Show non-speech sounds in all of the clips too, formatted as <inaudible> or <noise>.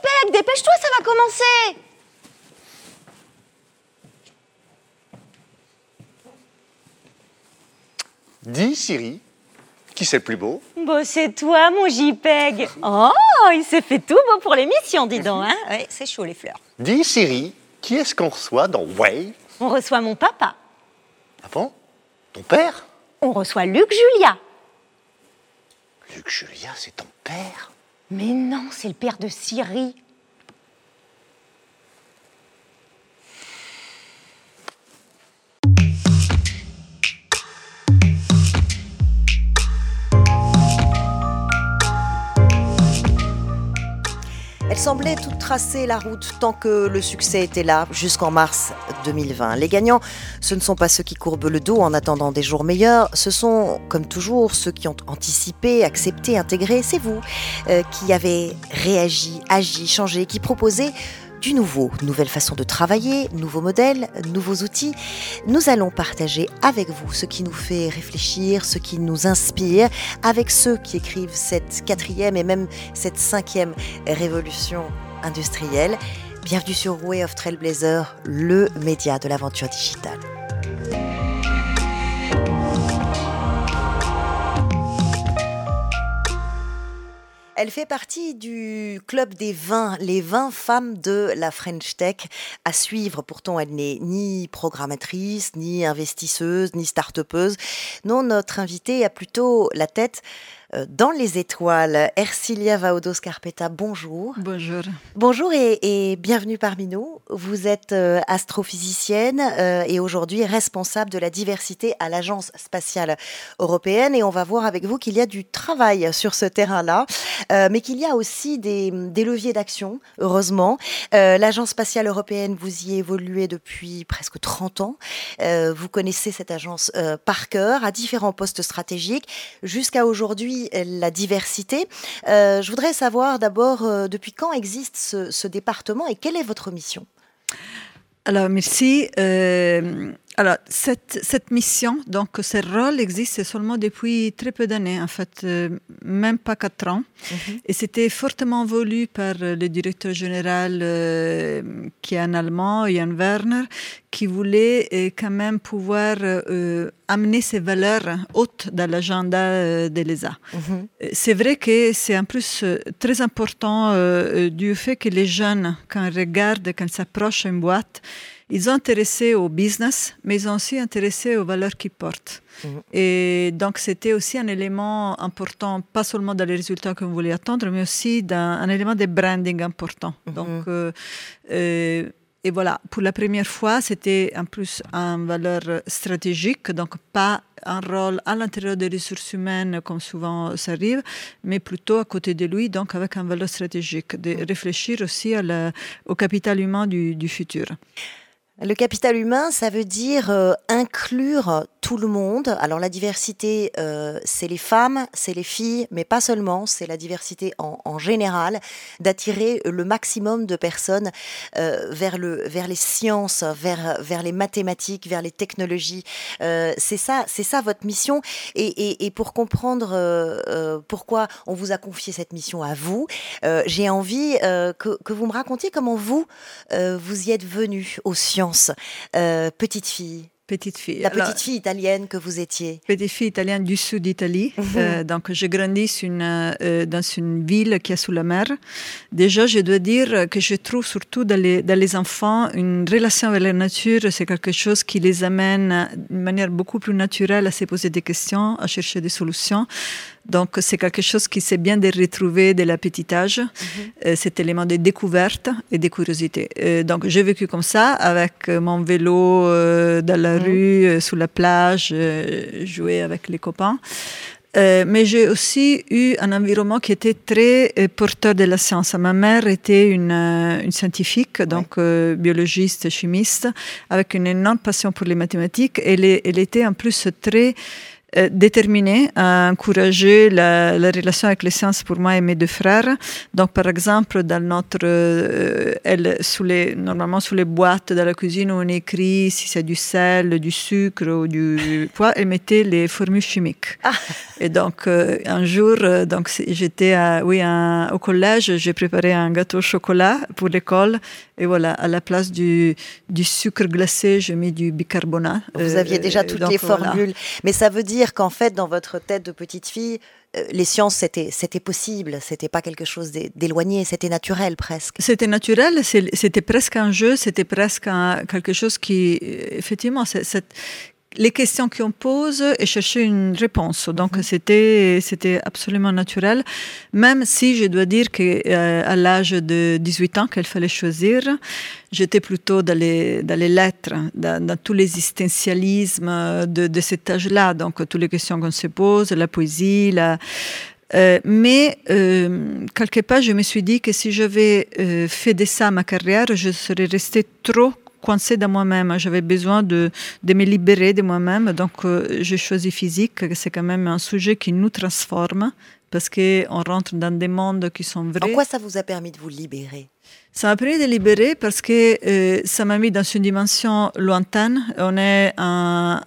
JPEG, dépêche-toi, ça va commencer Dis, Siri, qui c'est le plus beau? Bon, c'est toi, mon JPEG. Oh, il s'est fait tout beau pour l'émission, dis donc. Hein ouais, c'est chaud, les fleurs. Dis, Siri, qui est-ce qu'on reçoit dans Wave On reçoit mon papa. Ah bon? Ton père? On reçoit Luc Julia. Luc Julia, c'est ton père? Mais non, c'est le père de Siri. Elle semblait toute tracer la route tant que le succès était là, jusqu'en mars 2020. Les gagnants, ce ne sont pas ceux qui courbent le dos en attendant des jours meilleurs, ce sont, comme toujours, ceux qui ont anticipé, accepté, intégré. C'est vous euh, qui avez réagi, agi, changé, qui proposez du nouveau, nouvelle façon de travailler, nouveaux modèles, nouveaux outils. Nous allons partager avec vous ce qui nous fait réfléchir, ce qui nous inspire, avec ceux qui écrivent cette quatrième et même cette cinquième révolution industrielle. Bienvenue sur Way of Trailblazer, le média de l'aventure digitale. Elle fait partie du club des 20, les 20 femmes de la French Tech à suivre. Pourtant, elle n'est ni programmatrice, ni investisseuse, ni start-upeuse. Non, notre invitée a plutôt la tête dans les étoiles. Ercilia Vaodos Carpeta, bonjour. Bonjour. Bonjour et, et bienvenue parmi nous. Vous êtes euh, astrophysicienne euh, et aujourd'hui responsable de la diversité à l'Agence spatiale européenne. Et on va voir avec vous qu'il y a du travail sur ce terrain-là, euh, mais qu'il y a aussi des, des leviers d'action, heureusement. Euh, L'Agence spatiale européenne, vous y évoluez depuis presque 30 ans. Euh, vous connaissez cette agence euh, par cœur, à différents postes stratégiques, jusqu'à aujourd'hui la diversité. Euh, je voudrais savoir d'abord euh, depuis quand existe ce, département et quelle est votre mission? Alors, merci. Euh, alors, cette, cette mission, donc ce rôle existe seulement depuis très peu d'années, en fait, euh, même pas quatre ans. Et c'était fortement voulu par le directeur général euh, qui est un Allemand, Jan Werner, qui voulait euh, quand même pouvoir amener ces valeurs hautes dans l'agenda de l'ESA. Euh, C'est vrai que c'est en plus très important du fait que les jeunes, quand ils regardent, quand ils s'approchent à une boîte, ils sont intéressés au business, mais ils sont aussi intéressés aux valeurs qu'ils portent. Et donc, c'était aussi un élément important, pas seulement dans les résultats qu'on voulait attendre, mais aussi dans un élément de branding important. Donc, euh, euh, et voilà, pour la première fois, c'était en plus une valeur stratégique, donc pas un rôle à l'intérieur des ressources humaines comme souvent ça arrive, mais plutôt à côté de lui, donc avec une valeur stratégique, de réfléchir aussi à la- au capital humain du, du futur. Le capital humain, ça veut dire euh, inclure tout le monde. Alors la diversité, euh, c'est les femmes, c'est les filles, mais pas seulement, c'est la diversité en, général, d'attirer le maximum de personnes euh, vers, le, vers les sciences, vers, vers les mathématiques, vers les technologies. Euh, c'est ça, c'est ça votre mission. Et, et, pour comprendre pourquoi on vous a confié cette mission à vous, j'ai envie que, que vous me racontiez comment vous, vous y êtes venu aux sciences, petite fille, Petite fille. la Alors, petite fille italienne que vous étiez. petite fille italienne du sud d'Italie. Euh, donc, j'ai grandi sur une, euh, dans une ville qui est sous la mer. Déjà, je dois dire que je trouve surtout dans les, dans les enfants une relation avec la nature, c'est quelque chose qui les amène d'une manière beaucoup plus naturelle à se poser des questions, à chercher des solutions. Donc, c'est quelque chose qui s'est bien de retrouver dès la petite âge, euh, cet élément de découverte et de curiosité. Euh, donc, j'ai vécu comme ça, avec euh, mon vélo dans la rue, euh, sous la plage, jouer avec les copains. Euh, mais j'ai aussi eu un environnement qui était très euh, porteur de la science. Ma mère était une, euh, une scientifique, donc biologiste, chimiste, avec une énorme passion pour les mathématiques. Elle, était en plus très déterminée à encourager la, relation avec les sciences pour moi et mes deux frères. Donc, par exemple, dans notre, euh, elle, sous les, normalement sous les boîtes de la cuisine où on écrit si c'est du sel, du sucre ou du <laughs> poids, elle mettait les formules chimiques. Ah. Et donc, euh, un jour, donc j'étais oui, au collège, j'ai préparé un gâteau au chocolat pour l'école. Et voilà, à la place du, du sucre glacé, j'ai mis du bicarbonate. Vous aviez déjà toutes les formules. Mais ça veut dire qu'en fait, dans votre tête de petite fille, euh, les sciences, c'était, c'était possible, c'était pas quelque chose d'éloigné, c'était naturel presque. C'était naturel, c'était presque un jeu, c'était presque quelque chose qui, effectivement, les questions qu'on pose et chercher une réponse. Donc mhm. c'était c'était absolument naturel, même si je dois dire que euh, à l'âge de 18 ans qu'il fallait choisir, j'étais plutôt dans les, dans les lettres, dans, dans tout l'existentialisme de, de cet âge-là. Donc toutes les questions qu'on se pose, la poésie, la euh, mais euh, quelque part, je me suis dit que si j'avais euh, fait de ça ma carrière, je serais restée trop coincée dans moi-même. J'avais besoin de, de, me libérer de moi-même. Donc, euh, j'ai choisi physique. C'est quand même un sujet qui nous transforme parce qu'on rentre dans des mondes qui sont vrais. En quoi ça vous a permis de vous libérer? Ça m'a permis de libérer parce que euh, ça m'a mis dans une dimension lointaine. On est un,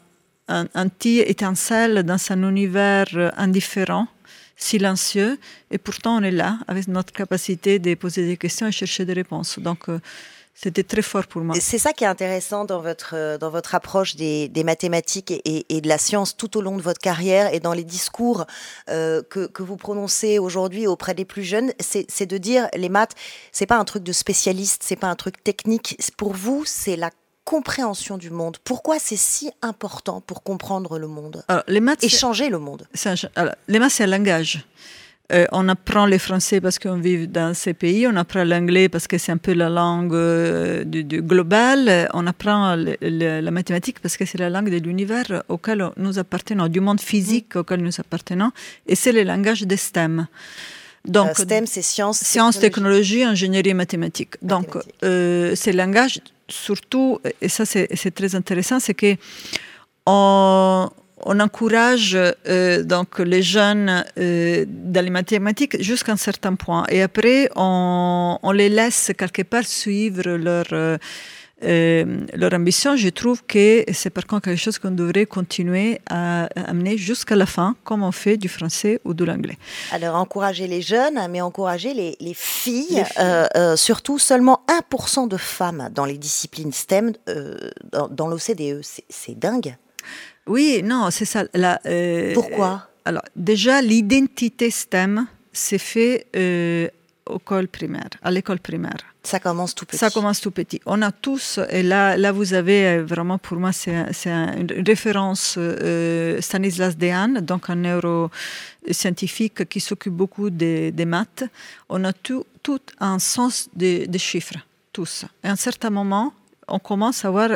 un, un petit étincelle dans un univers indifférent silencieux, et pourtant on est là avec notre capacité de poser des questions et chercher des réponses. Donc euh, c'était très fort pour moi. C'est ça qui est intéressant dans votre, euh, dans votre approche des, des mathématiques et, et, de la science tout au long de votre carrière et dans les discours euh, que, que, vous prononcez aujourd'hui auprès des plus jeunes, c'est de dire les maths, c'est pas un truc de spécialiste, c'est pas un truc technique. Pour vous, c'est la compréhension du monde. Pourquoi c'est si important pour comprendre le monde alors, les maths, et changer le monde? alors, Les maths, c'est un langage. Euh, on apprend le français parce qu'on vit dans ces pays, on apprend l'anglais parce que c'est un peu la langue euh, du, du, global, on apprend le, le, la mathématique parce que c'est la langue de l'univers auquel nous appartenons, du monde physique mm. auquel nous appartenons, et c'est le langage des STEM. Donc, euh, STEM, c'est sciences, sciences, technologie, ingénierie et mathématiques. Donc, euh, ces langages, surtout, et ça c'est très intéressant, c'est que on, on encourage euh, donc les jeunes euh, dans les mathématiques jusqu'à un certain point. Et après, on, on, les laisse quelque part suivre leur, euh, leur ambition. Je trouve que c'est par contre quelque chose qu'on devrait continuer à amener jusqu'à la fin, comme on fait du français ou de l'anglais. Alors, encourager les jeunes, mais encourager les, les filles. Les filles. surtout, seulement 1% de femmes dans les disciplines STEM dans, dans l'OCDE. C'est dingue. Oui, non, c'est ça. La, euh, Pourquoi Alors, déjà, l'identité STEM s'est fait euh, primaire, à l'école primaire. Ça commence tout petit. Ça commence tout petit. On a tous, et là, là vous avez euh, vraiment, pour moi, c'est une référence euh, Stanislas Dehaene, donc un neuroscientifique qui s'occupe beaucoup des, des, maths. On a tout, tout un sens des de chiffres, tous. Et à un certain moment, on commence à avoir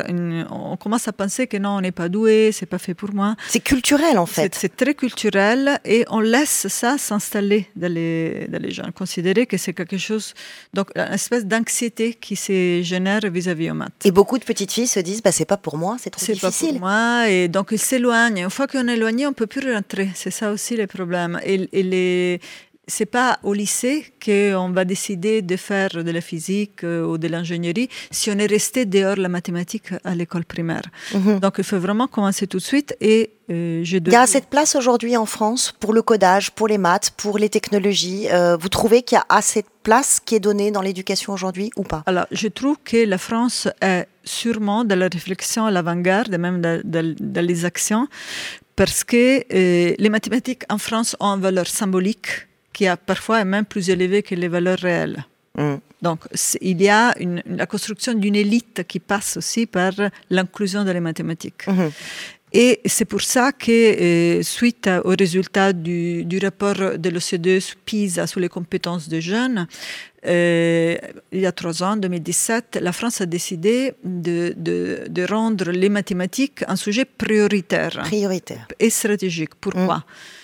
on commence à penser que non, on n'est pas doué, c'est pas fait pour moi. C'est culturel en fait. C'est très culturel et on laisse ça s'installer dans les, dans les gens, considérer que c'est quelque chose, donc une espèce d'anxiété qui se génère vis-à-vis au maths. Et beaucoup de petites filles se disent, bah, c'est pas pour moi, c'est trop difficile. C'est pas pour moi et donc ils s'éloignent. Une fois qu'on est éloigné, on peut plus rentrer. C'est ça aussi le problème. Et, et les, c'est pas au lycée qu'on va décider de faire de la physique euh, ou de l'ingénierie si on est resté dehors de la mathématique à l'école primaire. Mhm. Donc il faut vraiment commencer tout de suite et euh, je Il y a assez de place aujourd'hui en France pour le codage, pour les maths, pour les technologies. Euh, vous trouvez qu'il y a assez de place qui est donnée dans l'éducation aujourd'hui ou pas? Alors je trouve que la France est sûrement dans la réflexion à l'avant-garde, même dans, dans, dans, les actions, parce que euh, les mathématiques en France ont une valeur symbolique qui a parfois est même plus élevé que les valeurs réelles. Mm. Donc, il y a une, la construction d'une élite qui passe aussi par l'inclusion des mathématiques. Mm-hmm. Et c'est pour ça que, euh, suite au résultat du, du rapport de l'OCDE PISA sur les compétences des jeunes, euh, il y a trois ans, en 2017, la France a décidé de, de, de, rendre les mathématiques un sujet prioritaire. Prioritaire. Et stratégique. Pourquoi? Mm.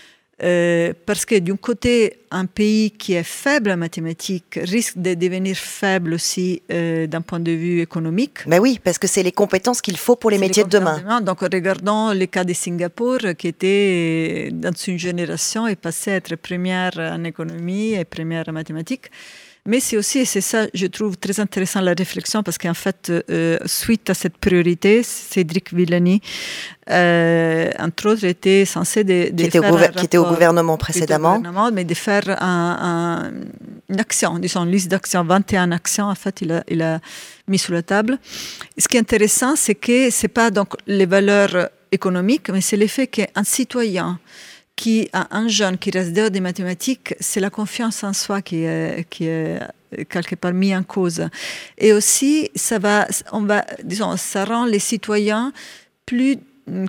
Euh, parce que d'un côté, un pays qui est faible en mathématiques risque de devenir faible aussi euh, d'un point de vue économique. Mais oui, parce que c'est les compétences qu'il faut pour les métiers de demain. Donc, regardons le cas de Singapour, qui était dans une génération et passé à être première en économie et première en mathématiques. Mais c'est aussi, et c'est ça, je trouve très intéressant la réflexion, parce qu'en fait, euh, suite à cette priorité, Cédric Villani, euh, entre autres, était censé de, qui, était au, qui était au gouvernement précédemment. mais de faire un, une action, disons, une liste d'actions, 21 actions, en fait, il a, il a mis sur la table. Ce qui est intéressant, c'est que ce n'est pas donc les valeurs économiques, mais c'est l'effet qu'un citoyen qui a un jeune qui reste dehors des mathématiques, c'est la confiance en soi qui est, qui est quelque part mis en cause. Et aussi, ça va, on va, disons, ça rend les citoyens plus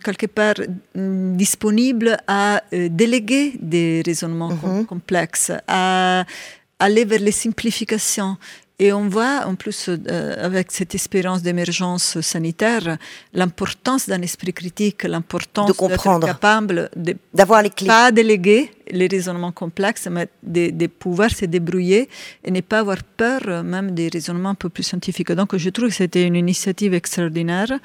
quelque part disponibles à euh, déléguer des raisonnements mm-hmm. complexes, à aller vers les simplifications. Et on voit en plus, euh, avec cette expérience d'émergence sanitaire, l'importance d'un esprit critique, l'importance d'être capable d'avoir les clés. Pas déléguer les raisonnements complexes, mais de, de, pouvoir se débrouiller et ne pas avoir peur même des raisonnements un peu plus scientifiques. Donc je trouve que c'était une initiative extraordinaire.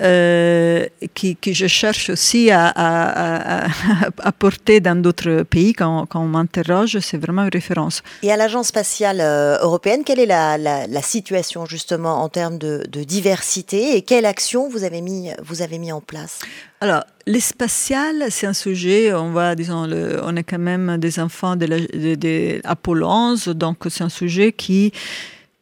Euh, qui, je cherche aussi à, à, porter dans d'autres pays quand, quand on m'interroge. C'est vraiment une référence. Et à l'Agence spatiale euh, européenne, quelle est la, la, situation justement en termes de, de, diversité et quelle action vous avez mis, vous avez mis en place? Alors, l'espacial, c'est un sujet, on va, disons, le, on est quand même des enfants de, de, de Apollo 11, donc c'est un sujet qui,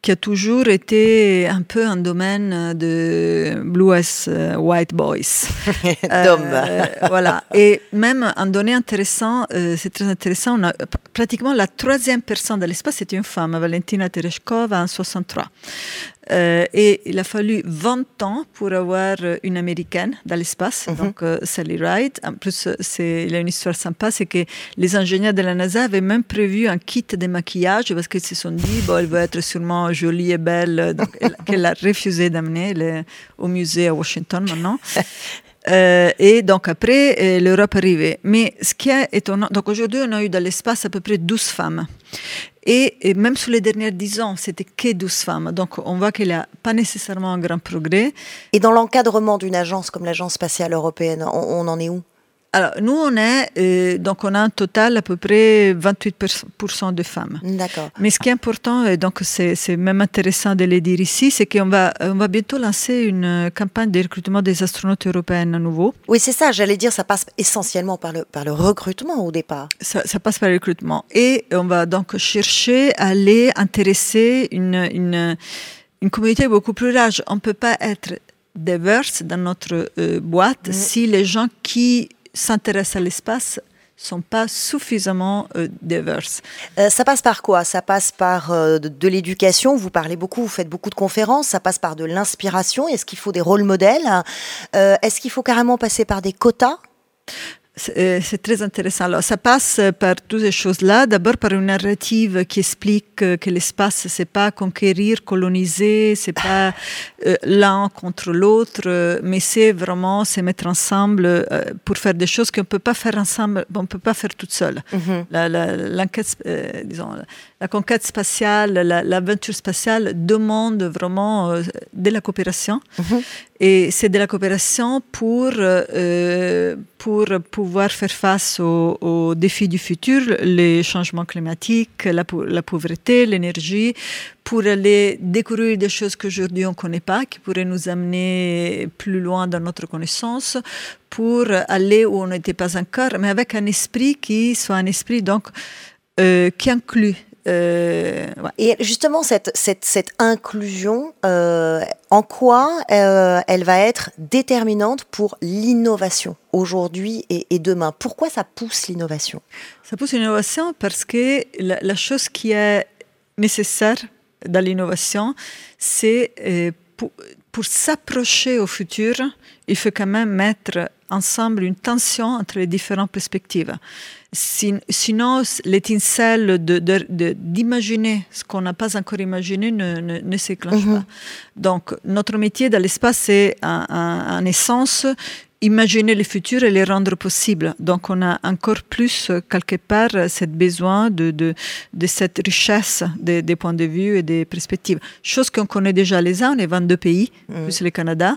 qui a toujours été un peu un domaine de blues uh, white boys. <laughs> euh, voilà. Et même un donné intéressant, euh, c'est très intéressant, on a, pratiquement la troisième personne de l'espace, c'était une femme, Valentina Tereshkova en 63. Euh, et il a fallu 20 ans pour avoir une américaine dans l'espace, mhm. donc euh, Sally Ride. En plus, il y a une histoire sympa, c'est que les ingénieurs de la NASA avaient même prévu un kit de maquillage parce qu'ils se sont dit, bon, elle va être sûrement jolie et belle, donc <laughs> qu'elle a refusé d'amener au musée à Washington maintenant. <laughs> Euh, et donc après, l'Europe arrivait. Mais ce qui est étonnant, donc aujourd'hui on a eu dans l'espace à peu près 12 femmes. Et, même sur les dernières dix ans, c'était que 12 femmes. Donc on voit qu'il n'y a pas nécessairement un grand progrès. Et dans l'encadrement d'une agence comme l'Agence spatiale européenne, on en est où? Alors, nous, on est, euh, donc on a un total à peu près 28% de femmes. D'accord. Mais ce qui est important, et donc c'est même intéressant de le dire ici, c'est qu'on va, on va bientôt lancer une campagne de recrutement des astronautes européennes à nouveau. Oui, c'est ça, j'allais dire, ça passe essentiellement par le, par le recrutement au départ. Ça, ça, passe par le recrutement. Et on va donc chercher à aller intéresser une, une, une communauté beaucoup plus large. On ne peut pas être diverse dans notre euh, boîte mm. si les gens qui s'intéressent à l'espace sont pas suffisamment euh, diverses. Euh, ça passe par quoi? Ça passe par euh, de, l'éducation, vous parlez beaucoup, vous faites beaucoup de conférences, ça passe par de l'inspiration, est-ce qu'il faut des rôles modèles? Est-ce qu'il faut carrément passer par des quotas? C'est très intéressant. Alors, ça passe par toutes ces choses-là. D'abord par une narrative qui explique que l'espace, c'est pas conquérir, coloniser, c'est pas euh, l'un contre l'autre, mais c'est vraiment se mettre ensemble euh, pour faire des choses qu'on peut pas faire ensemble, on peut pas faire toute seule. Mm-hmm. la, disons, la conquête spatiale, l'aventure spatiale demande vraiment de la coopération. Mm-hmm. Et c'est de la coopération pour, euh, pour pouvoir faire face aux, défis du futur, les changements climatiques, la, la pauvreté, l'énergie, pour aller découvrir des choses qu'aujourd'hui on ne connaît pas, qui pourraient nous amener plus loin dans notre connaissance, pour aller où on n'était pas encore, mais avec un esprit qui soit un esprit donc euh, qui inclut euh, Et justement, cette, cette, cette inclusion, euh, en quoi euh, elle va être déterminante pour l'innovation aujourd'hui et, et, demain? Pourquoi ça pousse l'innovation? Ça pousse l'innovation parce que la, la, chose qui est nécessaire dans l'innovation, c'est pour, pour s'approcher au futur, il faut quand même mettre ensemble une tension entre les différentes perspectives sinon, l'étincelle d'imaginer de, de, ce qu'on n'a pas encore imaginé ne, ne, ne s'éclenche mhm. pas. Donc, notre métier dans l'espace, c'est en, essence imaginer le futur et les rendre possibles. Donc on a encore plus, quelque part, ce besoin de, cette richesse des, des, points de vue et des perspectives. Chose qu'on connaît déjà les uns, est 22 pays, mm. plus le Canada.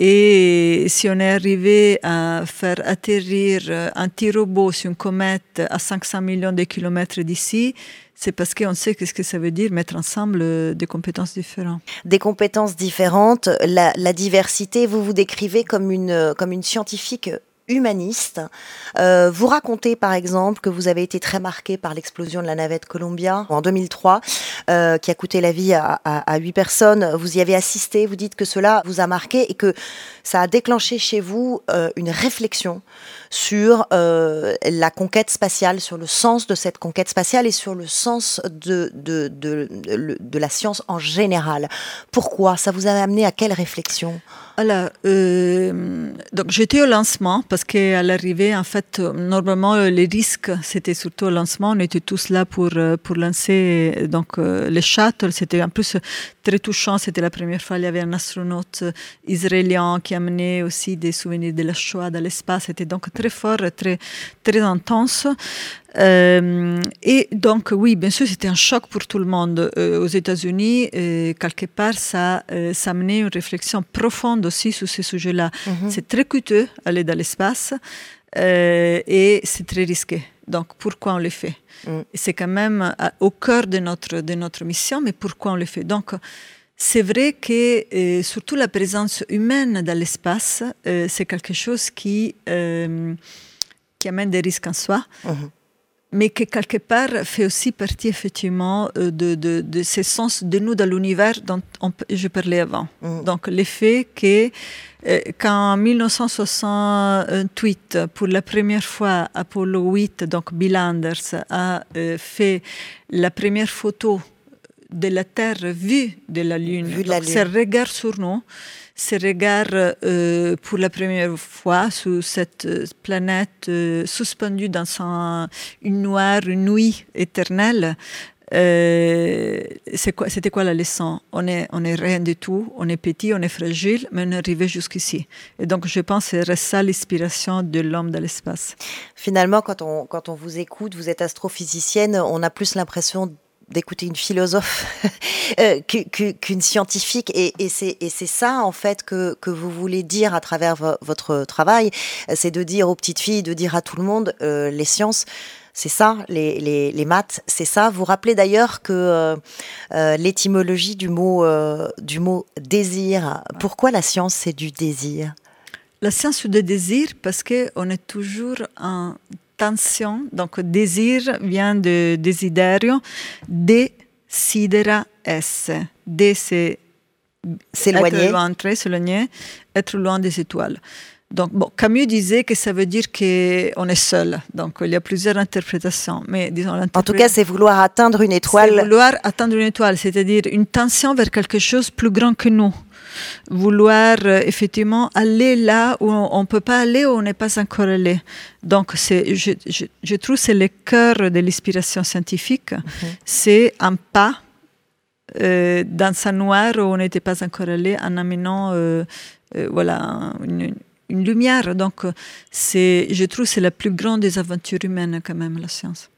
Et si on est arrivé à faire atterrir un petit robot sur une comète à 500 millions de kilomètres d'ici, c'est parce qu'on sait ce que ça veut dire mettre ensemble euh, des compétences différentes. Des compétences différentes, la, la diversité, vous vous décrivez comme une, comme une scientifique humaniste. Euh, vous racontez par exemple que vous avez été très marqué par l'explosion de la navette Columbia en 2003, euh, qui a coûté la vie à, 8 personnes. Vous y avez assisté, vous dites que cela vous a marqué et que ça a déclenché chez vous euh, une réflexion sur euh, la conquête spatiale, sur le sens de cette conquête spatiale et sur le sens de, de, de, de, de la science en général. Pourquoi? Ça vous a amené à quelle réflexion? Alors, euh, donc j'étais au lancement parce qu'à l'arrivée, en fait, normalement, les risques, c'était surtout au lancement. On était tous là pour, euh, pour lancer donc, euh, les shuttles. C'était en plus très touchant. C'était la première fois qu'il y avait un astronaute israélien qui amenait aussi des souvenirs de la Shoah dans l'espace. C'était donc très fort, très, très intense. Euh, et donc, oui, bien sûr, c'était un choc pour tout le monde. Euh, aux États-Unis, euh, quelque part, ça, ça menait une réflexion profonde aussi sur ce sujet-là. Mm-hmm. C'est très coûteux aller dans l'espace et c'est très risqué. Donc, pourquoi on le fait? Mm. C'est quand même au cœur de notre, de notre mission, mais pourquoi on le fait? Donc, c'est vrai que euh, surtout la présence humaine dans l'espace, c'est quelque chose qui, qui amène des risques en soi. Mm-hmm mais qui quelque part fait aussi partie effectivement euh, de, de, de ce sens de nous dans l'univers dont on, je parlais avant. Mm. Donc l'effet que euh, quand en 1968, pour la première fois, Apollo 8, donc Bill Anders, a euh, fait la première photo de la Terre vue de la Lune, Vu la donc, regard sur nous, ce regard euh, pour la première fois sur cette euh, planète euh, suspendue dans un, une noire une nuit éternelle. C'était quoi, quoi la leçon? On est, rien du tout, on est petit, on est fragile, mais on est arrivé jusqu'ici. Et donc, je pense que c'est ça l'inspiration de l'homme dans l'espace. Finalement, quand on vous écoute, vous êtes astrophysicienne, on a plus l'impression d'écouter une philosophe <laughs> euh, qu'une scientifique. Et, c'est ça, en fait, que, que, vous voulez dire à travers votre travail. C'est de dire aux petites filles, de dire à tout le monde, euh, les sciences, c'est ça, les, les, les maths, c'est ça. Vous rappelez d'ailleurs que euh, l'étymologie du mot, du mot désir, pourquoi la science, c'est du désir? La science, du désir, parce qu'on est toujours en tension, donc désir vient de desiderio, desidera esse. De c'est s'éloigner, être loin, s'éloigner, être loin des étoiles. Donc, bon, Camus disait que ça veut dire qu'on est seul. Donc, il y a plusieurs interprétations. Mais disons, en tout cas, c'est vouloir atteindre une étoile. C'est vouloir atteindre une étoile, c'est-à-dire une tension vers quelque chose plus grand que nous vouloir euh, effectivement aller là où on ne peut pas aller, où on n'est pas encore allé. Donc, c'est, je, je, je trouve que c'est le cœur de l'inspiration scientifique. -hmm. C'est un pas euh, dans un noir où on n'était pas encore allé en amenant euh, euh, voilà, une, une, lumière. Donc, c'est, je trouve que c'est la plus grande des aventures humaines quand même, la science.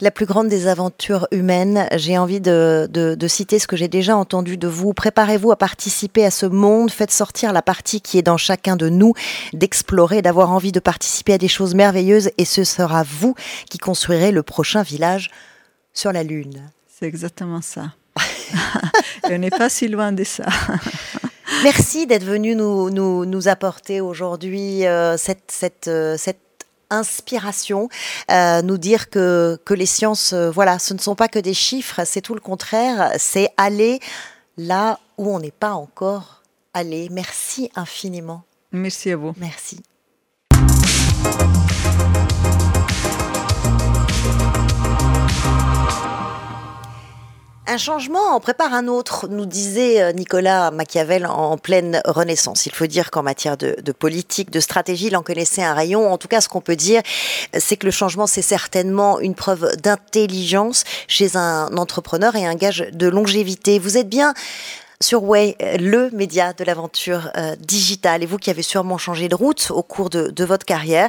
La plus grande des aventures humaines, j'ai envie de, de, de, citer ce que j'ai déjà entendu de vous. Préparez-vous à participer à ce monde, faites sortir la partie qui est dans chacun de nous, d'explorer, d'avoir envie de participer à des choses merveilleuses et ce sera vous qui construirez le prochain village sur la Lune. C'est exactement ça. <laughs> et on n'est pas si loin de ça. Merci d'être venu nous, nous, nous apporter aujourd'hui euh, cette, cette, euh, cette inspiration, euh, nous dire que, que les sciences, euh, voilà, ce ne sont pas que des chiffres, c'est tout le contraire, c'est aller là où on n'est pas encore allé. Merci infiniment. Merci à vous. Merci. Un changement en prépare un autre, nous disait euh, Nicolas Machiavel en pleine Renaissance. Il faut dire qu'en matière de, de, politique, de stratégie, il en connaissait un rayon. En tout cas, ce qu'on peut dire, c'est que le changement, c'est certainement une preuve d'intelligence chez un entrepreneur et un gage de longévité. Vous êtes bien sur Way, euh, le média de l'aventure euh, digitale, et vous qui avez sûrement changé de route au cours de, de, votre carrière,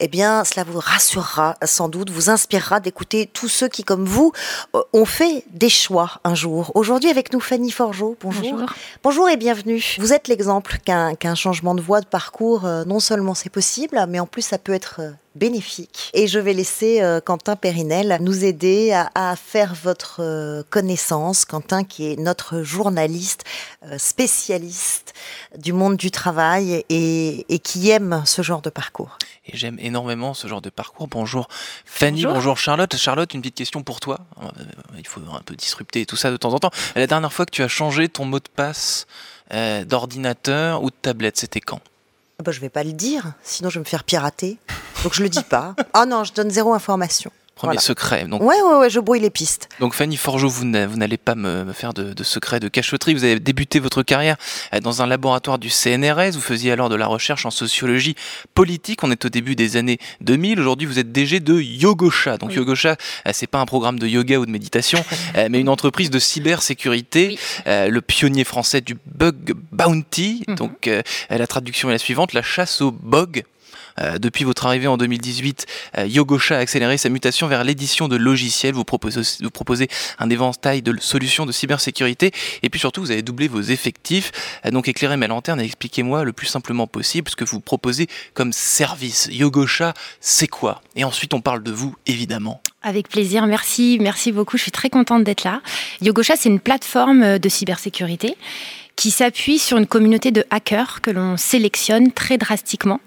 eh bien, cela vous rassurera sans doute, vous inspirera d'écouter tous ceux qui, comme vous, euh, ont fait des choix un jour. Aujourd'hui, avec nous, Fanny Forgeot. Bonjour. Bonjour, Bonjour et bienvenue. Vous êtes l'exemple qu'un changement de voie, de parcours, euh, non seulement c'est possible, mais en plus ça peut être bénéfique. Et je vais laisser euh, Quentin Périnel nous aider à, à faire votre euh, connaissance. Quentin qui est notre journaliste euh, spécialiste du monde du travail et, et qui aime ce genre de parcours. Et j'aime énormément ce genre de parcours. Bonjour Fanny, bonjour. Bonjour. Charlotte. Charlotte, une petite question pour toi. Il faut un peu disrupter tout ça de temps en temps. La dernière fois que tu as changé ton mot de passe euh, d'ordinateur ou de tablette, c'était quand? Ah bah, je vais pas le dire, sinon je vais me faire pirater. Donc je le dis pas. Ah non, je donne zéro information. Premier Voilà. secret. Donc, Ouais, ouais, ouais, je brouille les pistes. donc Fanny Forgeot, vous n'a- vous n'allez pas me, faire de, de secret, de cachotterie. Vous avez débuté votre carrière euh, dans un laboratoire du CNRS. Vous faisiez alors de la recherche en sociologie politique. On est au début des années 2000. Aujourd'hui, vous êtes DG de Yogosha. Donc Oui. Yogosha, euh, c'est pas un programme de yoga ou de méditation, <laughs> euh, mais une entreprise de cybersécurité. Oui. Le pionnier français du bug bounty. Mhm. Donc la traduction est la suivante la chasse au bug. Euh, depuis votre arrivée en 2018, euh, Yogosha a accéléré sa mutation vers l'édition de logiciels. Vous proposez, un éventail de solutions de cybersécurité. Et puis surtout, vous avez doublé vos effectifs. Euh, donc éclairez ma lanterne et expliquez-moi le plus simplement possible ce que vous proposez comme service. Yogosha, c'est quoi? Et ensuite, on parle de vous, évidemment. Avec plaisir, merci, merci beaucoup. Je suis très contente d'être là. Yogosha, c'est une plateforme de cybersécurité qui s'appuie sur une communauté de hackers que l'on sélectionne très drastiquement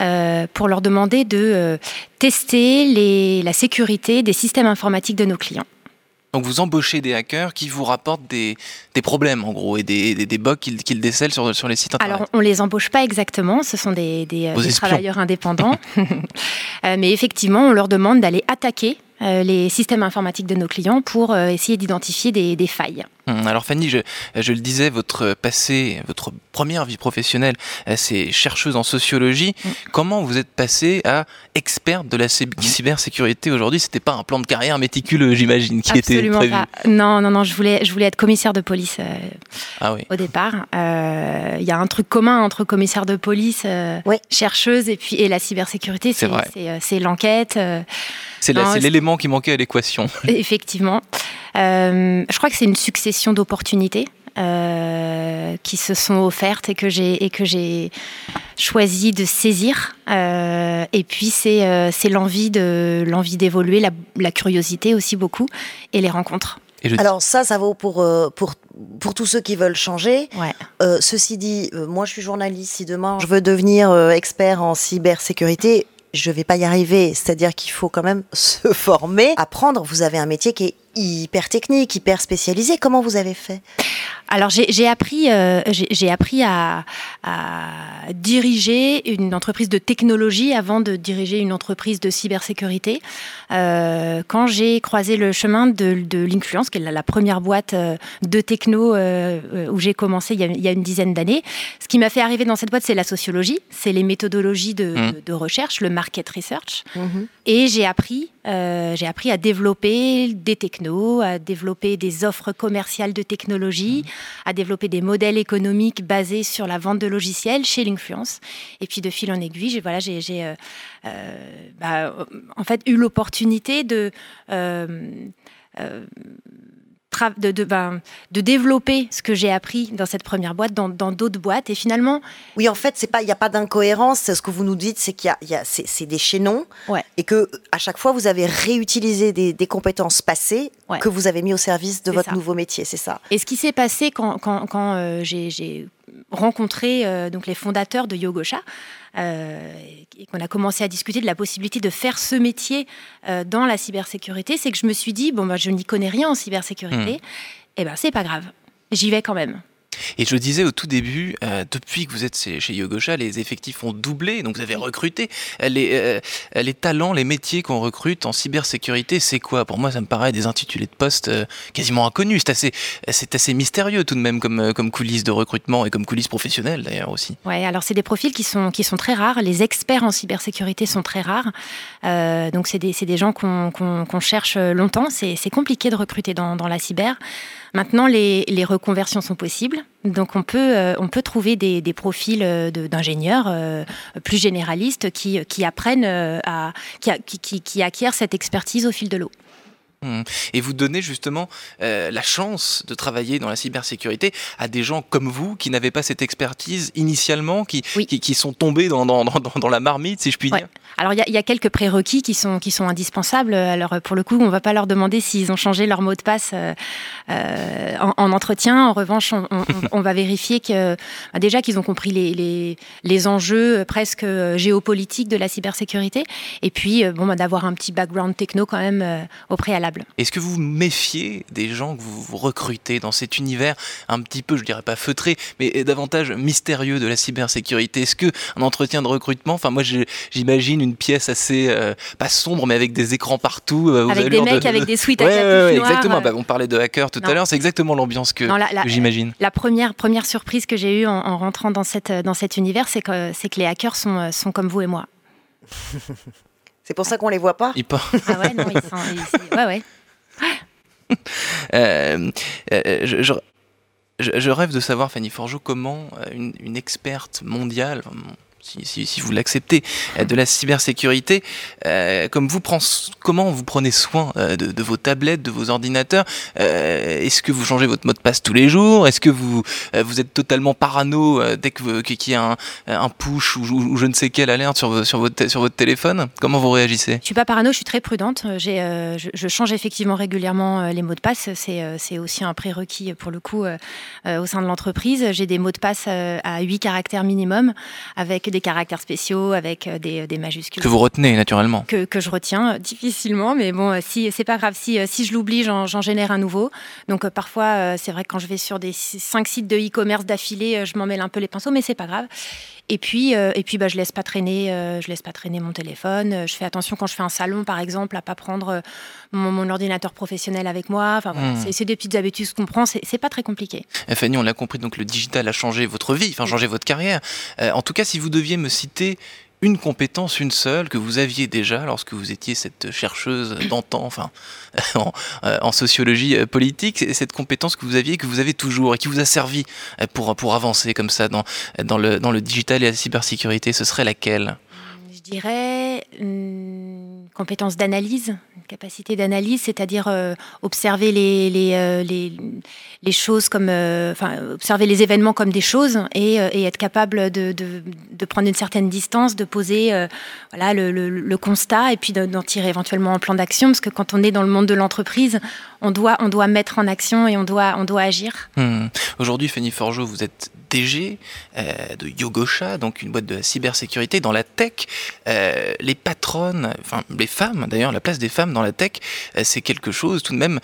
euh, pour leur demander de euh, tester les, la sécurité des systèmes informatiques de nos clients. Donc vous embauchez des hackers qui vous rapportent des, des problèmes en gros et des, des, des bugs qu'ils qu'ils décèlent sur, sur les sites internet. Alors, on les embauche pas exactement, ce sont des, travailleurs indépendants. <laughs> Euh, mais effectivement, on leur demande d'aller attaquer les systèmes informatiques de nos clients pour euh, essayer d'identifier des, des failles. Hum, Alors Fanny, je, je le disais, votre passé, votre première vie professionnelle, euh, c'est chercheuse en sociologie. Mm. Comment vous êtes passée à experte de la cy- cybersécurité aujourd'hui? C'était pas un plan de carrière méticuleux, j'imagine, qui était Absolument prévu. pas. Non, non, non, je voulais, je voulais être commissaire de police euh, Ah oui. au départ. Euh, Il y a un truc commun entre commissaire de police, euh, Oui. chercheuse et puis et la cybersécurité, euh, c'est l'enquête. C'est l'élément qui manquait à l'équation. <laughs> Effectivement. Euh, je crois que c'est une succession d'opportunités euh, qui se sont offertes et que j'ai et que j'ai choisi de saisir. Euh, et puis c'est euh, c'est l'envie de l'envie d'évoluer, la, la curiosité aussi beaucoup et les rencontres. Et je- Alors ça, ça vaut pour, euh, pour, pour tous ceux qui veulent changer. Ouais. Euh, ceci dit, euh, moi je suis journaliste, si demain je veux devenir euh, expert en cybersécurité, je vais pas y arriver. C'est-à-dire qu'il faut quand même <laughs> se former, apprendre. Vous avez un métier qui est hyper technique, hyper spécialisé. Comment vous avez fait? Alors j'ai appris, euh, j'ai appris à, à diriger une entreprise de technologie avant de diriger une entreprise de cybersécurité. Euh, quand j'ai croisé le chemin de, de l'influence, qui est la, la première boîte euh, de techno euh, où j'ai commencé il y, a, il y a une dizaine d'années, ce qui m'a fait arriver dans cette boîte, c'est la sociologie, c'est les méthodologies de, de- de recherche, le market research. Et j'ai appris, euh, j'ai appris à développer des technos, à développer des offres commerciales de technologie, à développer des modèles économiques basés sur la vente de logiciels chez l'influence. Et puis de fil en aiguille, j'ai voilà, j'ai, euh, euh, bah, en fait eu l'opportunité de euh, de, de, ben, de développer ce que j'ai appris dans cette première boîte, dans, dans d'autres boîtes. Et finalement, Oui, en fait, c'est pas, il n'y a pas d'incohérence. Ce que vous nous dites, c'est qu'il y a, a c'est, c'est des chaînons Ouais. et que à chaque fois vous avez réutilisé des, des compétences passées Ouais. que vous avez mis au service de votre ça. nouveau métier. C'est ça. Et ce qui s'est passé quand, quand, quand euh, j'ai rencontré euh, donc les fondateurs de Yogosha euh, et qu'on a commencé à discuter de la possibilité de faire ce métier euh, dans la cybersécurité, c'est que je me suis dit bon bah je n'y connais rien en cybersécurité, et ben c'est pas grave, j'y vais quand même. Et je disais au tout début, euh, depuis que vous êtes chez Yogosha, les effectifs ont doublé, donc vous avez recruté. Les, euh, les talents, les métiers qu'on recrute en cybersécurité, c'est quoi? Pour moi, ça me paraît des intitulés de poste euh, quasiment inconnus. C'est assez, mystérieux tout de même comme, comme coulisses de recrutement et comme coulisses professionnelles d'ailleurs aussi. Ouais, alors c'est des profils qui sont, qui sont très rares. Les experts en cybersécurité sont très rares. donc c'est des, des, gens qu'on cherche longtemps. C'est compliqué de recruter dans la cyber. Maintenant, les, les, reconversions sont possibles. Donc, on peut, euh, on peut trouver des, des profils euh, d'ingénieurs euh, plus généralistes qui, qui apprennent à, qui, qui, qui acquièrent cette expertise au fil de l'eau. Mmh. Et vous donnez justement euh, la chance de travailler dans la cybersécurité à des gens comme vous qui n'avaient pas cette expertise initialement, qui, qui, sont tombés dans, dans, dans, la marmite, si je puis dire. Alors il y, a quelques prérequis qui sont, indispensables. Alors pour le coup, on ne va pas leur demander s'ils ont changé leur mot de passe euh, euh en, en, entretien. En revanche, on, va vérifier que bah, déjà qu'ils ont compris les, enjeux presque géopolitiques de la cybersécurité. Et puis bon, bah, d'avoir un petit background techno quand même au préalable. Est-ce que vous méfiez des gens que vous recrutez dans cet univers un petit peu, je dirais pas feutré, mais davantage mystérieux de la cybersécurité? Est-ce que un entretien de recrutement, enfin moi j'imagine une pièce assez euh, pas sombre, mais avec des écrans partout. Euh, avec des mecs avec <laughs> des suites à ouais, exactement. Bah, on parlait de hackers tout à l'heure, c'est exactement l'ambiance que, j'imagine. La première première surprise que j'ai eue en, rentrant dans cette dans cet univers, c'est que c'est que les hackers sont sont comme vous et moi. <laughs> C'est pour ça qu'on les voit pas. Ah ouais, non, ils sont. Ouais, ouais. <laughs> Euh, euh, je, je, rêve de savoir, Fanny Forgeau, comment euh, une, une experte mondiale, si, vous l'acceptez, euh, de la cybersécurité. Euh, comment vous prenez soin euh, de, vos tablettes, de vos ordinateurs Est-ce que vous changez votre mot de passe tous les jours? Est-ce que vous, êtes totalement parano dès qu'il y a un, push ou, je ne sais quelle alerte sur, votre, téléphone? Comment vous réagissez? Je suis pas parano, je suis très prudente. Je, change effectivement régulièrement les mots de passe. C'est aussi un prérequis pour le coup au sein de l'entreprise. J'ai des mots de passe à 8 caractères minimum avec des caractères spéciaux avec euh, des, des, majuscules. Que vous retenez naturellement. Que, que je retiens euh, difficilement, mais bon, euh, si c'est pas grave, si, si je l'oublie, j'en génère un nouveau. Donc parfois, c'est vrai que quand je vais sur des cinq sites de e-commerce d'affilée, je m'en mêle un peu les pinceaux, mais c'est pas grave. Et puis, et puis bah, je laisse pas traîner, je laisse pas traîner mon téléphone. Je fais attention quand je fais un salon, par exemple, à pas prendre mon, ordinateur professionnel avec moi. Enfin, hmm. c'est des petites habitudes qu'on prend. C'est pas très compliqué. Fanny, on l'a compris. Donc le digital a changé votre vie, enfin changé votre carrière. en tout cas, si vous deviez me citer une compétence, une seule, que vous aviez déjà lorsque vous étiez cette chercheuse d'antan, enfin, <laughs> euh, en, sociologie euh, politique, cette compétence que vous aviez, que vous avez toujours et qui vous a servi euh, pour, pour avancer comme ça dans, dans, le, dans le digital et la cybersécurité, ce serait laquelle? Je dirais une compétence d'analyse, capacité d'analyse, c'est-à-dire observer les, les, choses comme, euh, observer les événements comme des choses et, euh, être capable de, prendre une certaine distance, de poser euh, voilà, le, constat et puis d'en tirer éventuellement un plan d'action parce que quand on est dans le monde de l'entreprise, on doit, on doit mettre en action et on doit, on doit agir. Hmm. Aujourd'hui, Fanny Forgeau, vous êtes DG de Yogosha, donc une boîte de cybersécurité dans la tech. les patronnes, enfin les femmes d'ailleurs, la place des femmes dans la tech, c'est quelque chose tout de même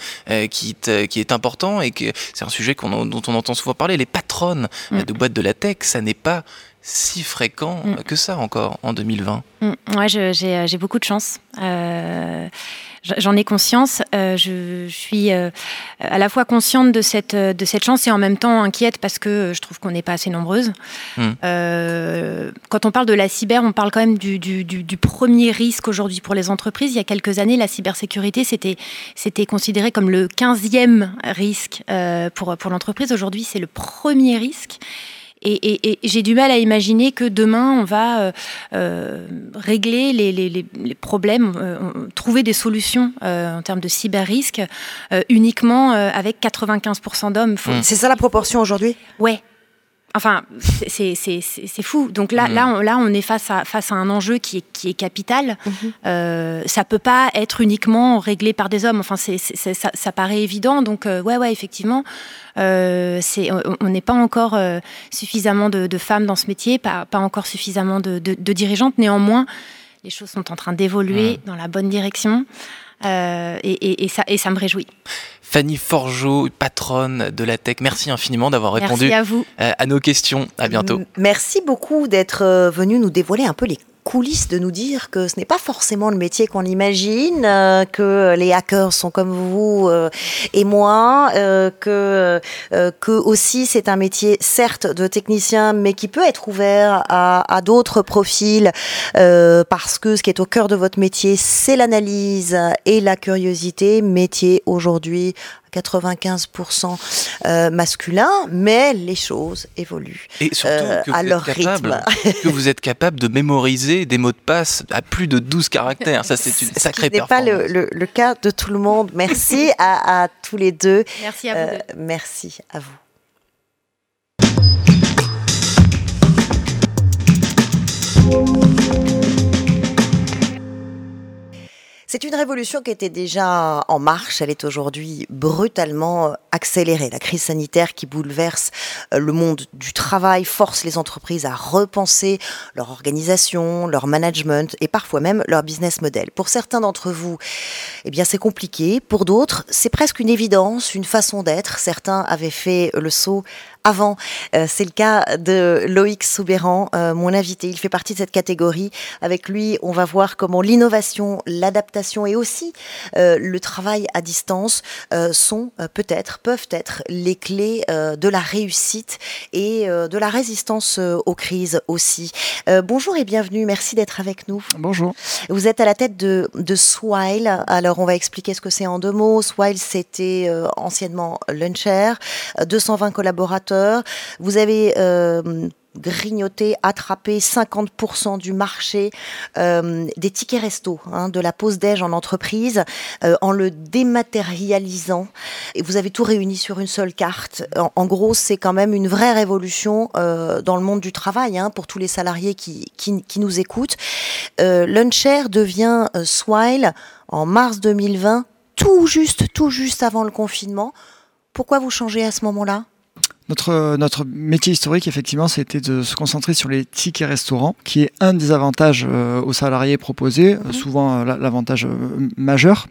qui, qui est important et que c'est un sujet dont on entend souvent parler. Les patronnes mm. de boîtes de la tech, ça n'est pas si fréquent mm. que ça encore en 2020. Mm. Ouais, j'ai beaucoup de chance. Euh, j'en ai conscience. Euh, je, suis euh, à la fois consciente de cette, de cette chance et en même temps inquiète parce que je trouve qu'on n'est pas assez nombreuses. Hmm. Euh, quand on parle de la cyber, on parle quand même du, du, du, premier risque aujourd'hui pour les entreprises. Il y a quelques années, la cybersécurité, c'était, c'était considéré comme le 15e risque pour, pour l'entreprise. Aujourd'hui, c'est le premier risque. Et, j'ai du mal à imaginer que demain, on va euh, euh, régler les, problèmes, euh, trouver des solutions en termes de cyber-risque uniquement avec 95% d'hommes. C'est ça la proportion aujourd'hui? Ouais. Enfin, c'est fou. Donc là, mm. là, on, là, on est face à, face à un enjeu qui est, qui est capital. Mm -hmm. ça peut pas être uniquement réglé par des hommes. Enfin, c'est ça, ça, paraît évident. Donc, euh, ouais, ouais, effectivement, euh, on n'est pas encore euh, suffisamment de, femmes dans ce métier, pas, pas encore suffisamment de, de, dirigeantes. Néanmoins, les choses sont en train d'évoluer mm. dans la bonne direction. Et, et, et, ça, et ça me réjouit. Fanny Forgeot, patronne de la tech. Merci infiniment d'avoir répondu à vous. euh, à nos questions. À bientôt. Merci beaucoup d'être euh, venu nous dévoiler un peu les coulisses de nous dire que ce n'est pas forcément le métier qu'on imagine, euh, que les hackers sont comme vous euh, et moi, euh, que, euh, que aussi c'est un métier certes de technicien, mais qui peut être ouvert à, à d'autres profils, euh, parce que ce qui est au cœur de votre métier, c'est l'analyse et la curiosité, métier aujourd'hui 95% euh, masculin, mais les choses évoluent. Et surtout Euh, que, vous à êtes leur capable, que vous êtes capable de mémoriser des mots de passe à plus de 12 caractères. Ça, c'est une Ce sacrée qui n'est pas performance. le, le- le cas de tout le monde. Merci <laughs> à, à tous les deux. Merci à vous. Euh, deux. merci à vous. C'est une révolution qui était déjà en marche. Elle est aujourd'hui brutalement accélérée. La crise sanitaire qui bouleverse euh, le monde du travail force les entreprises à repenser leur organisation, leur management et parfois même leur business model. Pour certains d'entre vous, eh bien, c'est compliqué. Pour d'autres, c'est presque une évidence, une façon d'être. Certains avaient fait le saut avant. Euh, c'est le cas de Loïc Soubéran, euh, mon invité. Il fait partie de cette catégorie. Avec lui, on va voir comment l'innovation, l'adaptation et aussi euh, le travail à distance sont peut-être, peuvent être les clés de la réussite et de la résistance aux crises aussi. Bonjour et bienvenue. Merci d'être avec nous. Bonjour. Vous êtes à la tête de, de Swile. Alors, on va expliquer ce que c'est en deux mots. Swile, c'était anciennement Luncher, euh, 220 collaborateurs. Vous avez euh, grignoté, attrapé 50% du marché euh, des tickets resto, hein, de la pause déj en entreprise, euh, en le dématérialisant. Et vous avez tout réuni sur une seule carte. En, gros, c'est quand même une vraie révolution dans le monde du travail hein, pour tous les salariés qui, qui, nous écoutent. Luncher devient Swile en mars 2020, tout juste, tout juste avant le confinement. Pourquoi vous changez à ce moment-là? Notre, notre métier historique, effectivement, c'était de se concentrer sur les tickets restaurants, qui est un des avantages euh, aux salariés proposés, euh, souvent euh, la- l'avantage euh, majeur.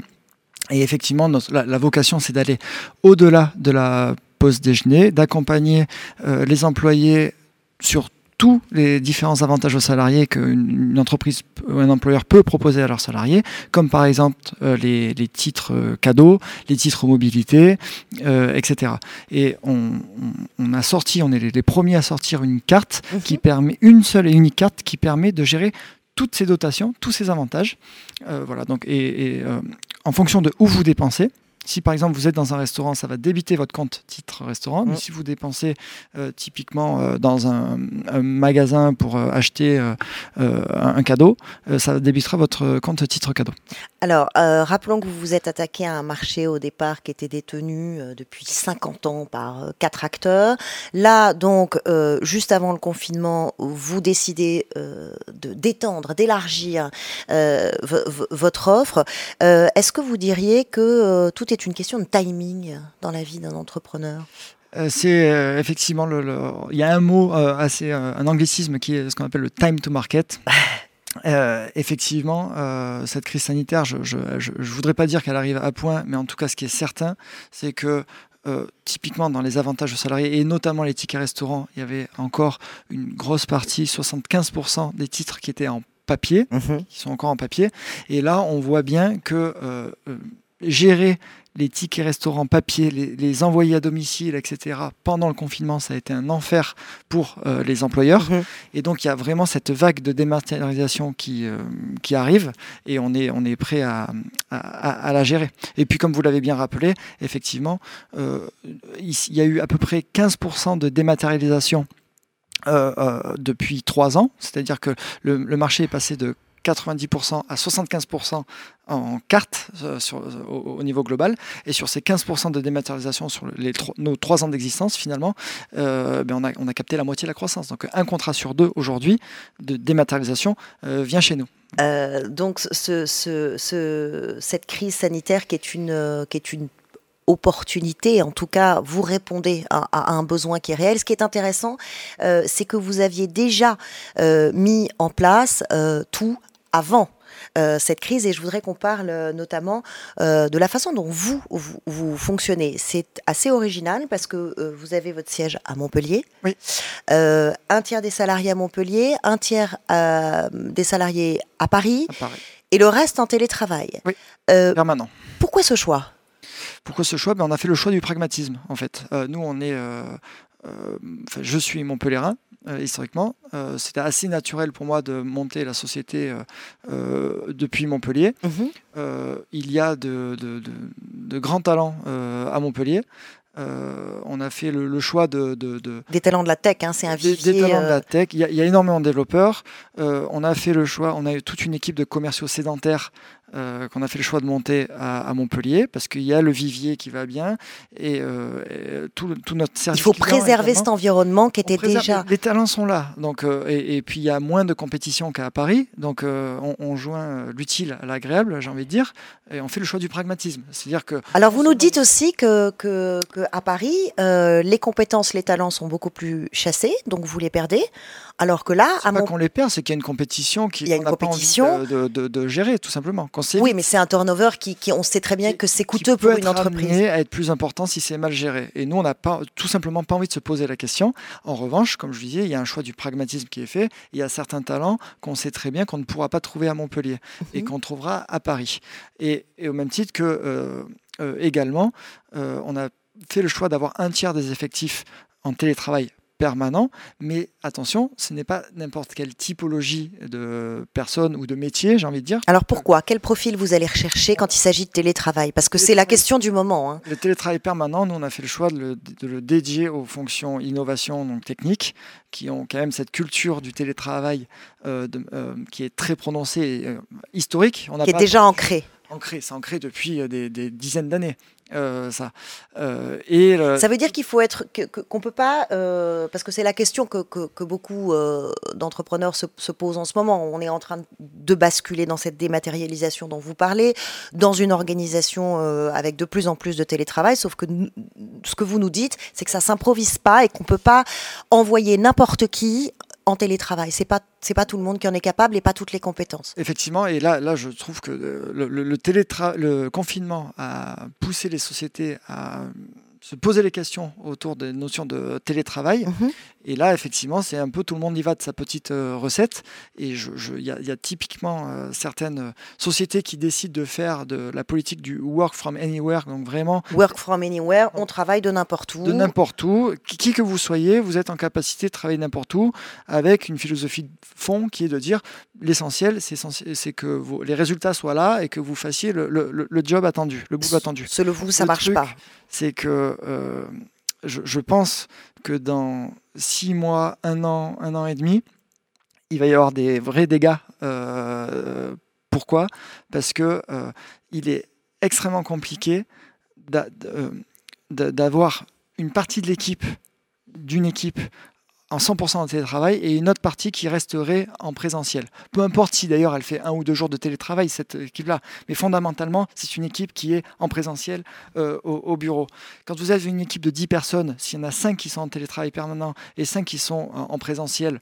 Et effectivement, notre- la, la vocation, c'est d'aller au-delà de la pause déjeuner, d'accompagner euh, les employés sur tous les différents avantages aux salariés qu'une une entreprise ou un employeur peut proposer à leurs salariés, comme par exemple euh, les, les titres euh, cadeaux, les titres mobilité, euh, etc. Et on, a sorti, on est les, les premiers à sortir une carte qui permet, une seule et unique carte qui permet de gérer toutes ces dotations, tous ces avantages. Euh, voilà, donc, et, et, euh, en fonction de où vous dépensez, si par exemple vous êtes dans un restaurant, ça va débiter votre compte titre restaurant. Mais Mm. si vous dépensez euh, typiquement euh, dans un, un magasin pour euh, acheter un, cadeau, ça débitera votre compte titre cadeau. Alors, rappelons que vous vous êtes attaqué à un marché au départ qui était détenu depuis 50 ans par quatre acteurs. Là, donc, juste avant le confinement, vous décidez de d'étendre, d'élargir votre offre. Est-ce que vous diriez que euh, tout est une question de timing dans la vie d'un entrepreneur Euh, c'est euh, effectivement le, le- il y a un mot euh, assez un anglicisme qui est ce qu'on appelle le time to market. <laughs> Effectivement, cette crise sanitaire, je, je, je, je voudrais pas dire qu'elle arrive à point, mais en tout cas, ce qui est certain, c'est que euh, typiquement dans les avantages aux salariés et notamment les tickets restaurants, il y avait encore une grosse partie, 75% des titres qui étaient en papier qui sont encore en papier. Et là, on voit bien que euh, gérer les tickets restaurants papier, les, les envoyer à domicile, etc., pendant le confinement, ça a été un enfer pour euh, les employeurs. Mhm. Et donc, il y a vraiment cette vague de dématérialisation qui, euh, qui arrive et on est, on est prêt à, à, la gérer. Et puis, comme vous l'avez bien rappelé, effectivement, euh, il il y a eu à peu près 15% de dématérialisation euh, euh, depuis trois ans, c'est-à-dire que le, le marché est passé de 90% à 75% en cartes euh, euh, au, au niveau global. Et sur ces 15% de dématérialisation sur nos trois ans d'existence, finalement, euh, ben on, a, capté la moitié de la croissance. Donc un contrat sur deux aujourd'hui de dématérialisation vient chez nous. Donc, ce, ce- ce- cette crise sanitaire qui est une, opportunité, en tout cas, vous répondez à, un besoin qui est réel. Ce qui est intéressant, c'est que vous aviez déjà mis en place tout avant euh, cette crise et je voudrais qu'on parle euh, notamment euh, de la façon dont vous, vous, vous fonctionnez. C'est assez original parce que euh, vous avez votre siège à Montpellier, Oui. Un tiers des salariés à Montpellier, un tiers des salariés à Paris à Paris. et le reste en télétravail. Oui. Permanent. pourquoi ce choix? Pourquoi ce choix? Ben, On a fait le choix du pragmatisme, en fait. Nous, on est. euh, je suis Montpellierin, historiquement. Euh, C'était assez naturel pour moi de monter la société euh, euh, depuis Montpellier. Mhm. Euh, il y a de, de- de- de grands talents euh, à Montpellier. Euh, on a fait le, le choix de, de- de- Des talents de la tech, hein, c'est un des, vivier. des talents de euh, la tech. Il y, a, il y a énormément de développeurs. Euh, on a fait le choix, on a eu toute une équipe de commerciaux sédentaires euh, qu'on a fait le choix de monter à, à Montpellier parce qu'il y a le vivier qui va bien et, euh, et tout, notre service. Il faut client, préserver cet environnement qui était préserve- déjà. Les talents sont là. Donc, euh, et, et puis il y a moins de compétition qu'à Paris. Donc on, on joint l'utile à l'agréable, j'ai envie de dire. Et on fait le choix du pragmatisme. C'est-à-dire que Alors vous nous dites aussi que, que, que à Paris, les compétences, les talents sont beaucoup plus chassés, donc vous les perdez. Alors que là, à pas Mont- qu'on les perd, c'est qu'il y a une compétition qui Il y a une pas envie de, de- de- de gérer, tout simplement. Oui, mais c'est un turnover qui, qui, on sait très bien qui- que c'est qui coûteux peut pour une entreprise. amené à être plus important si c'est mal géré. Et nous, on n'a pas, tout simplement pas envie de se poser la question. En revanche, comme je disais, il y a un choix du pragmatisme qui est fait. Il y a certains talents qu'on sait très bien qu'on ne pourra pas trouver à Montpellier et Mhm. qu'on trouvera à Paris. Et, et au même titre que euh, euh, également, euh, on a fait le choix d'avoir un tiers des effectifs en télétravail permanent, mais attention, ce n'est pas n'importe quelle typologie de personnes ou de métiers, j'ai envie de dire. Alors pourquoi? Quel profil vous allez rechercher quand il s'agit de télétravail? Parce que c'est la question du moment. hein. Le télétravail permanent, nous, on a fait le choix de le, de le dédier aux fonctions innovation donc techniques, qui ont quand même cette culture du télétravail euh, de- euh, qui est très prononcée et euh, historique. On Qui est déjà ancré. Ancré, c'est ancré depuis euh, des, dizaines d'années. euh, ça. Euh, Ça veut dire qu'il faut être qu'on peut pas parce que c'est la question que, beaucoup d'entrepreneurs se, se posent en ce moment. On est en train de basculer dans cette dématérialisation dont vous parlez, dans une organisation avec de plus en plus de télétravail. Sauf que ce que vous nous dites, c'est que ça s'improvise pas et qu'on peut pas envoyer n'importe qui en télétravail. C'est pas pas tout le monde qui en est capable et pas toutes les compétences. Effectivement, et là, là, je trouve que euh, le, le- le confinement a poussé les sociétés à se poser les questions autour des notions de télétravail. Mhm. Et là, effectivement, c'est un peu tout le monde y va de sa petite euh, recette. Et je- je- il y, a- il y a typiquement euh, certaines euh, sociétés qui décident de faire de la politique du work from anywhere, donc vraiment Work from anywhere, on travaille de n'importe où. de n'importe où, qui, qui que vous soyez, vous êtes en capacité de travailler n'importe où, avec une philosophie de fond qui est de dire l'essentiel, c'est que vos- les résultats soient là et que vous fassiez le, le- le- le job attendu, le boulot attendu. Selon vous, ça marche truc, pas. C'est que euh, je, pense que dans six mois, un an, un an et demi, il va y avoir des vrais dégâts. Euh, pourquoi? Parce que euh, il est extrêmement compliqué d'a- d'a- d'avoir une partie de l'équipe, d'une équipe en 100% en télétravail et une autre partie qui resterait en présentiel. Peu importe si d'ailleurs elle fait un ou deux jours de télétravail, cette équipe-là. Mais fondamentalement, c'est une équipe qui est en présentiel euh, au, au bureau. Quand vous avez une équipe de 10 personnes, s'il y en a 5 qui sont en télétravail permanent et 5 qui sont en, en présentiel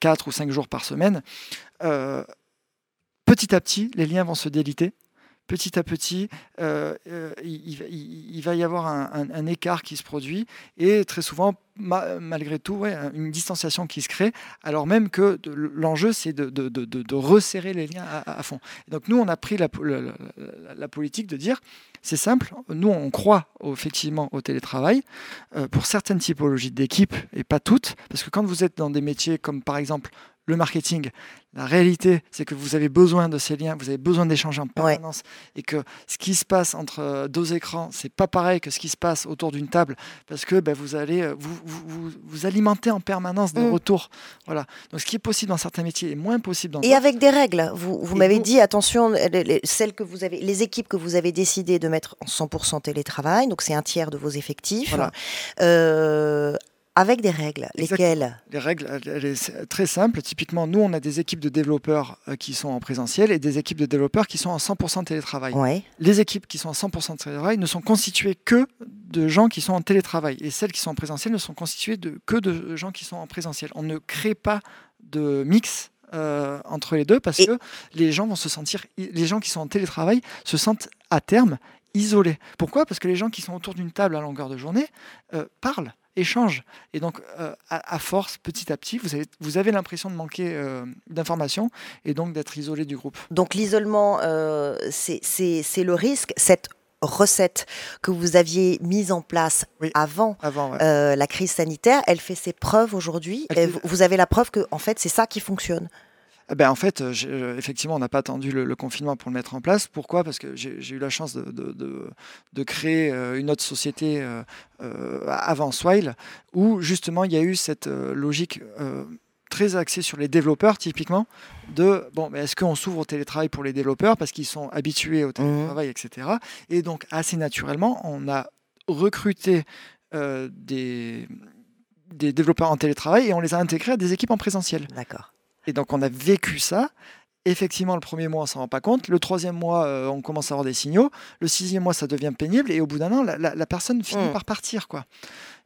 4 ou 5 jours par semaine, euh, petit à petit, les liens vont se déliter. Petit à petit, euh, euh, il, va- y avoir un, écart qui se produit et très souvent, ma- malgré tout, une distanciation qui se crée, alors même que l'enjeu, c'est de, resserrer les liens à, fond. Donc nous, on a pris la, politique de dire, c'est simple, nous, on croit effectivement au télétravail euh, pour certaines typologies d'équipes et pas toutes, parce que quand vous êtes dans des métiers comme par exemple le marketing, la réalité, c'est que vous avez besoin de ces liens, vous avez besoin d'échanger en permanence, et que ce qui se passe entre euh, deux écrans, c'est pas pareil que ce qui se passe autour d'une table, parce que ben, vous allez euh, vous, vous, vous- vous alimenter en permanence des Mm. retours. Voilà. Donc ce qui est possible dans certains métiers est moins possible dans Et avec des règles. Vous, m'avez dit, attention, les, les- celles que vous avez, les équipes que vous avez décidé de mettre en 100% télétravail, donc c'est un tiers de vos effectifs, Voilà. euh, avec des règles. Lesquelles Les règles, elles- c'est très simple. Typiquement, nous, on a des équipes de développeurs euh, qui sont en présentiel et des équipes de développeurs qui sont en 100% télétravail. Ouais. Les équipes qui sont en 100% télétravail ne sont constituées que de gens qui sont en télétravail. Et celles qui sont en présentiel ne sont constituées de, que de gens qui sont en présentiel. On ne crée pas de mix euh, entre les deux parce Et- que les gens vont se sentir, les gens qui sont en télétravail se sentent à terme isolés. Pourquoi? Parce que les gens qui sont autour d'une table à longueur de journée euh, parlent, échangent. Et donc, euh, à, à force, petit à petit, vous avez, vous avez l'impression de manquer euh, d'informations et donc d'être isolé du groupe. Donc l'isolement, euh, c'est le risque. Cette recette que vous aviez mise en place Oui. avant Avant, ouais. euh, la crise sanitaire, elle fait ses preuves aujourd'hui. Vous avez la preuve que, en fait, c'est ça qui fonctionne. Eh Ben, en fait, euh, euh, effectivement, on n'a pas attendu le, le confinement pour le mettre en place. Pourquoi? Parce que j'ai eu la chance de, de- de- de créer euh, une autre société avant Swile, où justement il y a eu cette logique très axée sur les développeurs, typiquement, de bon, mais est-ce qu'on s'ouvre au télétravail pour les développeurs? Parce qu'ils sont habitués au télétravail, etc. Et donc, assez naturellement, on a recruté euh, des, des développeurs en télétravail et on les a intégrés à des équipes en présentiel. D'accord. Et donc on a vécu ça. Effectivement, le premier mois, on s'en rend pas compte. Le troisième mois, euh, on commence à avoir des signaux. Le sixième mois, ça devient pénible. Et au bout d'un an, la, la- la personne finit Mm. par partir. Quoi.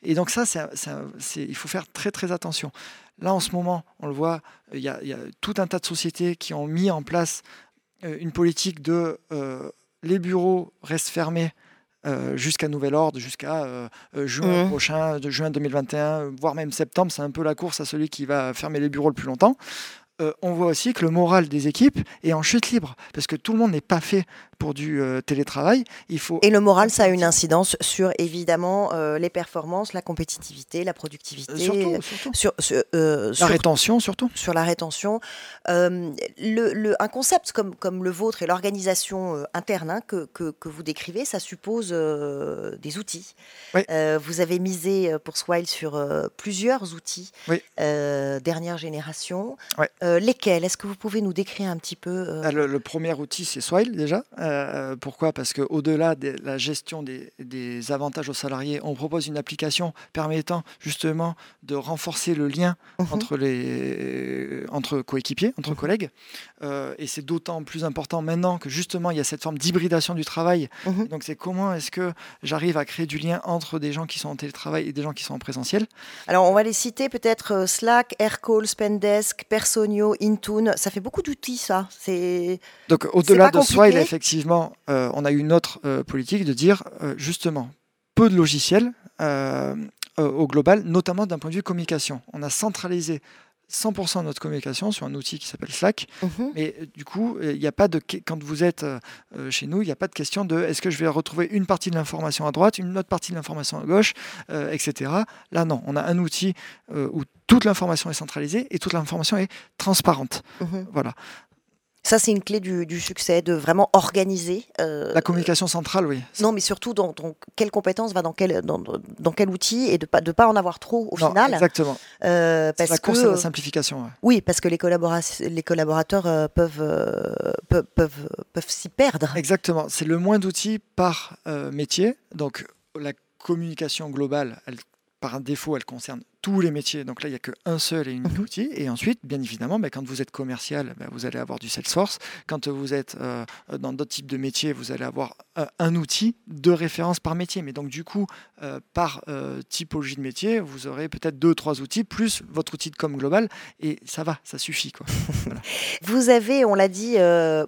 Et donc ça, c'est, c'est- il faut faire très très attention. Là, en ce moment, on le voit, il y, a, il y a tout un tas de sociétés qui ont mis en place euh, une politique de euh, les bureaux restent fermés euh, jusqu'à nouvel ordre, jusqu'à euh, euh, juin Mhm. prochain, de juin 2021, voire même septembre. C'est un peu la course à celui qui va fermer les bureaux le plus longtemps. Euh, on voit aussi que le moral des équipes est en chute libre, parce que tout le monde n'est pas fait pour du euh, télétravail. Il faut Et le moral, ça a une incidence sur, évidemment, euh, les performances, la compétitivité, la productivité. Surtout, surtout. Sur, sur, la sur- rétention surtout. sur la rétention. Le, le- un concept comme, comme le vôtre et l'organisation interne hein, que, que, que vous décrivez, ça suppose des outils. Oui. Vous avez misé pour Swile sur plusieurs outils Oui. dernière génération. Ouais. Euh, lesquels? Est-ce que vous pouvez nous décrire un petit peu euh, Ah, Le, le premier outil, c'est Swile déjà. Euh, pourquoi? Parce qu'au-delà de la gestion des, des avantages aux salariés, on propose une application permettant justement de renforcer le lien Mhm. entre, les, entre coéquipiers, entre collègues. Euh, et c'est d'autant plus important maintenant que justement il y a cette forme d'hybridation du travail. Mhm. Donc c'est comment est-ce que j'arrive à créer du lien entre des gens qui sont en télétravail et des gens qui sont en présentiel? Alors, on va les citer peut-être Slack, Aircall, Spendesk, Personio, Intune. Ça fait beaucoup d'outils, ça. C'est Donc au-delà de compliqué effectivement, euh, on a eu une autre euh, politique de dire euh, justement peu de logiciels au global, notamment d'un point de vue communication. On a centralisé 100% de notre communication sur un outil qui s'appelle Slack. Mhm. Mais euh, du coup, euh, il n'y a pas de quand vous êtes euh, chez nous, il n'y a pas de question de est-ce que je vais retrouver une partie de l'information à droite, une autre partie de l'information à gauche, euh, etc. Là, non, on a un outil euh, où toute l'information est centralisée et toute l'information est transparente. Mhm. Voilà. Ça, c'est une clé du, du succès, de vraiment organiser. euh, La communication centrale, oui. Non, mais surtout, dans, dans quelle compétence va dans quel, dans, dans quel outil et de pas, de pas en avoir trop au Non, final. Exactement. euh, parce la course que, à la simplification. ouais. Oui, parce que les, collabora- les collaborateurs euh, peuvent, euh, peuvent, peuvent, peuvent s'y perdre. Exactement. C'est le moins d'outils par métier. Donc la communication globale, elle, par défaut, elle concerne tous les métiers. Donc là, il n'y a qu'un seul et unique Mhm. outil. Et ensuite, bien évidemment, bah, quand vous êtes commercial, bah, vous allez avoir du Salesforce. Quand vous êtes euh, dans d'autres types de métiers, vous allez avoir euh, un outil de référence par métier. Mais donc, du coup, euh, par typologie de métier, vous aurez peut-être deux, trois outils, plus votre outil de com global. Et ça va, ça suffit. Quoi. <laughs> Vous avez, on l'a dit,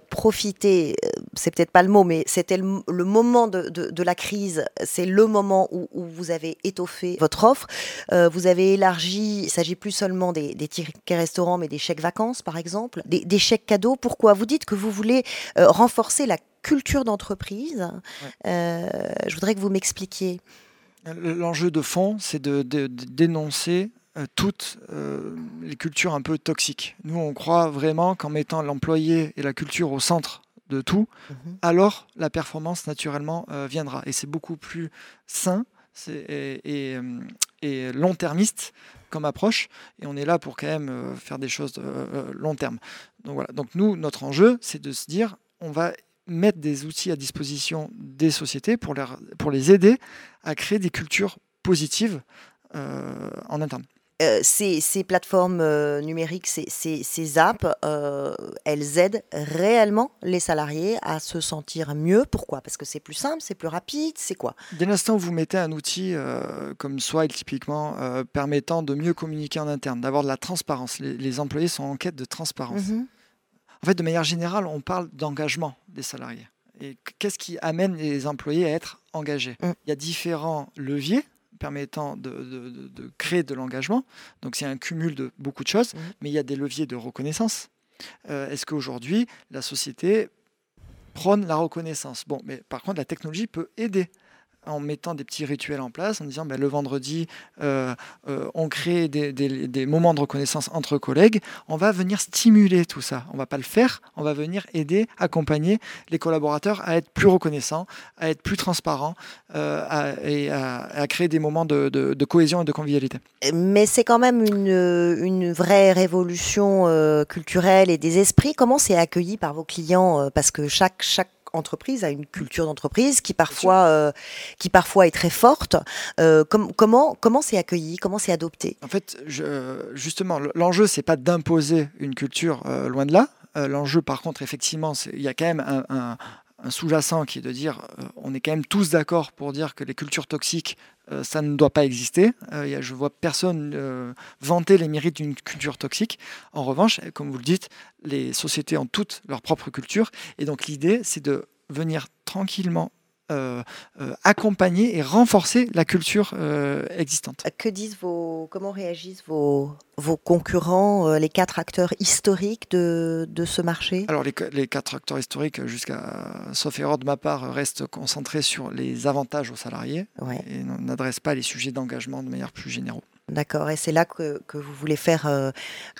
profité, c'est peut-être pas le mot, mais c'était le, le moment de, de- de la crise, c'est le moment où, où vous avez étoffé votre offre. Vous avez élargi, il s'agit plus seulement des, des tickets restaurants, mais des chèques vacances, par exemple, des, des chèques cadeaux. Pourquoi? Vous dites que vous voulez euh, renforcer la culture d'entreprise. Euh, je voudrais que vous m'expliquiez. L'enjeu de fond, c'est de, de- de dénoncer euh, toutes euh, les cultures un peu toxiques. Nous, on croit vraiment qu'en mettant l'employé et la culture au centre de tout, Mhm. alors la performance naturellement euh, viendra. Et c'est beaucoup plus sain et, et, euh, et long-termiste comme approche. Et on est là pour quand même euh, faire des choses euh, euh, long terme. Donc voilà. Donc nous, notre enjeu, c'est de se dire, on va mettre des outils à disposition des sociétés pour, leur- pour les aider à créer des cultures positives en interne. Euh, ces, ces plateformes euh, numériques, ces, ces- ces apps, euh, elles aident réellement les salariés à se sentir mieux. Pourquoi? Parce que c'est plus simple, c'est plus rapide, c'est quoi? Dès l'instant où vous mettez un outil comme Swile typiquement permettant de mieux communiquer en interne, d'avoir de la transparence, les, les employés sont en quête de transparence. Mhm. En fait, de manière générale, on parle d'engagement des salariés. Et qu'est-ce qui amène les employés à être engagés? Mm. Il y a différents leviers permettant de, de- de- de créer de l'engagement. Donc c'est un cumul de beaucoup de choses, Mm. mais il y a des leviers de reconnaissance. Euh, Est-ce qu'aujourd'hui, la société prône la reconnaissance? Bon, mais par contre, la technologie peut aider en mettant des petits rituels en place, en disant ben, le vendredi, euh, euh, on crée des, moments de reconnaissance entre collègues, on va venir stimuler tout ça. On va pas le faire, on va venir aider, accompagner les collaborateurs à être plus reconnaissants, à être plus transparents euh, et à, créer des moments de, cohésion et de convivialité. Mais c'est quand même une, vraie révolution culturelle et des esprits. Comment c'est accueilli par vos clients? Parce que chaque entreprise a une culture d'entreprise qui parfois, euh, qui parfois est très forte. Euh, com- comment comment c'est accueilli Comment c'est adopté? En fait, je- justement, l'enjeu, c'est pas d'imposer une culture, euh, loin de là. L'enjeu, par contre, effectivement, il y a quand même un, un- un sous-jacent qui est de dire, euh, on est quand même tous d'accord pour dire que les cultures toxiques, euh, ça ne doit pas exister. Euh, je vois personne vanter les mérites d'une culture toxique. En revanche, comme vous le dites, les sociétés ont toutes leur propre culture, et donc l'idée, c'est de venir tranquillement euh, euh, accompagner et renforcer la culture euh, existante. Que disent vos comment réagissent vos vos concurrents, les quatre acteurs historiques de, de ce marché? Alors les, les quatre acteurs historiques, jusqu'à sauf erreur de ma part, restent concentrés sur les avantages aux salariés Ouais. et n'adressent pas les sujets d'engagement de manière plus générale. D'accord, et c'est là que, que vous voulez faire euh,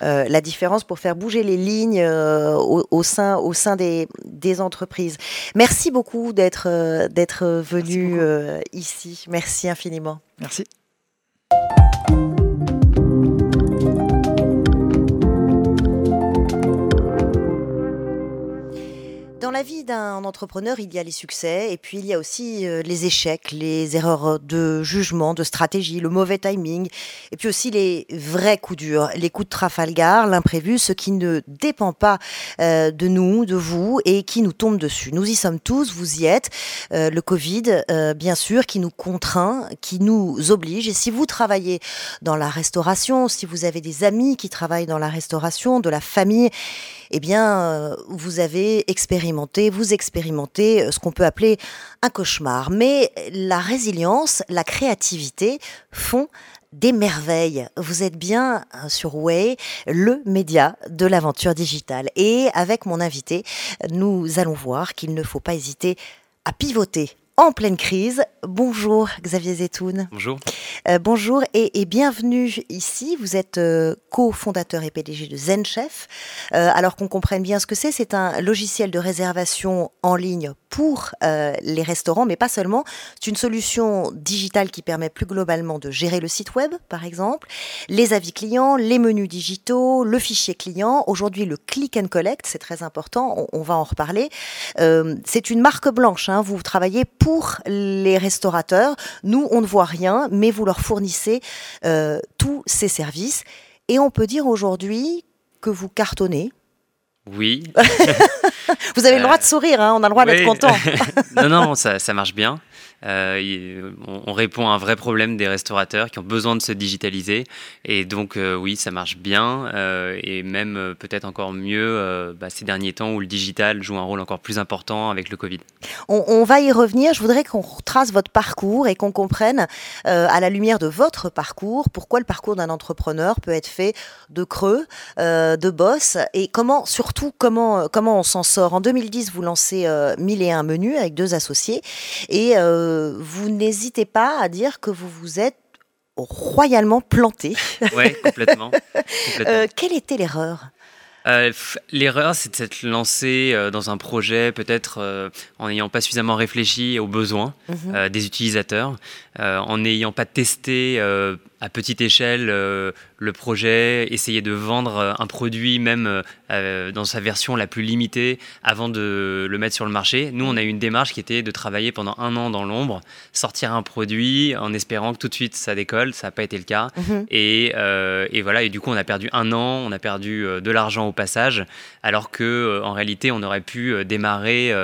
euh, la différence pour faire bouger les lignes euh, au, au sein, au sein des, des entreprises. Merci beaucoup d'être d'être venu ici. Merci infiniment. Merci. Dans la vie d'un entrepreneur, il y a les succès et puis il y a aussi euh, les échecs, les erreurs de jugement, de stratégie, le mauvais timing et puis aussi les vrais coups durs, les coups de Trafalgar, l'imprévu, ce qui ne dépend pas euh, de nous, de vous et qui nous tombe dessus. Nous y sommes tous, vous y êtes. Euh, le Covid, bien sûr, qui nous contraint, qui nous oblige. Et si vous travaillez dans la restauration, si vous avez des amis qui travaillent dans la restauration, de la famille, eh bien, euh, vous avez expérimenté, vous expérimentez euh, ce qu'on peut appeler un cauchemar. Mais la résilience, la créativité font des merveilles. Vous êtes bien euh, sur Way, le média de l'aventure digitale. Et avec mon invité, nous allons voir qu'il ne faut pas hésiter à pivoter en pleine crise. Bonjour Xavier Zetoun. Bonjour. Euh, bonjour et, et bienvenue ici. Vous êtes euh, cofondateur et PDG de ZenChef. Euh, alors qu'on comprenne bien ce que c'est, c'est un logiciel de réservation en ligne pour euh, les restaurants, mais pas seulement. C'est une solution digitale qui permet plus globalement de gérer le site web, par exemple, les avis clients, les menus digitaux, le fichier client. Aujourd'hui, le click and collect, c'est très important. On, va en reparler. Euh, c'est une marque blanche. hein. Vous travaillez pour les restaurateurs. Nous, on ne voit rien, mais vous leur fournissez euh, tous ces services. Et on peut dire aujourd'hui que vous cartonnez. Oui. <laughs> Vous avez le droit de sourire, hein, on a le droit d'être content. <laughs> non, non, ça, ça marche bien. Euh, on, on répond à un vrai problème des restaurateurs qui ont besoin de se digitaliser. Et donc, euh, oui, ça marche bien. euh, et même peut-être encore mieux bah, ces derniers temps où le digital joue un rôle encore plus important avec le Covid. On, va y revenir. Je voudrais qu'on retrace votre parcours et qu'on comprenne, à la lumière de votre parcours, pourquoi le parcours d'un entrepreneur peut être fait de creux, de boss, et comment, surtout, comment, comment on s'en sort. En 2010, vous lancez euh, 1001 menus avec deux associés, et vous n'hésitez pas à dire que vous vous êtes royalement planté. <laughs> Ouais, complètement. complètement. Euh, quelle était l'erreur? Euh, L'erreur, c'est de s'être lancé euh, dans un projet peut-être euh, en n'ayant pas suffisamment réfléchi aux besoins Mhm. euh, des utilisateurs, euh, en n'ayant pas testé euh, à petite échelle euh, le projet, essayer de vendre euh, un produit même euh, dans sa version la plus limitée avant de le mettre sur le marché. Nous, on a eu une démarche qui était de travailler pendant un an dans l'ombre, sortir un produit en espérant que tout de suite ça décolle. Ça n'a pas été le cas. Mhm. Et, et, voilà, et du coup, on a perdu un an, on a perdu de l'argent au passage, alors que en réalité, on aurait pu démarrer,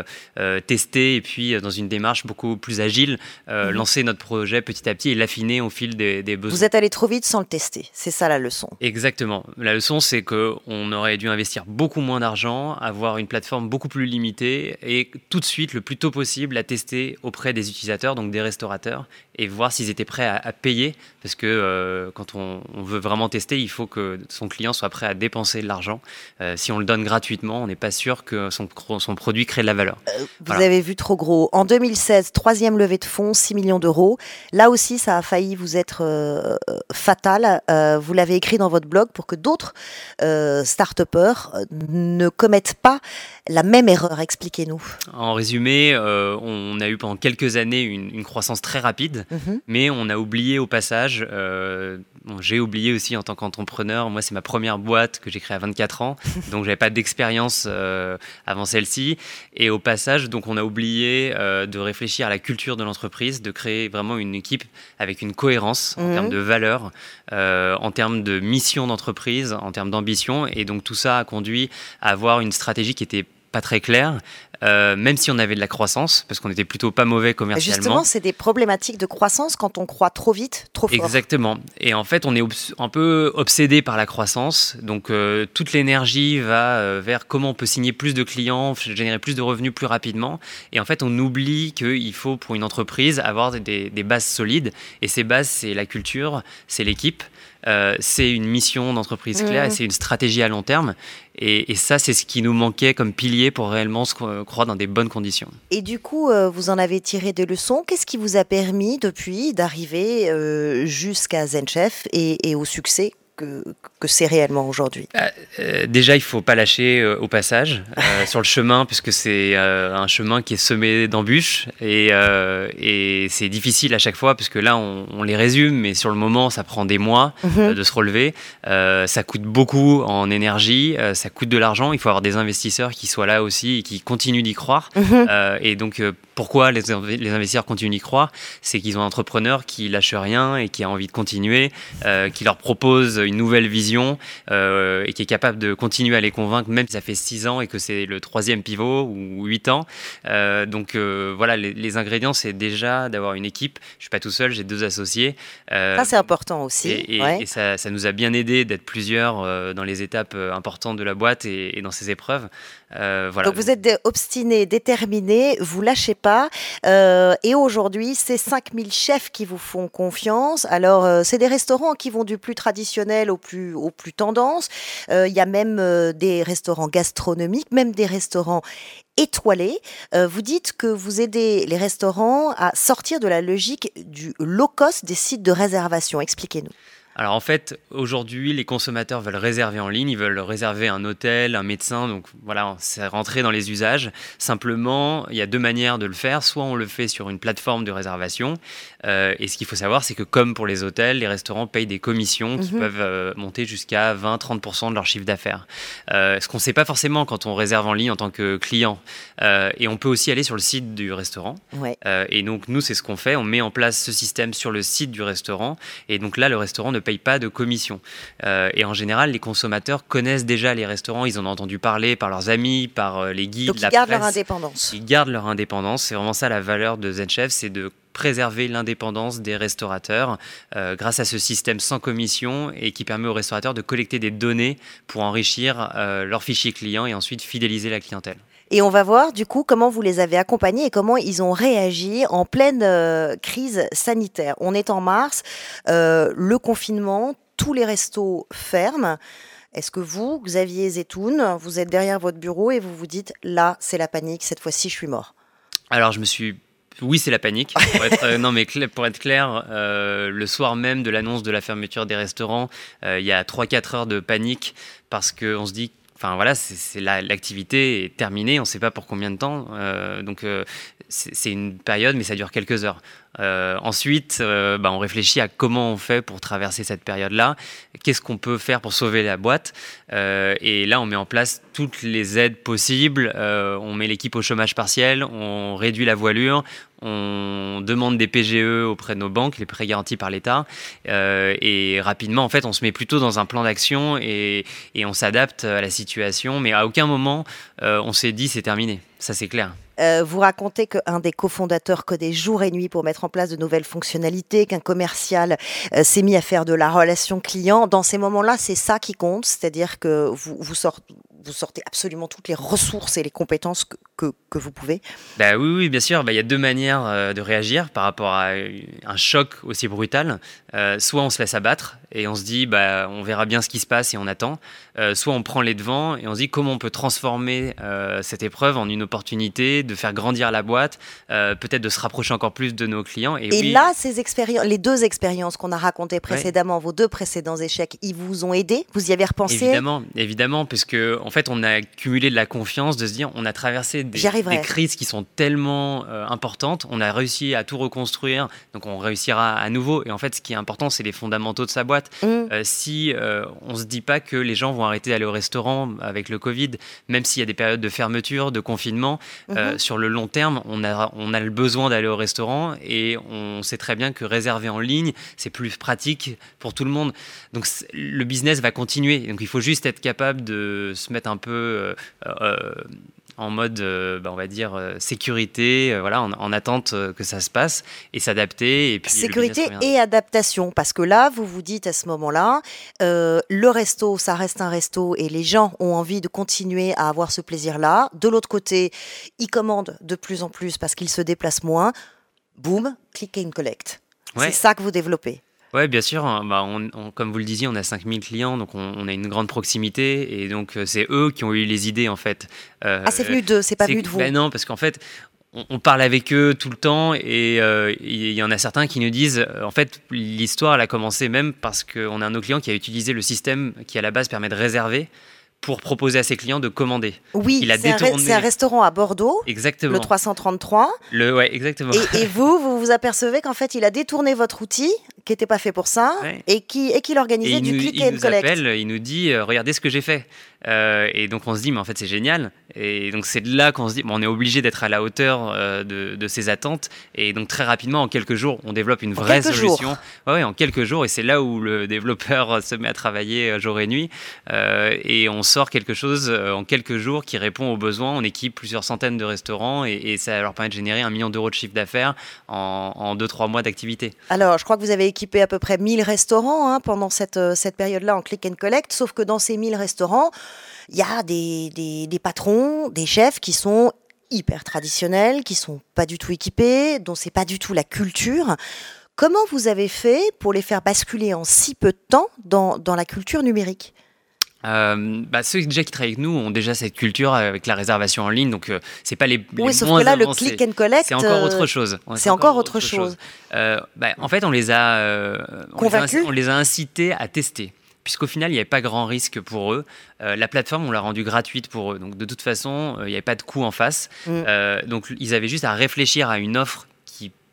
tester et puis dans une démarche beaucoup plus agile, mhm. lancer notre projet petit à petit et l'affiner au fil des, des besoins êtes allé trop vite sans le tester. C'est ça la leçon. Exactement. La leçon, c'est qu'on aurait dû investir beaucoup moins d'argent, avoir une plateforme beaucoup plus limitée et tout de suite, le plus tôt possible, la tester auprès des utilisateurs, donc des restaurateurs, et voir s'ils étaient prêts à, payer. Parce que euh, quand on, veut vraiment tester, il faut que son client soit prêt à dépenser de l'argent. Euh, si on le donne gratuitement, on n'est pas sûr que son, son, produit crée de la valeur. Euh, vous avez vu trop gros. En 2016, troisième levée de fonds, 6 millions d'euros. Là aussi, ça a failli vous être fatal. vous l'avez écrit dans votre blog pour que d'autres start-upers ne commettent pas la même erreur. Expliquez-nous. En résumé, on a eu pendant quelques années une, une croissance très rapide Mhm. Mais on a oublié au passage, euh, j'ai oublié aussi en tant qu'entrepreneur, moi c'est ma première boîte que j'ai créée à 24 ans, <laughs> donc j'avais pas d'expérience euh, avant celle-ci. Et au passage, donc on a oublié euh, de réfléchir à la culture de l'entreprise, de créer vraiment une équipe avec une cohérence en termes mhm. de valeurs, en termes de mission d'entreprise, en termes d'ambition. Et donc tout ça a conduit à avoir une stratégie qui était pas très claire, euh, même si on avait de la croissance, parce qu'on était plutôt pas mauvais commercialement. Justement, c'est des problématiques de croissance quand on croit trop vite, trop fort. Exactement. Et en fait, on est un peu obsédé par la croissance. Donc, euh, toute l'énergie va euh, vers comment on peut signer plus de clients, générer plus de revenus plus rapidement. Et en fait, on oublie qu'il faut, pour une entreprise, avoir des, des bases solides. Et ces bases, c'est la culture, c'est l'équipe. Euh, c'est une mission d'entreprise claire et c'est une stratégie à long terme. Et, ça, c'est ce qui nous manquait comme pilier pour réellement se croire dans des bonnes conditions. Et du coup, euh, vous en avez tiré des leçons. Qu'est-ce qui vous a permis depuis d'arriver euh, jusqu'à ZenChef et au succès? Que, c'est réellement aujourd'hui bah, euh, Déjà, il ne faut pas lâcher euh, au passage euh, <laughs> sur le chemin, puisque c'est un chemin qui est semé d'embûches et, et c'est difficile à chaque fois, puisque là, on, les résume, mais sur le moment, ça prend des mois mhm. de se relever. ça coûte beaucoup en énergie, ça coûte de l'argent. Il faut avoir des investisseurs qui soient là aussi et qui continuent d'y croire. Mhm. et donc, pourquoi les, les investisseurs continuent d'y croire? C'est qu'ils ont un entrepreneur qui lâche rien et qui a envie de continuer, qui leur propose une nouvelle vision euh, et qui est capable de continuer à les convaincre, même si ça fait six ans et que c'est le troisième pivot ou huit ans. Euh, donc euh, voilà, les, ingrédients, c'est déjà d'avoir une équipe. Je suis pas tout seul, j'ai deux associés. ça, c'est important aussi. Et, ça, ça, nous a bien aidé d'être plusieurs dans les étapes importantes de la boîte et, dans ces épreuves. Voilà. Donc vous êtes obstiné, déterminé, vous lâchez pas. et aujourd'hui, c'est 5000 chefs qui vous font confiance. Alors, c'est des restaurants qui vont du plus traditionnel au plus, au plus tendance. Euh, il y a même euh, des restaurants gastronomiques, même des restaurants étoilés. Euh, vous dites que vous aidez les restaurants à sortir de la logique du low cost des sites de réservation. Expliquez-nous. Alors en fait, aujourd'hui, les consommateurs veulent réserver en ligne, ils veulent réserver un hôtel, un médecin, donc voilà, c'est rentré dans les usages. Simplement, il y a deux manières de le faire. Soit on le fait sur une plateforme de réservation, euh, et ce qu'il faut savoir, c'est que comme pour les hôtels, les restaurants payent des commissions qui mhm. peuvent euh, monter jusqu'à 20-30% de leur chiffre d'affaires. Euh, ce qu'on ne sait pas forcément quand on réserve en ligne en tant que client. et on peut aussi aller sur le site du restaurant. et donc nous, c'est ce qu'on fait. On met en place ce système sur le site du restaurant. Et donc là, le restaurant ne paye pas de commission. et en général, les consommateurs connaissent déjà les restaurants. Ils en ont entendu parler par leurs amis, par les guides. Donc ils gardent leur indépendance. Ils gardent leur indépendance. C'est vraiment ça la valeur de ZenChef, c'est de préserver l'indépendance des restaurateurs euh, grâce à ce système sans commission et qui permet aux restaurateurs de collecter des données pour enrichir euh, leur fichier client et ensuite fidéliser la clientèle. Et on va voir du coup comment vous les avez accompagnés et comment ils ont réagi en pleine euh, crise sanitaire. On est en mars, le confinement, tous les restos ferment. Est-ce que vous, Xavier Zetoun, vous êtes derrière votre bureau et vous vous dites là, c'est la panique, cette fois-ci, je suis mort? Alors, je me suis oui, c'est la panique. <laughs> Euh, non, mais pour être clair, euh, le soir même de l'annonce de la fermeture des restaurants, euh, il y a 3-4 heures de panique parce qu'on se dit Enfin voilà, c'est l'activité est terminée, on ne sait pas pour combien de temps. Euh, donc euh, c'est une période, mais ça dure quelques heures. Euh, ensuite, bah, on réfléchit à comment on fait pour traverser cette période-là. Qu'est-ce qu'on peut faire pour sauver la boîte? Et là, on met en place toutes les aides possibles. on met l'équipe au chômage partiel, on réduit la voilure, on demande des PGE auprès de nos banques, les prêts garantis par l'État, euh, et rapidement, en fait, on se met plutôt dans un plan d'action et, on s'adapte à la situation, mais à aucun moment euh, on s'est dit c'est terminé, ça c'est clair. Euh, vous racontez qu'un des cofondateurs codait jour et nuit pour mettre en place de nouvelles fonctionnalités, qu'un commercial s'est mis à faire de la relation client. Dans ces moments-là, c'est ça qui compte, c'est-à-dire que vous, vous, sortez vous sortez absolument toutes les ressources et les compétences que, vous pouvez bah Oui, oui bien sûr. Bah, il y a deux manières euh, de réagir par rapport à un choc aussi brutal. Euh, soit on se laisse abattre et on se dit bah, on verra bien ce qui se passe et on attend. Euh, soit on prend les devants et on se dit comment on peut transformer cette épreuve en une opportunité de faire grandir la boîte, peut-être de se rapprocher encore plus de nos clients. Et, là, ces expériences, les deux expériences qu'on a racontées précédemment, vos deux précédents échecs, ils vous ont aidé Vous y avez repensé? Évidemment, évidemment, puisque en fait, on a accumulé de la confiance, de se dire, on a traversé des, crises qui sont tellement euh, importantes, on a réussi à tout reconstruire, donc on réussira à nouveau. Et en fait, ce qui est important, c'est les fondamentaux de sa boîte. Mm. Euh, si euh, on se dit pas que les gens vont arrêter d'aller au restaurant avec le Covid, même s'il y a des périodes de fermeture, de confinement, mm-hmm. sur le long terme, on a, on a le besoin d'aller au restaurant et on sait très bien que réserver en ligne, c'est plus pratique pour tout le monde. Donc le business va continuer. Donc il faut juste être capable de se mettre un peu euh, euh, en mode, euh, bah, on va dire, sécurité, voilà, en, attente que ça se passe et s'adapter. Et puis sécurité et adaptation, parce que là, vous vous dites à ce moment-là, le resto, ça reste un resto et les gens ont envie de continuer à avoir ce plaisir-là. De l'autre côté, ils commandent de plus en plus parce qu'ils se déplacent moins. Boum, click and collect. C'est ça que vous développez. Oui, bien sûr. Hein. Bah, comme vous le disiez, on a 5000 clients, donc on, a une grande proximité. Et donc, euh, c'est eux qui ont eu les idées, en fait. Euh, ah, c'est venu d'eux, c'est pas venu de vous ben Non, parce qu'en fait, on, parle avec eux tout le temps. Et euh, il y en a certains qui nous disent, en fait, l'histoire, elle a commencé même parce qu'on a un de nos clients qui a utilisé le système qui, à la base, permet de réserver pour proposer à ses clients de commander. Oui, c'est un, restaurant à Bordeaux. Exactement. Le 333. Le, ouais, exactement. Et, vous, vous vous apercevez qu'en fait, il a détourné votre outil, qui n'était pas fait pour ça, et qu'il et qui organisait du click and collect. Il nous appelle, il nous dit, euh, regardez ce que j'ai fait. Euh, et donc on se dit, mais en fait c'est génial. Et donc c'est là qu'on se dit, bon, on est obligé d'être à la hauteur euh, de, de, ces attentes. Et donc très rapidement, en quelques jours, on développe une vraie solution. Ouais, en quelques jours. Et c'est là où le développeur <laughs> se met à travailler euh, jour et nuit. et on sort quelque chose en quelques jours qui répond aux besoins. On équipe plusieurs centaines de restaurants et, ça leur permet de générer un million d'euros de chiffre d'affaires en 2-3 mois d'activité. Alors je crois que vous avez équipé à peu près 1000 restaurants hein, pendant cette, cette période-là en click and collect. Sauf que dans ces 1000 restaurants, il y a des, des, patrons, des chefs qui sont hyper traditionnels, qui sont pas du tout équipés, dont c'est pas du tout la culture. Comment vous avez fait pour les faire basculer en si peu de temps dans, dans la culture numérique? Euh, bah, ceux déjà qui travaillent avec nous ont déjà cette culture avec la réservation en ligne, donc euh, c'est pas les, oui, sauf que là, le click and collect, c'est encore autre chose. C'est encore, autre chose. Euh, bah, en fait, on les a, on les a incités à tester puisqu'au final, il n'y avait pas grand risque pour eux. Euh, la plateforme, on l'a rendue gratuite pour eux. Donc, de toute façon, euh, il n'y avait pas de coût en face. Mm. Euh, donc, ils avaient juste à réfléchir à une offre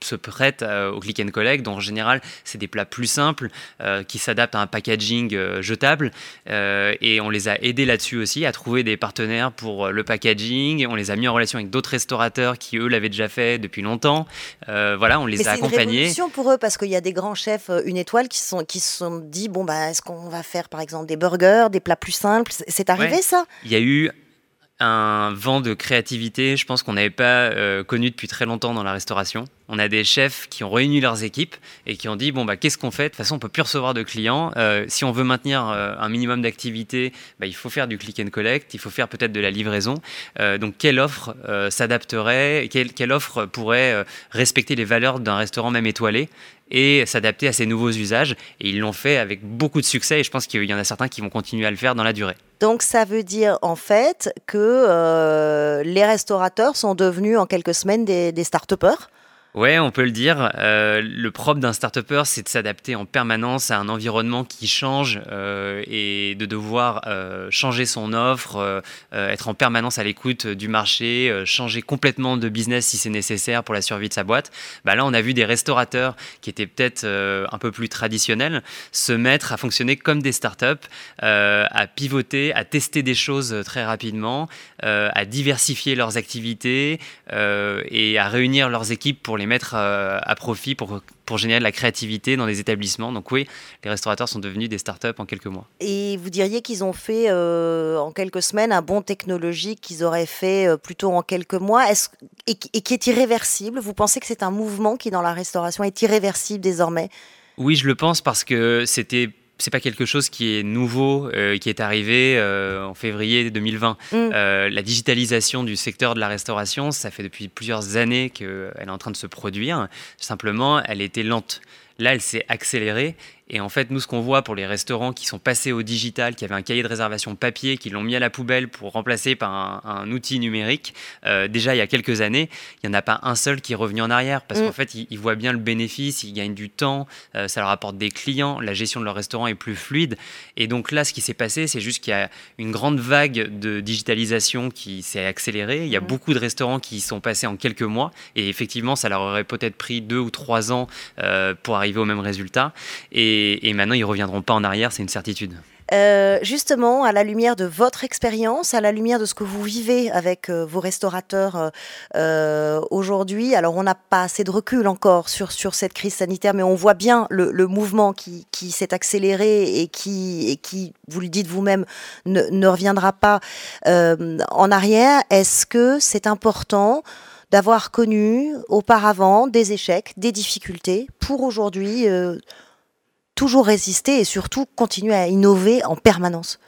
se prêtent euh, au click and collect. Donc en général, c'est des plats plus simples euh, qui s'adaptent à un packaging euh, jetable. et on les a aidés là-dessus aussi à trouver des partenaires pour le packaging. On les a mis en relation avec d'autres restaurateurs qui eux l'avaient déjà fait depuis longtemps. voilà, on les a accompagnés. C'est une pour eux parce qu'il y a des grands chefs une étoile qui sont qui se sont dit bon bah est-ce qu'on va faire par exemple des burgers, des plats plus simples? C'est arrivé ça? Il y a eu un vent de créativité, je pense qu'on n'avait pas euh, connu depuis très longtemps dans la restauration. On a des chefs qui ont réuni leurs équipes et qui ont dit bon bah qu'est-ce qu'on fait? De toute façon, on peut plus recevoir de clients. Euh, si on veut maintenir euh, un minimum d'activité, bah, il faut faire du click and collect, il faut faire peut-être de la livraison. donc quelle offre s'adapterait quelle, quelle, offre pourrait respecter les valeurs d'un restaurant même étoilé? Et s'adapter à ces nouveaux usages. Et ils l'ont fait avec beaucoup de succès et je pense qu'il y en a certains qui vont continuer à le faire dans la durée. Donc ça veut dire en fait que euh, les restaurateurs sont devenus en quelques semaines des, des start-upers Ouais, on peut le dire. Euh, le propre d'un start c'est de s'adapter en permanence à un environnement qui change euh, et de devoir euh, changer son offre, être en permanence à l'écoute du marché, changer complètement de business si c'est nécessaire pour la survie de sa boîte. Bah là, on a vu des restaurateurs qui étaient peut-être un peu plus traditionnels se mettre à fonctionner comme des startups, à pivoter, à tester des choses très rapidement, à diversifier leurs activités et à réunir leurs équipes pour les mettre euh, à profit pour, pour générer de la créativité dans les établissements. Donc oui, les restaurateurs sont devenus des startups en quelques mois. Et vous diriez qu'ils ont fait euh, en quelques semaines un bon technologique qu'ils auraient fait euh, plutôt en quelques mois et, et, qui est irréversible? Vous pensez que c'est un mouvement qui dans la restauration est irréversible désormais? Oui, je le pense parce que c'était c'est pas quelque chose qui est nouveau, euh, qui est arrivé euh, en février 2020. Mm. Euh, la digitalisation du secteur de la restauration, ça fait depuis plusieurs années qu'elle est en train de se produire. Simplement, elle était lente. Là, elle s'est accélérée et en fait, nous, ce qu'on voit pour les restaurants qui sont passés au digital, qui avaient un cahier de réservation papier, qui l'ont mis à la poubelle pour remplacer par un, outil numérique, euh, déjà il y a quelques années, il n'y en a pas un seul qui est revenu en arrière parce mm. qu'en fait, ils, voient bien le bénéfice, ils gagnent du temps, euh, ça leur apporte des clients, la gestion de leur restaurant est plus fluide. Et donc là, ce qui s'est passé, c'est juste qu'il y a une grande vague de digitalisation qui s'est accélérée. Il y a mm. beaucoup de restaurants qui sont passés en quelques mois et effectivement, ça leur aurait peut-être pris deux ou trois ans euh, pour arriver au même résultat. Et et, maintenant, ils reviendront pas en arrière, c'est une certitude. Euh, justement, à la lumière de votre expérience, à la lumière de ce que vous vivez avec euh, vos restaurateurs euh, aujourd'hui, alors on n'a pas assez de recul encore sur, sur cette crise sanitaire, mais on voit bien le, mouvement qui, s'est accéléré et qui, et qui, vous le dites vous-même, ne, ne, reviendra pas en arrière. Est-ce que c'est important d'avoir connu auparavant des échecs, des difficultés pour aujourd'hui toujours résister et surtout continuer à innover en permanence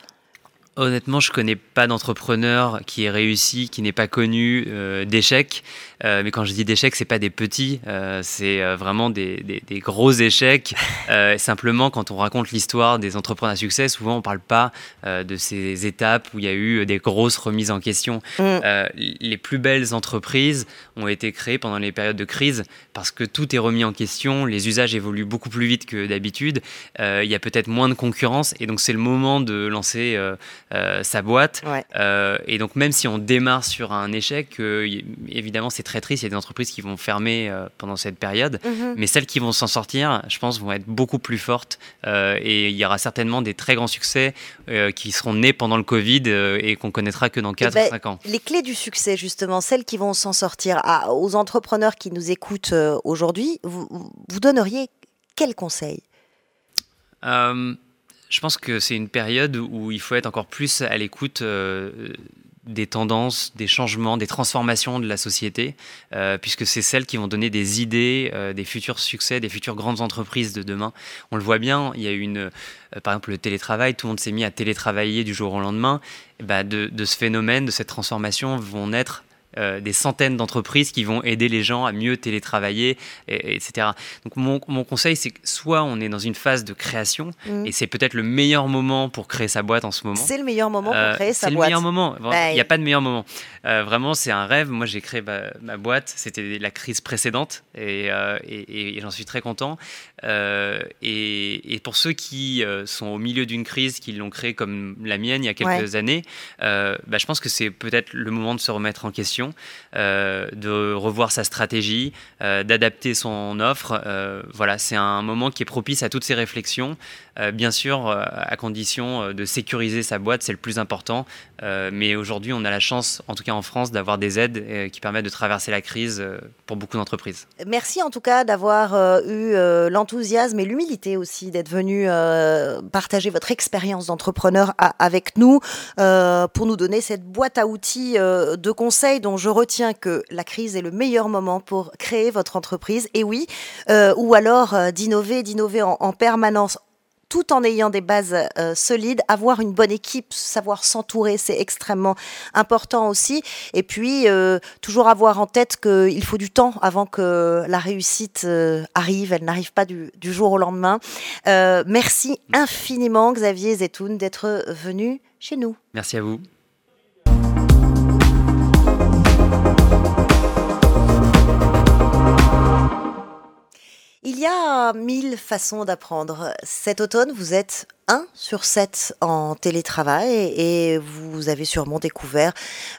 Honnêtement, je connais pas d'entrepreneur qui ait réussi, qui n'ait pas connu euh, d'échecs. Euh, mais quand je dis d'échecs, c'est pas des petits, euh, c'est vraiment des, des, gros échecs. <laughs> simplement, quand on raconte l'histoire des entrepreneurs à succès, souvent on parle pas de ces étapes où il y a eu des grosses remises en question. Mm. les plus belles entreprises ont été créées pendant les périodes de crise parce que tout est remis en question, les usages évoluent beaucoup plus vite que d'habitude, il y a peut-être moins de concurrence et donc c'est le moment de lancer euh, sa boîte. Euh, et donc même si on démarre sur un échec, euh, évidemment c'est très triste, il y a des entreprises qui vont fermer pendant cette période, mhm. mais celles qui vont s'en sortir, je pense, vont être beaucoup plus fortes. et il y aura certainement des très grands succès qui seront nés pendant le Covid et qu'on connaîtra que dans 4 ou 5 ans. Les clés du succès, justement, celles qui vont s'en sortir, aux entrepreneurs qui nous écoutent aujourd'hui, vous, vous donneriez quels conseils je pense que c'est une période où il faut être encore plus à l'écoute euh, des tendances, des changements, des transformations de la société, euh, puisque c'est celles qui vont donner des idées, euh, des futurs succès, des futures grandes entreprises de demain. On le voit bien, il y a une, par exemple le télétravail, tout le monde s'est mis à télétravailler du jour au lendemain. bah de, ce phénomène, de cette transformation vont naître euh, des centaines d'entreprises qui vont aider les gens à mieux télétravailler, etc. Donc mon, mon conseil, c'est que soit on est dans une phase de création, mm. et c'est peut-être le meilleur moment pour créer sa boîte en ce moment. C'est le meilleur moment pour euh, créer sa boîte. C'est le meilleur moment. Il n'y a pas de meilleur moment. Euh, vraiment, c'est un rêve. Moi, j'ai créé ma, boîte. C'était la crise précédente, et, et, j'en suis très content. Et, pour ceux qui sont au milieu d'une crise, qui l'ont créée comme la mienne il y a quelques années, bah, je pense que c'est peut-être le moment de se remettre en question euh, de revoir sa stratégie, euh, d'adapter son offre. Euh, voilà, c'est un moment qui est propice à toutes ces réflexions. Bien sûr, à condition de sécuriser sa boîte, c'est le plus important. mais aujourd'hui, on a la chance, en tout cas en France, d'avoir des aides qui permettent de traverser la crise pour beaucoup d'entreprises. Merci en tout cas d'avoir eu l'enthousiasme et l'humilité aussi d'être venu partager votre expérience d'entrepreneur avec nous pour nous donner cette boîte à outils de conseils dont je retiens que la crise est le meilleur moment pour créer votre entreprise. Et oui, euh, ou alors euh, d'innover, d'innover en, permanence tout en ayant des bases euh, solides, avoir une bonne équipe, savoir s'entourer, c'est extrêmement important aussi. Et puis, toujours avoir en tête qu'il faut du temps avant que la réussite arrive. Elle n'arrive pas du, jour au lendemain. merci infiniment, Xavier Zetoun, d'être venu chez nous. Merci à vous. Il y a mille façons d'apprendre. Cet automne, vous êtes un sur sept en télétravail et vous avez sûrement découvert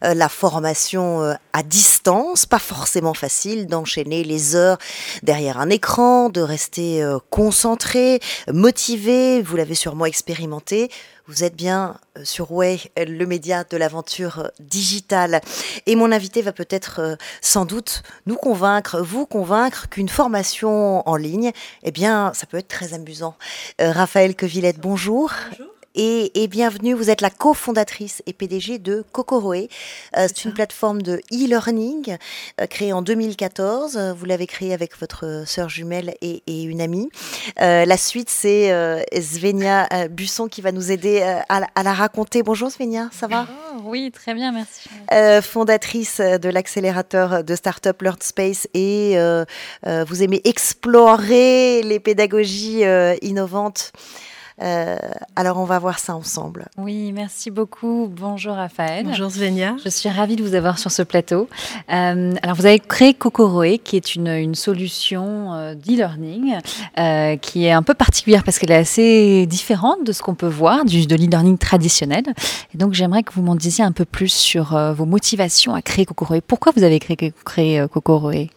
euh, la formation euh, à distance. Pas forcément facile d'enchaîner les heures derrière un écran, de rester euh, concentré, motivé. Vous l'avez sûrement expérimenté. Vous êtes bien euh, sur Way, le média de l'aventure euh, digitale. Et mon invité va peut-être euh, sans doute nous convaincre, vous convaincre qu'une formation en ligne, eh bien, ça peut être très amusant. Raphaël Quevillette, bonjour. Bonjour et, bienvenue. Vous êtes la cofondatrice et PDG de Kokoroe. Euh, c'est une plateforme de e-learning euh, créée en 2014. Vous l'avez créée avec votre sœur jumelle et, une amie. Euh, la suite, c'est Svenia Busson qui va nous aider à, la raconter. Bonjour Svenia, ça va? Oui, très bien, merci. fondatrice de l'accélérateur de start-up Learn Space et vous aimez explorer les pédagogies innovantes. Euh, alors, on va voir ça ensemble. Oui, merci beaucoup. Bonjour Raphaël. Bonjour Svenia. Je suis ravie de vous avoir sur ce plateau. Euh, alors, vous avez créé Kokoroe, qui est une, une solution euh, d'e-learning qui est un peu particulière parce qu'elle est assez différente de ce qu'on peut voir du, de l'e-learning traditionnel. Et donc, j'aimerais que vous m'en disiez un peu plus sur vos motivations à créer Kokoroe. Pourquoi vous avez créé, créé Kokoroe?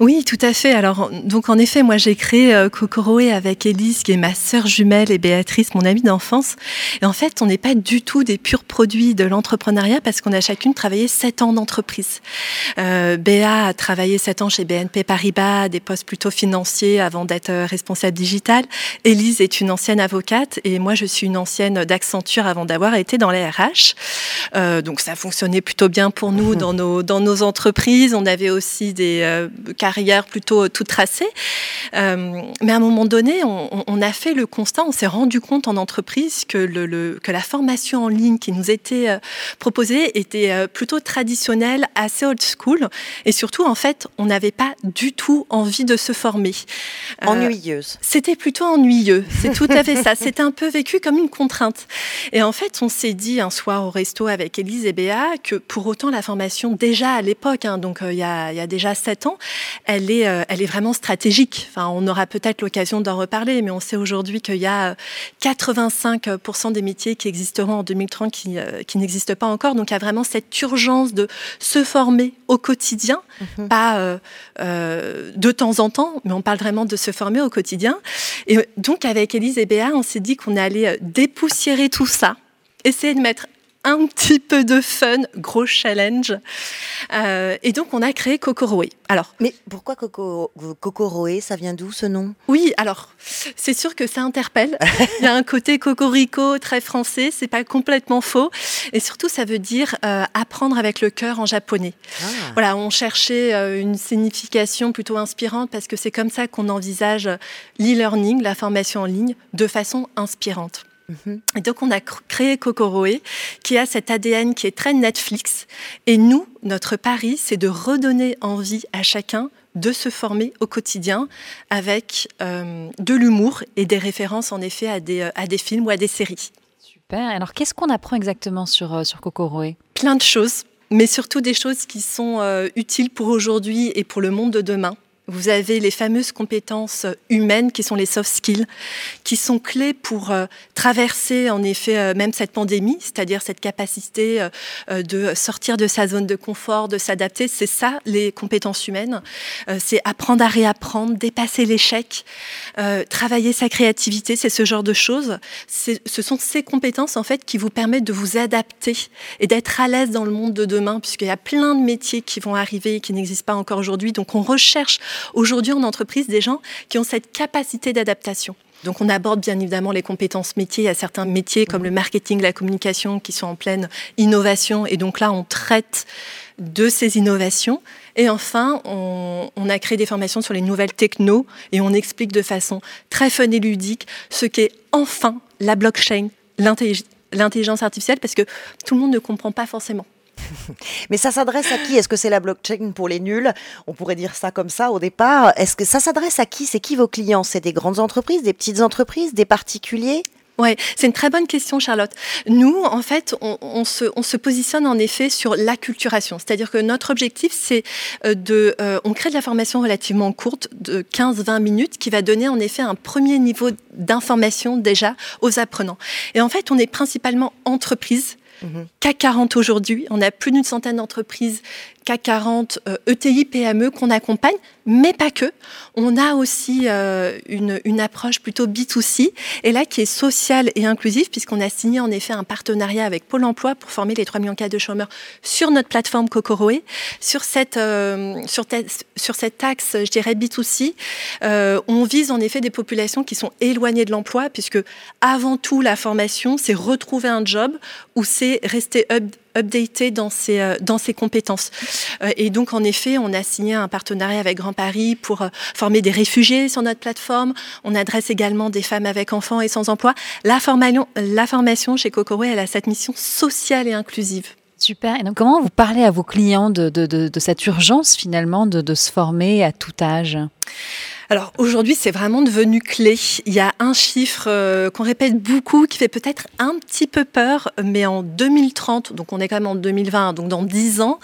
Oui, tout à fait. Alors, donc, en effet, moi, j'ai créé Kokoroe avec Elise, qui est ma sœur jumelle et Béatrice mon amie d'enfance. Et en fait, on n'est pas du tout des purs produits de l'entrepreneuriat parce qu'on a chacune travaillé sept ans d'entreprise. Euh, Béa a travaillé sept ans chez BNP Paribas, des postes plutôt financiers avant d'être euh, responsable digital. Élise est une ancienne avocate et moi, je suis une ancienne d'Accenture avant d'avoir été dans les RH. Euh, donc, ça fonctionnait plutôt bien pour nous <laughs> dans nos, dans nos entreprises. On avait aussi des euh, carrières plutôt toutes tracées. Euh, mais à un moment donné, on, on a fait le constat, on s'est rendu compte en entreprise que, le, que la formation en ligne qui nous était euh, proposée était euh, plutôt traditionnelle, assez old school. Et surtout, en fait, on n'avait pas du tout envie de se former. Euh, Ennuyeuse. C'était plutôt ennuyeux. C'est tout à fait ça. C'était un peu vécu comme une contrainte. Et en fait, on s'est dit un soir au resto avec Élise et Béa que pour autant la formation, déjà à l'époque, hein, donc il y, a, y, a, déjà sept ans, elle est, elle est vraiment stratégique. Enfin, on aura peut-être l'occasion d'en reparler, mais on sait aujourd'hui qu'il y a 85% des métiers qui existeront en 2030 qui, euh, qui n'existent pas encore. Donc il y a vraiment cette urgence de se former au quotidien, mhm. pas euh, euh, de temps en temps, mais on parle vraiment de se former au quotidien. Et donc avec Élise et Béa, on s'est dit qu'on allait dépoussiérer tout ça, essayer de mettre un petit peu de fun, gros challenge. Euh, et donc, on a créé Kokoroe. Alors, mais pourquoi Kokoroe Ça vient d'où ce nom? Oui, alors, c'est sûr que ça interpelle. Il y a un côté cocorico très français, c'est pas complètement faux. Et surtout, ça veut dire euh, apprendre avec le cœur en japonais. Ah. Voilà, on cherchait euh, une signification plutôt inspirante parce que c'est comme ça qu'on envisage l'e-learning, la formation en ligne, de façon inspirante. Mhm. Et donc, on a créé Kokoroe, qui a cet ADN qui est très Netflix. Et nous, notre pari, c'est de redonner envie à chacun de se former au quotidien avec euh, de l'humour et des références, en effet, à des, euh, à des films ou à des séries. Super. Alors, qu'est-ce qu'on apprend exactement sur, euh, sur Kokoroe Plein de choses, mais surtout des choses qui sont utiles pour aujourd'hui et pour le monde de demain. Vous avez les fameuses compétences humaines qui sont les soft skills, qui sont clés pour euh, traverser en effet euh, même cette pandémie, c'est-à-dire cette capacité euh, de sortir de sa zone de confort, de s'adapter. C'est ça les compétences humaines. c'est apprendre à réapprendre, dépasser l'échec, travailler sa créativité, c'est ce genre de choses. Ce sont ces compétences en fait qui vous permettent de vous adapter et d'être à l'aise dans le monde de demain, puisqu'il y a plein de métiers qui vont arriver et qui n'existent pas encore aujourd'hui. Donc on recherche aujourd'hui en entreprise des gens qui ont cette capacité d'adaptation. Donc on aborde bien évidemment les compétences métiers. Il y a certains métiers comme le marketing, la communication qui sont en pleine innovation. Et donc là, on traite de ces innovations. Et enfin, on, a créé des formations sur les nouvelles techno et on explique de façon très fun et ludique ce qu'est enfin la blockchain, l'intelligence artificielle, parce que tout le monde ne comprend pas forcément. <laughs> Mais ça s'adresse à qui? Est-ce que c'est la blockchain pour les nuls? On pourrait dire ça comme ça au départ. Est-ce que ça s'adresse à qui? C'est qui vos clients? C'est des grandes entreprises, des petites entreprises, des particuliers? Ouais, c'est une très bonne question, Charlotte. Nous, en fait, on, se, on se, positionne en effet sur l'acculturation. C'est-à-dire que notre objectif, c'est euh, de. Euh, on crée de la formation relativement courte, de 15-20 minutes, qui va donner en effet un premier niveau d'information déjà aux apprenants. Et en fait, on est principalement entreprise. CAC 40 aujourd'hui, on a plus d'une centaine d'entreprises CAC 40, ETI, PME qu'on accompagne, mais pas que. On a aussi euh, une, approche plutôt B2C, et là qui est sociale et inclusive, puisqu'on a signé en effet un partenariat avec Pôle emploi pour former les 3 millions de chômeurs sur notre plateforme Kokoroé. Sur cette, euh, sur, sur axe, je dirais B2C, euh, on vise en effet des populations qui sont éloignées de l'emploi, puisque avant tout, la formation, c'est retrouver un job ou c'est rester up updater dans ses, euh, dans ses compétences. Euh, et donc, en effet, on a signé un partenariat avec Grand Paris pour euh, former des réfugiés sur notre plateforme. On adresse également des femmes avec enfants et sans emploi. La formation, la formation chez Cocoré, elle a cette mission sociale et inclusive. Super. Et donc, comment vous parlez à vos clients de, de, de, cette urgence finalement de, de se former à tout âge? Alors aujourd'hui, c'est vraiment devenu clé. Il y a un chiffre euh, qu'on répète beaucoup, qui fait peut-être un petit peu peur, mais en 2030, donc on est quand même en 2020, donc dans 10 ans,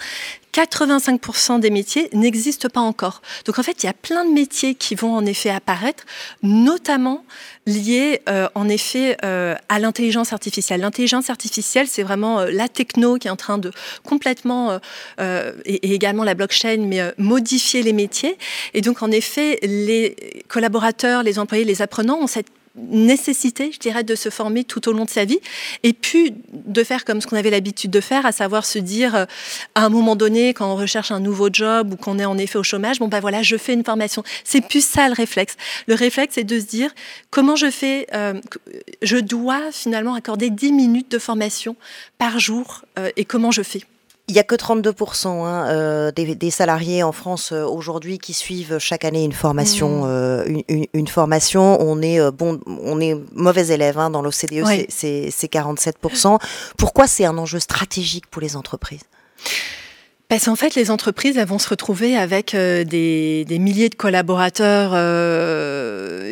85% des métiers n'existent pas encore. Donc en fait, il y a plein de métiers qui vont en effet apparaître, notamment liés euh, en effet euh, à l'intelligence artificielle. L'intelligence artificielle, c'est vraiment euh, la techno qui est en train de complètement, et, également la blockchain, mais modifier les métiers. Et donc en effet, les collaborateurs, les employés, les apprenants ont cette nécessité, je dirais, de se former tout au long de sa vie, et puis de faire comme ce qu'on avait l'habitude de faire, à savoir se dire, euh, à un moment donné, quand on recherche un nouveau job ou qu'on est en effet au chômage, bon ben voilà, je fais une formation. C'est plus ça le réflexe. Le réflexe, c'est de se dire, comment je fais, euh, je dois finalement accorder 10 minutes de formation par jour, euh, et comment je fais? Il n'y a que 32% hein, euh, des, salariés en France euh, aujourd'hui qui suivent chaque année une formation. Mmh. Euh, une, formation, on est bon, on est mauvais élève hein, dans l'OCDE, c'est 47%. Pourquoi c'est un enjeu stratégique pour les entreprises? Parce qu'en fait, les entreprises elles vont se retrouver avec des, milliers de collaborateurs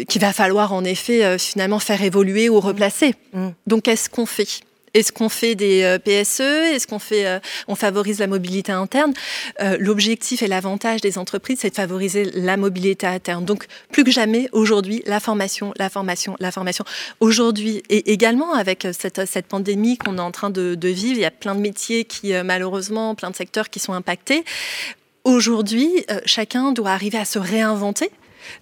qu'il va falloir en effet finalement faire évoluer ou replacer. Mmh. Donc, qu'est-ce qu'on fait? Est-ce qu'on fait des euh, PSE Est-ce qu'on fait, euh, on favorise la mobilité interne? Euh, L'objectif et l'avantage des entreprises, c'est de favoriser la mobilité interne. Donc, plus que jamais, aujourd'hui, la formation, la formation, la formation. Aujourd'hui, et également avec cette, cette pandémie qu'on est en train de, de, vivre, il y a plein de métiers qui, malheureusement, plein de secteurs qui sont impactés. Aujourd'hui, chacun doit arriver à se réinventer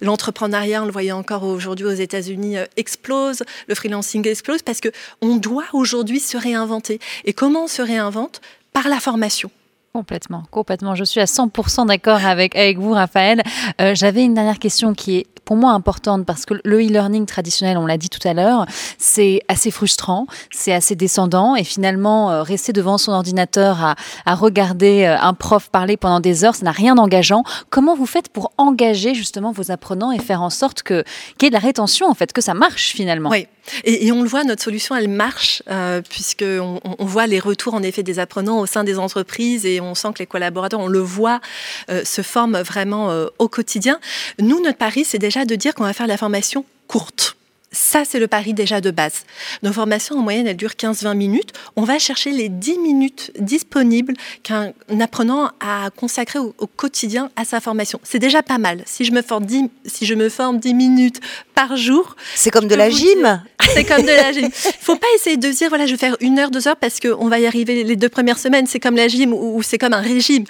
L'entrepreneuriat, on le voyait encore aujourd'hui aux États-Unis, euh, explose, le freelancing explose parce que on doit aujourd'hui se réinventer. Et comment on se réinvente? Par la formation. Complètement, complètement. Je suis à 100% d'accord avec, avec vous, Raphaël. Euh, j'avais une dernière question qui est pour moi importante parce que le e-learning traditionnel, on l'a dit tout à l'heure, c'est assez frustrant, c'est assez descendant et finalement euh, rester devant son ordinateur à, à regarder euh, un prof parler pendant des heures, ça n'a rien d'engageant. Comment vous faites pour engager justement vos apprenants et faire en sorte que qu'il y ait de la rétention en fait, que ça marche finalement? Oui. Et, on le voit, notre solution, elle marche, euh, puisqu'on on voit les retours en effet des apprenants au sein des entreprises et on sent que les collaborateurs, on le voit, euh, se forment vraiment euh, au quotidien. Nous, notre pari, c'est déjà de dire qu'on va faire la formation courte. Ça, c'est le pari déjà de base. Nos formations, en moyenne, elles durent 15-20 minutes. On va chercher les 10 minutes disponibles qu'un apprenant a consacré au, quotidien à sa formation. C'est déjà pas mal. Si je me forme 10, si je me forme 10 minutes par jour... C'est comme de la gym C'est comme de la gym. faut pas essayer de dire, voilà, je vais faire une heure, deux heures parce qu'on va y arriver les deux premières semaines. C'est comme la gym ou, c'est comme un régime.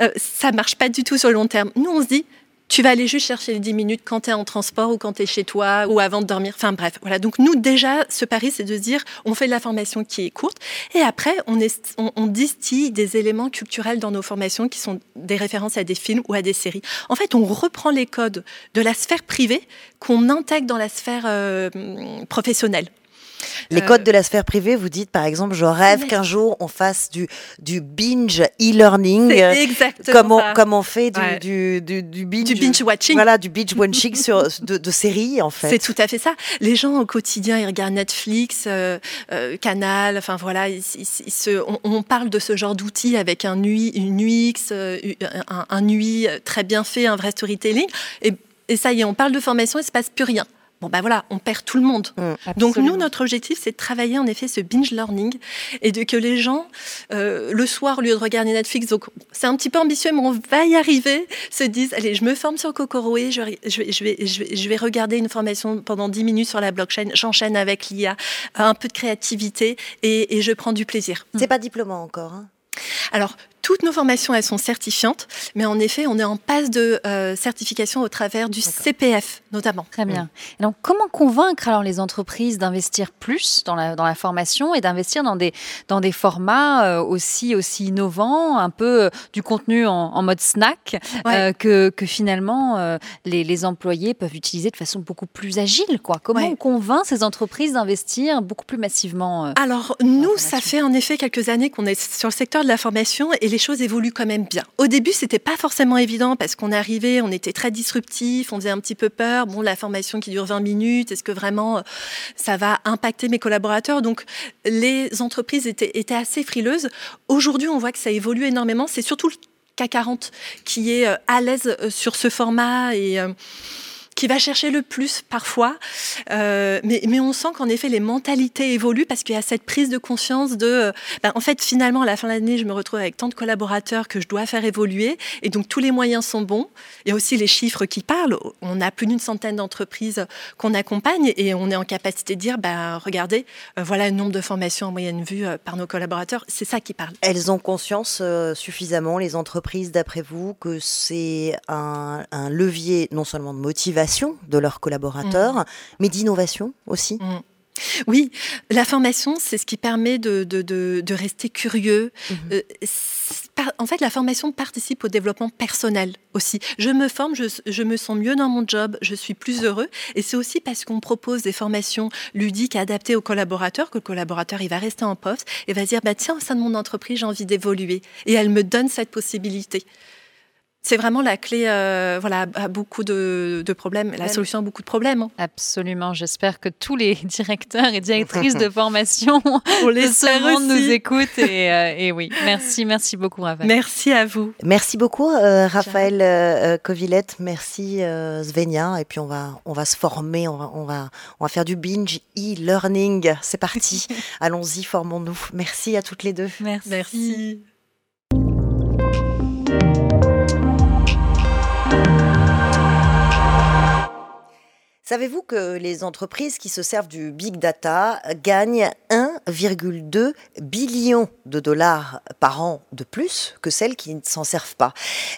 Euh, ça marche pas du tout sur le long terme. Nous, on se dit, tu vas aller juste chercher les 10 minutes quand tu es en transport ou quand tu es chez toi ou avant de dormir. Enfin bref, voilà. Donc nous, déjà, ce pari, c'est de dire, on fait de la formation qui est courte et après, on, on, distille des éléments culturels dans nos formations qui sont des références à des films ou à des séries. En fait, on reprend les codes de la sphère privée qu'on intègre dans la sphère euh, professionnelle. Les codes de la sphère privée, vous dites par exemple, je rêve qu'un jour on fasse du, du binge e-learning. Comme on, comme on fait du, du, du, binge, du binge watching. Voilà, du binge watching <laughs> sur, de, de, séries en fait. C'est tout à fait ça. Les gens au quotidien, ils regardent Netflix, euh, euh, Canal, enfin voilà, ils, se, on, parle de ce genre d'outils avec un UI, une UX, euh, un, un UI très bien fait, un vrai storytelling. Et, et ça y est, on parle de formation, il ne se passe plus rien bon ben voilà, on perd tout le monde. Mm, Donc nous, notre objectif, c'est de travailler en effet ce binge learning et de que les gens, euh, le soir, au lieu de regarder Netflix, donc c'est un petit peu ambitieux, mais on va y arriver, se disent, allez, je me forme sur Kokoroé, je, vais- je, vais, je, vais, je, vais, je vais regarder une formation pendant 10 minutes sur la blockchain, j'enchaîne avec l'IA, un peu de créativité et, et je prends du plaisir. C'est pas diplômant encore. hein? Alors, toutes nos formations, elles sont certifiantes, mais en effet, on est en passe de euh, certification au travers du CPF, notamment. Très bien. Et donc, comment convaincre alors les entreprises d'investir plus dans la, dans la formation et d'investir dans des, dans des formats euh, aussi, aussi innovants, un peu euh, du contenu en, en mode snack, Ouais. euh, que, que finalement euh, les, les employés peuvent utiliser de façon beaucoup plus agile quoi? Comment Ouais. on convainc ces entreprises d'investir beaucoup plus massivement euh, Alors, nous, ça fait en effet quelques années qu'on est sur le secteur de la formation et les choses évoluent quand même bien. Au début, c'était pas forcément évident parce qu'on arrivait, on était très disruptif, on faisait un petit peu peur. Bon, la formation qui dure 20 minutes, est-ce que vraiment euh, ça va impacter mes collaborateurs? Donc, les entreprises étaient, assez frileuses. Aujourd'hui, on voit que ça évolue énormément. C'est surtout le CAC 40 qui est euh, à l'aise euh, sur ce format et qui va chercher le plus parfois. Euh, mais, on sent qu'en effet, les mentalités évoluent parce qu'il y a cette prise de conscience de, euh, ben, en fait, finalement, à la fin de l'année, je me retrouve avec tant de collaborateurs que je dois faire évoluer. Et donc, tous les moyens sont bons. Il y a aussi les chiffres qui parlent. On a plus d'une centaine d'entreprises qu'on accompagne et on est en capacité de dire, ben, regardez, euh, voilà le nombre de formations en moyenne vue par nos collaborateurs. C'est ça qui parle. Elles ont conscience suffisamment, les entreprises, d'après vous, que c'est un levier non seulement de motivation de leurs collaborateurs, mais d'innovation aussi. Mm. Oui, la formation, c'est ce qui permet de, de, de, de rester curieux. Mhm. Euh, en fait, la formation participe au développement personnel aussi. Je me forme, je, je me sens mieux dans mon job, je suis plus heureux. Et c'est aussi parce qu'on propose des formations ludiques adaptées aux collaborateurs que le collaborateur, il va rester en poste et va se dire, bah, tiens, au sein de mon entreprise, j'ai envie d'évoluer. Et elle me donne cette possibilité. C'est vraiment la clé euh, voilà, à beaucoup de, de problèmes, la solution à beaucoup de problèmes. hein. Absolument. J'espère que tous les <laughs> directeurs et directrices de <laughs> formation <laughs> On de ce monde nous écoutent. Et, euh, et oui, merci, merci beaucoup, Raphaël. Merci à vous. Merci beaucoup, euh, Raphaël Covilette. Merci, euh, Svenia. Et puis, on va, on va se former, on va, on va, on va faire du binge e-learning. C'est parti. Allons-y, formons-nous. Merci à toutes les deux. Merci. Merci. Savez-vous que les entreprises qui se servent du big data gagnent 1,2 billion de dollars par an de plus que celles qui ne s'en servent pas?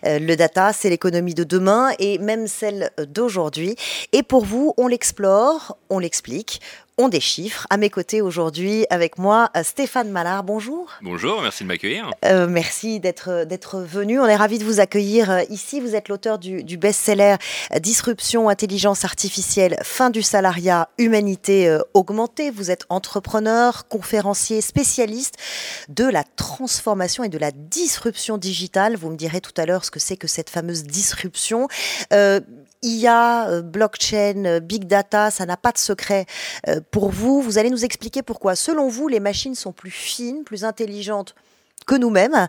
Euh, Le data, c'est l'économie de demain et même celle d'aujourd'hui. Et pour vous, on l'explore, on l'explique, on déchiffre. À mes côtés aujourd'hui, avec moi, Stéphane Mallard. Bonjour. Bonjour, merci de m'accueillir. Euh, merci d'être d'être venu. On est ravi de vous accueillir euh, ici. Vous êtes l'auteur du, du best-seller euh, Disruption, intelligence artificielle, fin du salariat, humanité euh, augmentée. Vous êtes entrepreneur, conférencier, spécialiste de la transformation et de la disruption digitale. Vous me direz tout à l'heure ce que c'est que cette fameuse disruption. Euh, IA, euh, blockchain, euh, big data, ça n'a pas de secret euh, pour vous. Vous allez nous expliquer pourquoi, selon vous, les machines sont plus fines, plus intelligentes que nous-mêmes.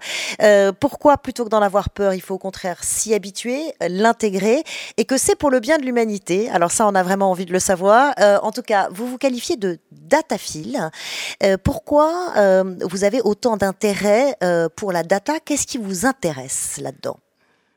Pourquoi, plutôt que d'en avoir peur, il faut au contraire s'y habituer, l'intégrer, et que c'est pour le bien de l'humanité. Alors ça, on a vraiment envie de le savoir. En tout cas, vous vous qualifiez de dataphile. Pourquoi vous avez autant d'intérêt pour la data? Qu'est-ce qui vous intéresse là-dedans?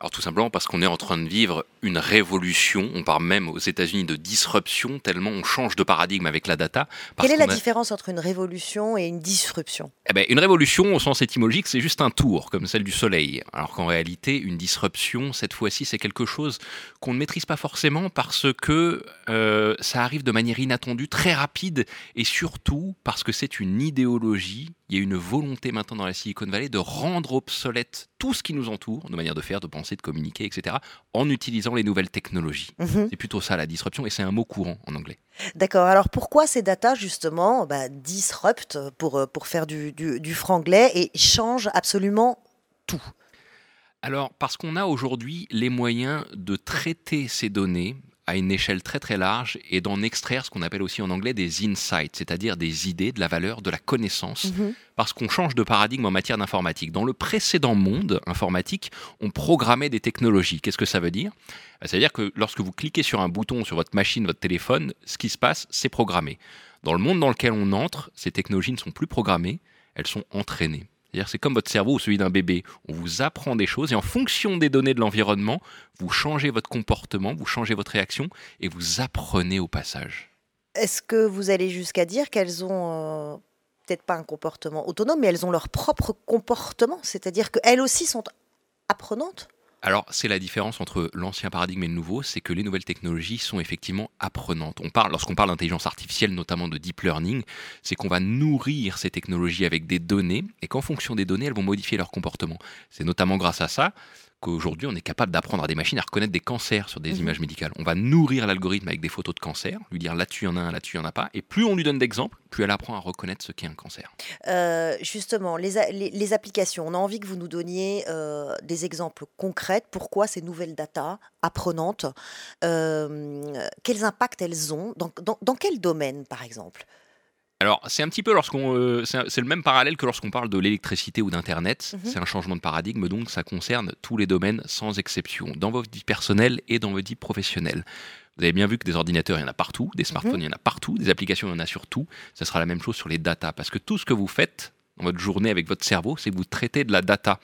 Alors tout simplement parce qu'on est en train de vivre une révolution, on parle même aux États-Unis de disruption, tellement on change de paradigme avec la data. parce Quelle est la a- différence entre une révolution et une disruption? Eh ben, une révolution, au sens étymologique, c'est juste un tour, comme celle du soleil. Alors qu'en réalité, une disruption, cette fois-ci, c'est quelque chose qu'on ne maîtrise pas forcément parce que euh, ça arrive de manière inattendue, très rapide, et surtout parce que c'est une idéologie. Il y a une volonté maintenant dans la Silicon Valley de rendre obsolète tout ce qui nous entoure, de manière de faire, de penser, de communiquer, etc., en utilisant les nouvelles technologies. Mhm. C'est plutôt ça la disruption, et c'est un mot courant en anglais. D'accord. Alors pourquoi ces data justement bah, disrupt pour, euh, pour faire du, du, du franglais et changent absolument tout? Alors, parce qu'on a aujourd'hui les moyens de traiter ces données à une échelle très très large et d'en extraire ce qu'on appelle aussi en anglais des insights, c'est-à-dire des idées, de la valeur, de la connaissance, Mhm. parce qu'on change de paradigme en matière d'informatique. Dans le précédent monde informatique, on programmait des technologies. Qu'est-ce que ça veut dire? Bah, C'est-à-dire que lorsque vous cliquez sur un bouton sur votre machine, votre téléphone, ce qui se passe, c'est programmé. Dans le monde dans lequel on entre, ces technologies ne sont plus programmées, elles sont entraînées. C'est-à-dire c'est comme votre cerveau ou celui d'un bébé. On vous apprend des choses et en fonction des données de l'environnement, vous changez votre comportement, vous changez votre réaction et vous apprenez au passage. Est-ce que vous allez jusqu'à dire qu'elles ont euh, peut-être pas un comportement autonome, mais elles ont leur propre comportement, c'est-à-dire qu'elles aussi sont apprenantes? Alors, c'est la différence entre l'ancien paradigme et le nouveau, c'est que les nouvelles technologies sont effectivement apprenantes. On parle, lorsqu'on parle d'intelligence artificielle, notamment de deep learning, c'est qu'on va nourrir ces technologies avec des données et qu'en fonction des données, elles vont modifier leur comportement. C'est notamment grâce à ça qu'aujourd'hui, on est capable d'apprendre à des machines à reconnaître des cancers sur des Mhm. images médicales. On va nourrir l'algorithme avec des photos de cancer, lui dire là-dessus il y en a un, là-dessus il y en a pas, et plus on lui donne d'exemples, plus elle apprend à reconnaître ce qu'est un cancer. Euh, justement, les, a- les- les applications, on a envie que vous nous donniez euh, des exemples concrets. Pourquoi ces nouvelles data apprenantes euh, Quels impacts elles ont dans, dans- dans quel domaine, par exemple? Alors, c'est un petit peu lorsqu'on. euh, c'est le même parallèle que lorsqu'on parle de l'électricité ou d'Internet. Mhm. C'est un changement de paradigme, donc ça concerne tous les domaines sans exception, dans votre vie personnelle et dans votre vie professionnelle. Vous avez bien vu que des ordinateurs, il y en a partout, des smartphones, il y en a partout, des applications, il y en a sur tout. Ça sera la même chose sur les data, parce que tout ce que vous faites dans votre journée avec votre cerveau, c'est que vous traitez de la data.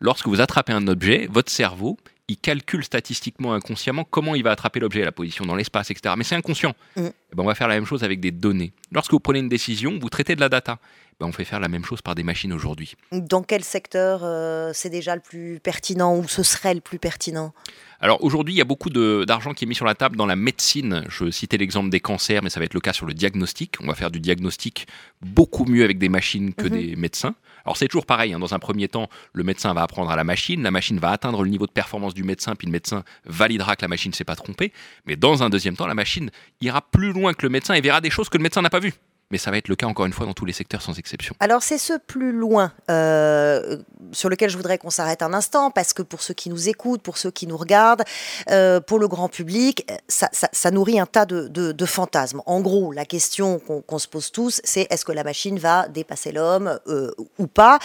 Lorsque vous attrapez un objet, votre cerveau, il calcule statistiquement, inconsciemment, comment il va attraper l'objet, la position dans l'espace, etc. Mais c'est inconscient. Mm. Eh ben, on va faire la même chose avec des données. Lorsque vous prenez une décision, vous traitez de la data. Ben, on fait faire la même chose par des machines aujourd'hui. Dans quel secteur euh, c'est déjà le plus pertinent ou ce serait le plus pertinent? Alors aujourd'hui, il y a beaucoup d'argent qui est mis sur la table dans la médecine. Je citais l'exemple des cancers, mais ça va être le cas sur le diagnostic. On va faire du diagnostic beaucoup mieux avec des machines que Mhm. des médecins. Alors c'est toujours pareil. hein. Dans un premier temps, le médecin va apprendre à la machine, la machine va atteindre le niveau de performance du médecin, puis le médecin validera que la machine ne s'est pas trompée. Mais dans un deuxième temps, la machine ira plus loin que le médecin et verra des choses que le médecin n'a pas vues. Mais ça va être le cas encore une fois dans tous les secteurs sans exception. Alors c'est ce plus loin euh, sur lequel je voudrais qu'on s'arrête un instant, parce que pour ceux qui nous écoutent, pour ceux qui nous regardent, euh, pour le grand public, ça, nourrit un tas de, fantasmes. En gros, la question qu'on se pose tous, c'est est-ce que la machine va dépasser l'homme euh, ou pas?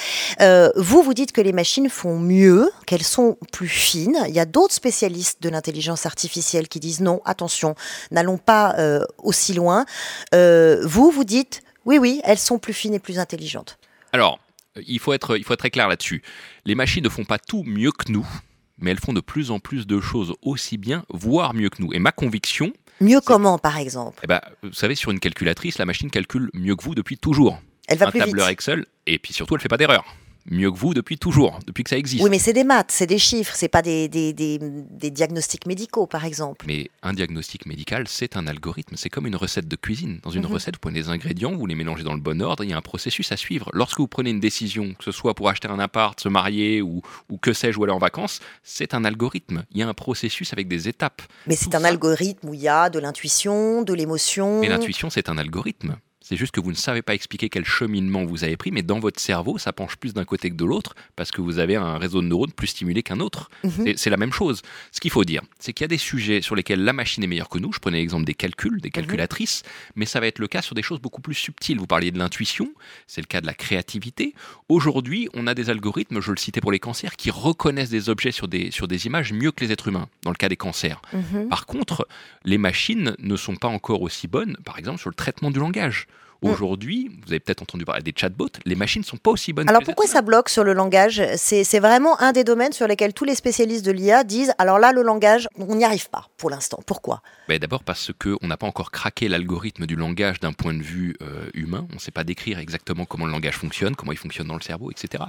Vous, vous dites que les machines font mieux, qu'elles sont plus fines. Il y a d'autres spécialistes de l'intelligence artificielle qui disent non, attention, n'allons pas aussi loin. Vous, vous dites oui, oui, elles sont plus fines et plus intelligentes. Alors, il faut être, il faut être très clair là-dessus. Les machines ne font pas tout mieux que nous, mais elles font de plus en plus de choses aussi bien, voire mieux que nous. Et ma conviction, Mieux comment, par exemple? Eh ben, vous savez, sur une calculatrice, la machine calcule mieux que vous depuis toujours. Elle va Un plus vite. tableur Excel, et puis surtout, elle fait pas d'erreur. Mieux que vous depuis toujours, depuis que ça existe. Oui, mais c'est des maths, c'est des chiffres, c'est pas des, des, des- des diagnostics médicaux, par exemple. Mais un diagnostic médical, c'est un algorithme. C'est comme une recette de cuisine. Dans une Mhm. recette, vous prenez des ingrédients, vous les mélangez dans le bon ordre, il y a un processus à suivre. Lorsque vous prenez une décision, que ce soit pour acheter un appart, se marier ou, ou que sais-je, ou aller en vacances, c'est un algorithme. Il y a un processus avec des étapes. Mais c'est un ça- algorithme où il y a de l'intuition, de l'émotion. Mais l'intuition, c'est un algorithme. C'est juste que vous ne savez pas expliquer quel cheminement vous avez pris, mais dans votre cerveau, ça penche plus d'un côté que de l'autre, parce que vous avez un réseau de neurones plus stimulé qu'un autre. Mhm. C'est- la même chose. Ce qu'il faut dire, c'est qu'il y a des sujets sur lesquels la machine est meilleure que nous. Je prenais l'exemple des calculs, des calculatrices, mais ça va être le cas sur des choses beaucoup plus subtiles. Vous parliez de l'intuition, c'est le cas de la créativité. Aujourd'hui, on a des algorithmes, je le citais pour les cancers, qui reconnaissent des objets sur des, sur des images mieux que les êtres humains, dans le cas des cancers. Mhm. Par contre, les machines ne sont pas encore aussi bonnes, par exemple, sur le traitement du langage. Mm. Aujourd'hui, vous avez peut-être entendu parler des chatbots, les machines ne sont pas aussi bonnes Alors que pourquoi ça bloque sur le langage C'est c'est vraiment un des domaines sur lesquels tous les spécialistes de l'IA disent alors là, le langage, on n'y arrive pas pour l'instant. Pourquoi? Ben, D'abord parce qu'on n'a pas encore craqué l'algorithme du langage d'un point de vue euh, humain. On ne sait pas décrire exactement comment le langage fonctionne, comment il fonctionne dans le cerveau, etc.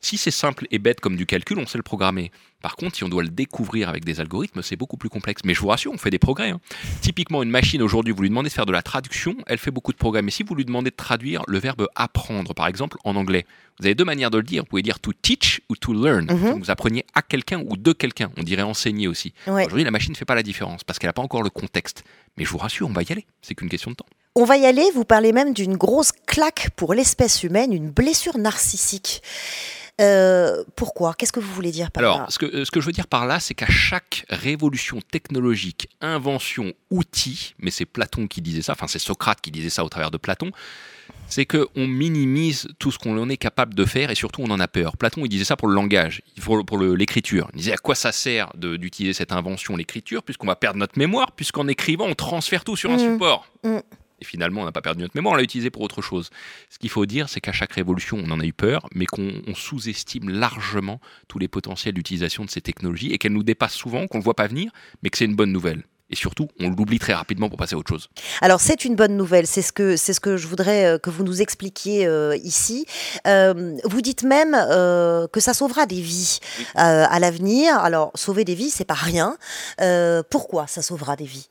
Si c'est simple et bête comme du calcul, on sait le programmer. Par contre, si on doit le découvrir avec des algorithmes, c'est beaucoup plus complexe. Mais je vous rassure, on fait des progrès. hein. Typiquement, une machine aujourd'hui, vous lui demandez de faire de la traduction, elle fait beaucoup de progrès. Mais si vous lui demandez de traduire le verbe apprendre, par exemple, en anglais, vous avez deux manières de le dire. Vous pouvez dire to teach ou to learn. Mhm. Vous appreniez à quelqu'un ou de quelqu'un. On dirait enseigner aussi. Ouais. Aujourd'hui, la machine ne fait pas la différence parce qu'elle n'a pas encore le contexte. Mais je vous rassure, on va y aller. C'est qu'une question de temps. On va y aller, vous parlez même d'une grosse claque pour l'espèce humaine, une blessure narcissique. Euh, pourquoi? Qu'est-ce que vous voulez dire par Alors, là? ce que, ce que je veux dire par là, c'est qu'à chaque révolution technologique, invention, outil, mais c'est Platon qui disait ça, enfin c'est Socrate qui disait ça au travers de Platon, c'est qu'on minimise tout ce qu'on est capable de faire et surtout on en a peur. Platon, il disait ça pour le langage, pour, l'écriture. Il disait à quoi ça sert d'utiliser cette invention, l'écriture, puisqu'on va perdre notre mémoire, puisqu'en écrivant, on transfère tout sur un Mm. support? Mm. Et finalement, on n'a pas perdu notre mémoire, on l'a utilisé pour autre chose. Ce qu'il faut dire, c'est qu'à chaque révolution, on en a eu peur, mais qu'on on sous-estime largement tous les potentiels d'utilisation de ces technologies et qu'elles nous dépassent souvent, qu'on ne voit pas venir, mais que c'est une bonne nouvelle. Et surtout, on l'oublie très rapidement pour passer à autre chose. Alors c'est une bonne nouvelle, c'est ce que c'est ce que je voudrais euh, que vous nous expliquiez euh, ici. Euh, vous dites même euh, que ça sauvera des vies à l'avenir. Alors sauver des vies, c'est pas rien. Pourquoi ça sauvera des vies?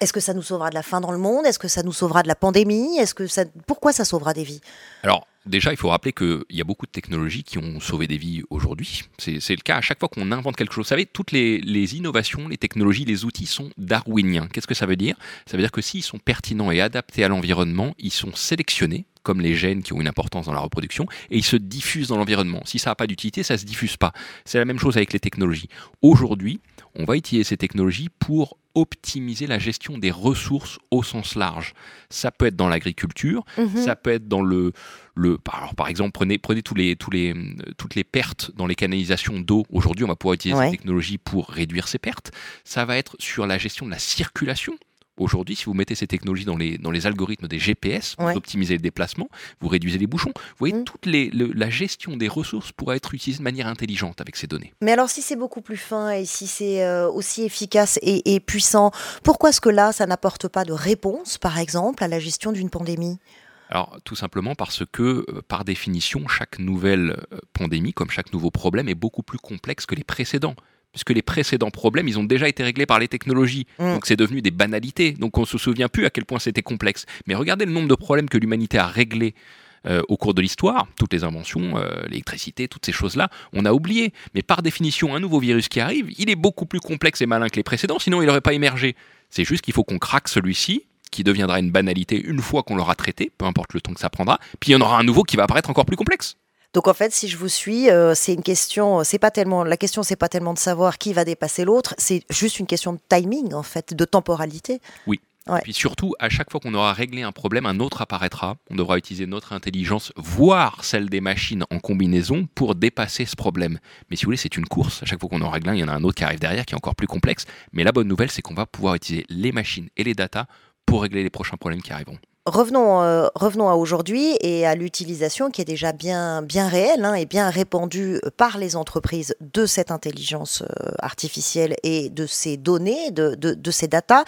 Est-ce que ça nous sauvera de la faim dans le monde? Est-ce que ça nous sauvera de la pandémie? Est-ce que ça pourquoi ça sauvera des vies? Alors, déjà, il faut rappeler qu'il y a beaucoup de technologies qui ont sauvé des vies aujourd'hui. C'est le cas à chaque fois qu'on invente quelque chose. Vous savez, toutes les, les innovations, les technologies, les outils sont darwiniens. Qu'est-ce que ça veut dire? Ça veut dire que s'ils sont pertinents et adaptés à l'environnement, ils sont sélectionnés comme les gènes qui ont une importance dans la reproduction, et ils se diffusent dans l'environnement. Si ça n'a pas d'utilité, ça ne se diffuse pas. C'est la même chose avec les technologies. Aujourd'hui, on va utiliser ces technologies pour optimiser la gestion des ressources au sens large. Ça peut être dans l'agriculture, Mhm. ça peut être dans le, le alors, par exemple, prenez, prenez tous les, tous les, euh, toutes les pertes dans les canalisations d'eau. Aujourd'hui, on va pouvoir utiliser Ouais. ces technologies pour réduire ces pertes. Ça va être sur la gestion de la circulation. Aujourd'hui, si vous mettez ces technologies dans les, dans les algorithmes des GPS, vous Ouais. optimisez le déplacement, vous réduisez les bouchons. Vous voyez, Mm. toute les, le- la gestion des ressources pourra être utilisée de manière intelligente avec ces données. Mais alors si c'est beaucoup plus fin et si c'est euh, aussi efficace et, et puissant, pourquoi est-ce que là ça n'apporte pas de réponse, par exemple, à la gestion d'une pandémie? Alors, tout simplement parce que, euh, par définition, chaque nouvelle euh, pandémie, comme chaque nouveau problème, est beaucoup plus complexe que les précédents. Puisque les précédents problèmes, ils ont déjà été réglés par les technologies. Mm. Donc, c'est devenu des banalités. Donc, on ne se souvient plus à quel point c'était complexe. Mais regardez le nombre de problèmes que l'humanité a réglés euh, au cours de l'histoire, toutes les inventions, euh, l'électricité, toutes ces choses-là, on a oublié. Mais par définition, un nouveau virus qui arrive, il est beaucoup plus complexe et malin que les précédents, sinon il n'aurait pas émergé. C'est juste qu'il faut qu'on craque celui-ci, qui deviendra une banalité une fois qu'on l'aura traité, peu importe le temps que ça prendra, puis il y en aura un nouveau qui va apparaître encore plus complexe. Donc en fait, si je vous suis, euh, c'est une question, c'est pas tellement la question, c'est pas tellement de savoir qui va dépasser l'autre, c'est juste une question de timing en fait, de temporalité. Oui. Ouais. Et puis surtout, à chaque fois qu'on aura réglé un problème, un autre apparaîtra. On devra utiliser notre intelligence, voire celle des machines en combinaison, pour dépasser ce problème. Mais si vous voulez, c'est une course. À chaque fois qu'on en règle un, il y en a un autre qui arrive derrière, qui est encore plus complexe. Mais la bonne nouvelle, c'est qu'on va pouvoir utiliser les machines et les datas pour régler les prochains problèmes qui arriveront. Revenons, euh, revenons à aujourd'hui et à l'utilisation qui est déjà bien, bien réelle hein, et bien répandue par les entreprises de cette intelligence euh, artificielle et de ces données, de, de, de ces datas.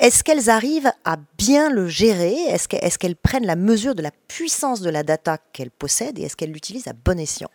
Est-ce qu'elles arrivent à bien le gérer? Est-ce que- est-ce qu'elles prennent la mesure de la puissance de la data qu'elles possèdent et est-ce qu'elles l'utilisent à bon escient?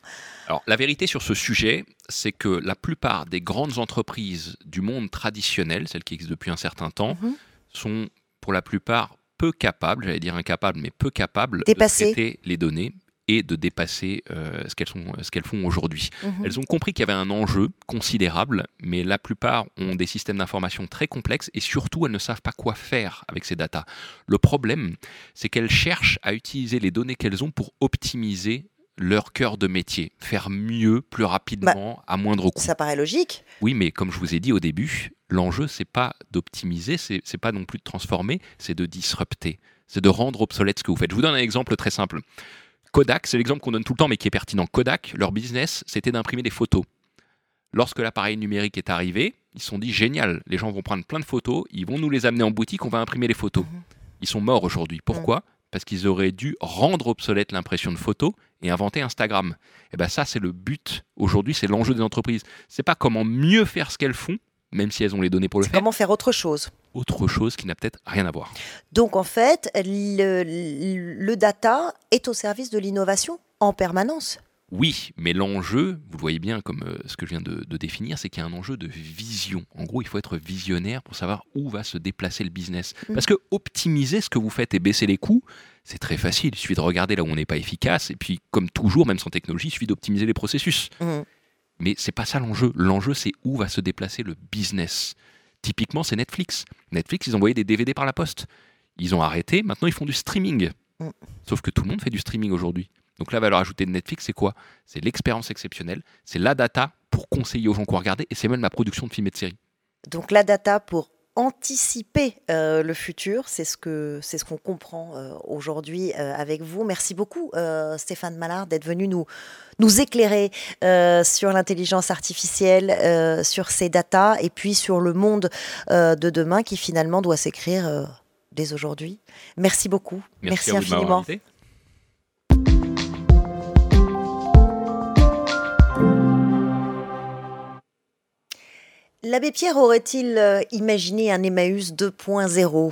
Alors, la vérité sur ce sujet, c'est que la plupart des grandes entreprises du monde traditionnel, celles qui existent depuis un certain temps, Mhm. sont pour la plupart peu capables, j'allais dire incapables, mais peu capables de traiter les données et de dépasser euh, ce qu'elles sont- ce qu'elles font aujourd'hui. Mhm. Elles ont compris qu'il y avait un enjeu considérable, mais la plupart ont des systèmes d'information très complexes et surtout elles ne savent pas quoi faire avec ces datas. Le problème, c'est qu'elles cherchent à utiliser les données qu'elles ont pour optimiser leur cœur de métier, faire mieux, plus rapidement, à moindre coût. Ça paraît logique. Oui, mais comme je vous ai dit au début, l'enjeu c'est pas d'optimiser, c'est c'est pas non plus de transformer, c'est de disrupter, c'est de rendre obsolète ce que vous faites. Je vous donne un exemple très simple. Kodak, c'est l'exemple qu'on donne tout le temps, mais qui est pertinent. Kodak, leur business, c'était d'imprimer des photos. Lorsque l'appareil numérique est arrivé, ils se sont dit génial, les gens vont prendre plein de photos, ils vont nous les amener en boutique, on va imprimer les photos. Ils sont morts aujourd'hui. Pourquoi? Parce qu'ils auraient dû rendre obsolète l'impression de photos et inventer Instagram. Et ben ça, c'est le but aujourd'hui, c'est l'enjeu des entreprises. C'est pas comment mieux faire ce qu'elles font, même si elles ont les données pour le faire. Comment faire autre chose Autre chose qui n'a peut-être rien à voir. Donc en fait, le, le data est au service de l'innovation en permanence. Oui, mais l'enjeu, vous le voyez bien comme euh, ce que je viens de, de définir, c'est qu'il y a un enjeu de vision. En gros, il faut être visionnaire pour savoir où va se déplacer le business. Mhm. Parce que optimiser ce que vous faites et baisser les coûts, c'est très facile. Il suffit de regarder là où on n'est pas efficace. Et puis, comme toujours, même sans technologie, il suffit d'optimiser les processus. Mhm. Mais c'est pas ça l'enjeu. L'enjeu, c'est où va se déplacer le business. Typiquement, c'est Netflix. Netflix, ils envoyaient des DVD par la poste. Ils ont arrêté. Maintenant, ils font du streaming. Mm. Sauf que tout le monde fait du streaming aujourd'hui. Donc la valeur ajoutée de Netflix, c'est quoi? C'est l'expérience exceptionnelle, c'est la data pour conseiller aux gens quoi regarder, et c'est même la production de films et de séries. Donc la data pour anticiper euh, le futur, c'est ce que c'est ce qu'on comprend euh, aujourd'hui euh, avec vous. Merci beaucoup Stéphane Mallard d'être venu nous nous éclairer sur l'intelligence artificielle, sur ces datas et puis sur le monde de demain qui finalement doit s'écrire dès aujourd'hui. Merci beaucoup. Merci, Merci infiniment. L'abbé Pierre aurait-il euh, imaginé un Emmaüs 2.0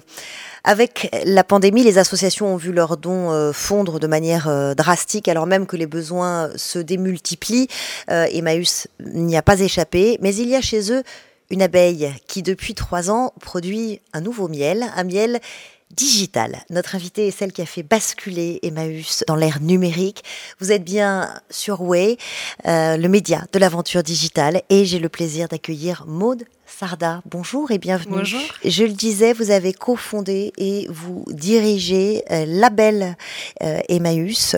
avec la pandémie, les associations ont vu leurs dons euh, fondre de manière euh, drastique, alors même que les besoins se démultiplient. Emmaüs n'y a pas échappé, mais il y a chez eux une abeille qui, depuis trois ans, produit un nouveau miel, un miel digital. Notre invitée est celle qui a fait basculer Emmaüs dans l'ère numérique. Vous êtes bien sur Way, euh, le média de l'aventure digitale, et j'ai le plaisir d'accueillir Maude Sarda. Bonjour et bienvenue. Bonjour. Je le disais, vous avez cofondé et vous dirigez euh, Label euh, Emmaüs.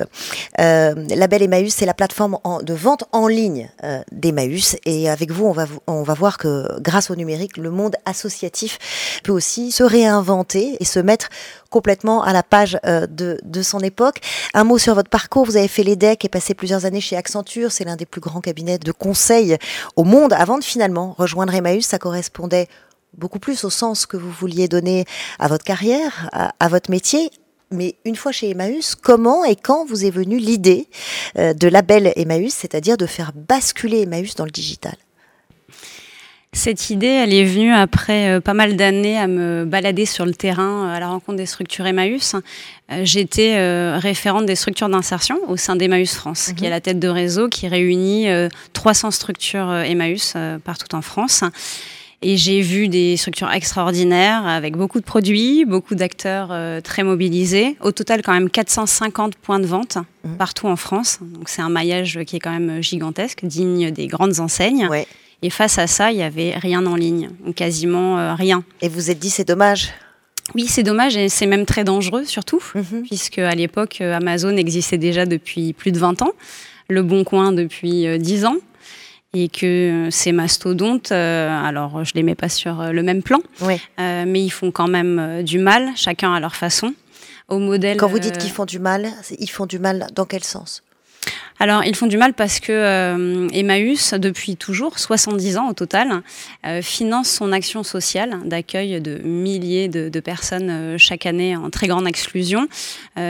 Euh, Label Emmaüs, c'est la plateforme de vente en ligne d'Emmaüs. Et avec vous, on va, on va voir que grâce au numérique, le monde associatif peut aussi se réinventer et se mettre complètement à la page euh, de, de, son époque. Un mot sur votre parcours. Vous avez fait l'EDEC et passé plusieurs années chez Accenture. C'est l'un des plus grands cabinets de conseil au monde. Avant de finalement rejoindre Emmaüs, ça correspondait beaucoup plus au sens que vous vouliez donner à votre carrière, à, à votre métier. Mais une fois chez Emmaüs, comment et quand vous est venue l'idée euh, de label Emmaüs, c'est-à-dire de faire basculer Emmaüs dans le digital? Cette idée, elle est venue après euh, pas mal d'années à me balader sur le terrain euh, à la rencontre des structures Emmaüs. Euh, J'étais référente des structures d'insertion au sein d'Emmaüs France, qui est la tête de réseau qui réunit euh, 300 structures Emmaüs partout en France. Et j'ai vu des structures extraordinaires avec beaucoup de produits, beaucoup d'acteurs euh, très mobilisés. Au total, quand même 450 points de vente Mhm. partout en France. Donc c'est un maillage qui est quand même gigantesque, digne des grandes enseignes. Ouais. Et face à ça, il n'y avait rien en ligne, ou quasiment euh, rien. Et vous êtes dit, c'est dommage Oui, c'est dommage et c'est même très dangereux surtout, Mhm. puisque à l'époque, euh, Amazon existait déjà depuis plus de 20 ans, Le Bon Coin depuis euh, 10 ans, et que euh, ces mastodontes, euh, alors je les mets pas sur euh, le même plan, euh, mais ils font quand même euh, du mal, chacun à leur façon, au modèle. Quand vous dites euh, qu'ils font du mal, ils font du mal dans quel sens? Alors, ils font du mal parce que euh, Emmaüs, depuis toujours, 70 ans au total, euh, finance son action sociale d'accueil de milliers de, de personnes euh, chaque année en très grande exclusion,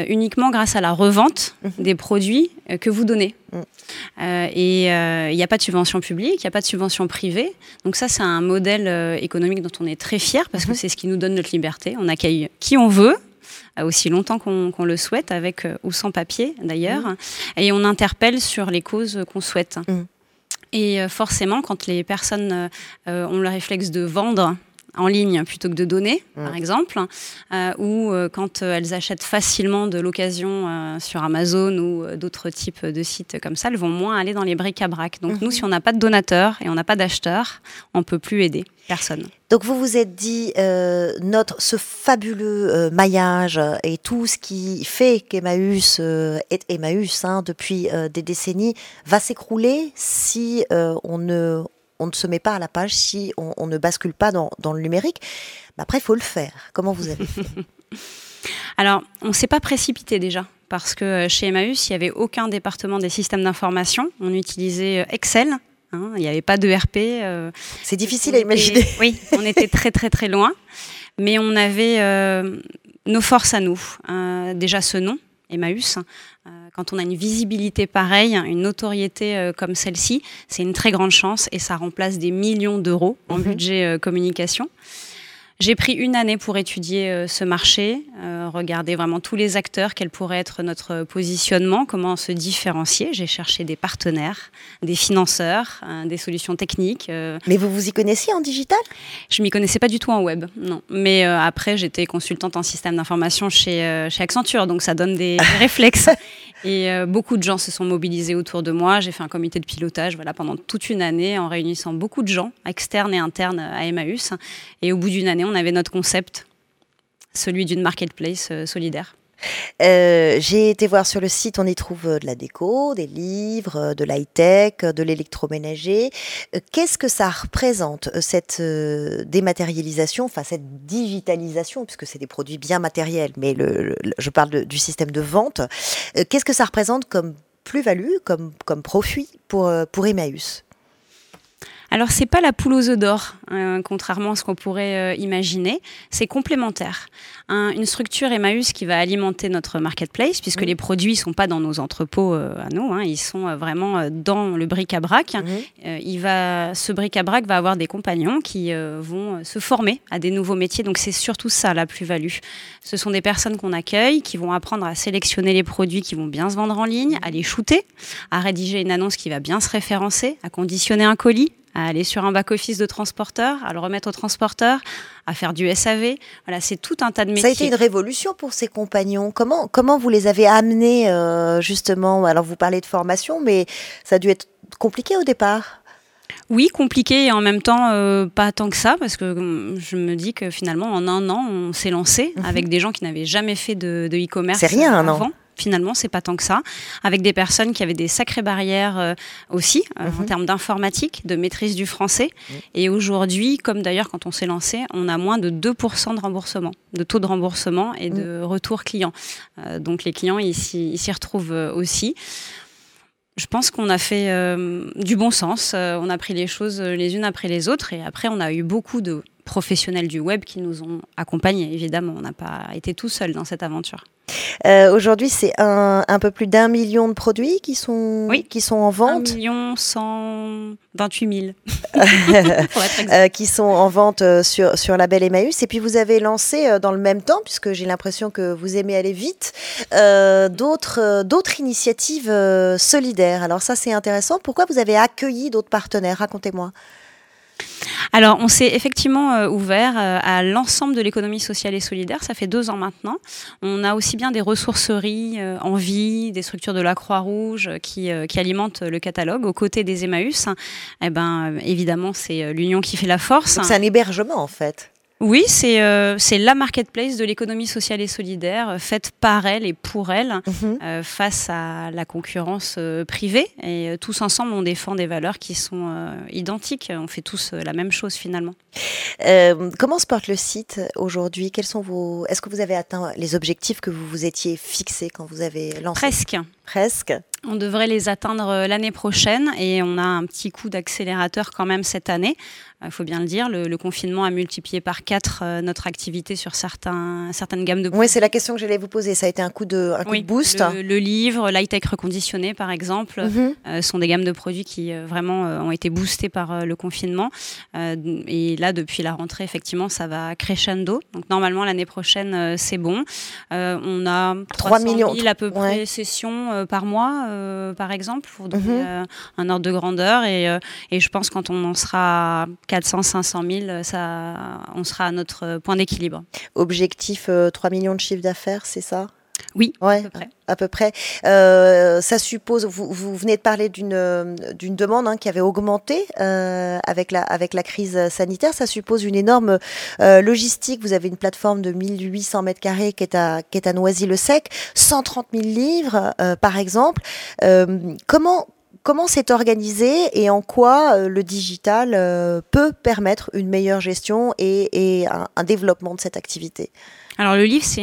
uniquement grâce à la revente des produits que vous donnez. Mhm. Et il n'y a pas de subvention publique, il n'y a pas de subvention privée. Donc ça, c'est un modèle économique dont on est très fier parce que c'est ce qui nous donne notre liberté. On accueille qui on veut, aussi longtemps qu'on le souhaite, avec euh, ou sans papier d'ailleurs, et on interpelle sur les causes qu'on souhaite. Mhm. Et euh, forcément, quand les personnes euh, ont le réflexe de vendre en ligne plutôt que de donner, Mhm. par exemple, euh, ou euh, quand euh, elles achètent facilement de l'occasion sur Amazon ou d'autres types de sites comme ça, elles vont moins aller dans les bric-à-brac. Donc nous, si on n'a pas de donateur et on n'a pas d'acheteur, on peut plus aider personne. Donc vous vous êtes dit, euh, notre, ce fabuleux euh, maillage et tout ce qui fait qu'Emmaüs euh, est Emmaüs hein, depuis des décennies va s'écrouler si on, ne, on ne se met pas à la page, si on, on ne bascule pas dans, dans le numérique. Mais après, il faut le faire. Comment vous avez fait <laughs> Alors, on ne s'est pas précipité déjà, parce que euh, chez Emmaüs, il n'y avait aucun département des systèmes d'information. On utilisait euh, Excel. hein, il n'y avait pas de RP. euh, C'est difficile à imaginer. <laughs> oui, on était très très très loin, mais on avait euh, nos forces à nous. Euh, déjà ce nom, Emmaüs. euh, quand on a une visibilité pareille, une notoriété euh, comme celle-ci, c'est une très grande chance et ça remplace des millions d'euros en Mhm. budget euh, communication. J'ai pris une année pour étudier euh, ce marché, euh, regarder vraiment tous les acteurs, quel pourrait être notre positionnement, comment se différencier. J'ai cherché des partenaires, des financeurs, euh, des solutions techniques. Mais vous vous y connaissiez en digital? Je m'y connaissais pas du tout en web, non. Mais après, j'étais consultante en système d'information chez, chez Accenture, donc ça donne des, <laughs> réflexes. Et beaucoup de gens se sont mobilisés autour de moi. J'ai fait un comité de pilotage voilà, pendant toute une année en réunissant beaucoup de gens, externes et internes à Emmaüs. Et au bout d'une année, on avait notre concept, celui d'une marketplace euh, solidaire. Euh, j'ai été voir sur le site, on y trouve euh, de la déco, des livres, de l'high-tech, de l'électroménager. Qu'est-ce que ça représente, cette dématérialisation, enfin cette digitalisation, puisque c'est des produits bien matériels, mais je parle du système de vente. Qu'est-ce que ça représente comme plus-value, comme, comme profit pour, pour Emmaüs? Alors c'est pas la poule aux œufs d'or, hein, contrairement à ce qu'on pourrait euh, imaginer. C'est complémentaire. une structure Emmaüs qui va alimenter notre marketplace, puisque les produits sont pas dans nos entrepôts euh, à nous, hein, ils sont euh, vraiment dans le bric-à-brac. il va, ce bric-à-brac va avoir des compagnons qui vont se former à des nouveaux métiers. Donc c'est surtout ça la plus-value. Ce sont des personnes qu'on accueille, qui vont apprendre à sélectionner les produits qui vont bien se vendre en ligne, à les shooter, à rédiger une annonce qui va bien se référencer, à conditionner un colis, à aller sur un back-office de transporteur, à le remettre au transporteur, à faire du SAV. Voilà, c'est tout un tas de métiers. Ça a été une révolution pour ces compagnons. Comment, comment vous les avez amenés, euh, justement Alors, vous parlez de formation, mais ça a dû être compliqué au départ oui, compliqué et en même temps euh, pas tant que ça, parce que hum, je me dis que finalement en un an on s'est lancé mhm. avec des gens qui n'avaient jamais fait de e-commerce. C'est rien un an finalement, c'est pas tant que ça, avec des personnes qui avaient des sacrées barrières euh, aussi euh, en mhm. termes d'informatique, de maîtrise du français. Et aujourd'hui, comme d'ailleurs quand on s'est lancé, on a moins de 2% de remboursement, de taux de remboursement et de mm. retour client. Euh, donc les clients, ils s'y retrouvent aussi. Je pense qu'on a fait du bon sens, on a pris les choses les unes après les autres et après on a eu beaucoup de professionnels du web qui nous ont accompagnés, évidemment. On n'a pas été tout seul dans cette aventure. Euh, aujourd'hui, c'est un, un, peu plus d'un million de produits qui sont, qui sont en vente. 1 million 128 000. <laughs> qui sont en vente euh, sur, sur la belle Emmaüs. Et puis, vous avez lancé euh, dans le même temps, puisque j'ai l'impression que vous aimez aller vite, euh, d'autres, d'autres initiatives solidaires. Alors ça, c'est intéressant. Pourquoi vous avez accueilli d'autres partenaires? Racontez-moi. Alors, on s'est effectivement euh, ouvert euh, à l'ensemble de l'économie sociale et solidaire. Ça fait deux ans maintenant. On a aussi bien des ressourceries euh, en vie, des structures de la Croix-Rouge qui, qui, alimentent le catalogue aux côtés des Emmaüs. Eh ben, évidemment, c'est l'union qui fait la force. C'est un hébergement, en fait. Oui, c'est euh, la marketplace de l'économie sociale et solidaire, euh, faite par elle et pour elle, mhm. euh, face à la concurrence privée. Et tous ensemble, on défend des valeurs qui sont identiques. On fait tous la même chose finalement. comment se porte le site aujourd'hui? Quels sont vos Est-ce que vous avez atteint les objectifs que vous vous étiez fixés quand vous avez lancé? Presque. Presque. On devrait les atteindre l'année prochaine et on a un petit coup d'accélérateur quand même cette année il faut bien le dire, le, confinement a multiplié par quatre euh, notre activité sur certains, certaines gammes de produits. Oui, c'est la question que j'allais vous poser. Ça a été un coup de, un coup de boost Le, livre, l'high-tech reconditionné, par exemple, mhm. euh, sont des gammes de produits qui euh, vraiment ont été boostés par le confinement. et là, depuis la rentrée, effectivement, ça va crescendo. Donc, normalement, l'année prochaine, c'est bon. on a 3 millions 000 à peu près de sessions par mois, par exemple, pour donner mhm. un ordre de grandeur. Et, et je pense quand on en sera 400, 500 000, ça, on sera à notre point d'équilibre. Objectif 3 euh, millions de chiffre d'affaires, c'est ça? Oui, ouais, à peu près. Euh, ça suppose, vous, vous, venez de parler d'une d'une demande hein, qui avait augmenté euh, avec la avec la crise sanitaire. Ça suppose une énorme logistique. Vous avez une plateforme de 1800 mètres carrés qui est à qui est à Noisy-le-Sec, 130 000 livres par exemple. comment comment c'est organisé et en quoi euh, le digital euh, peut permettre une meilleure gestion et, un, développement de cette activité? Alors le livre, c'est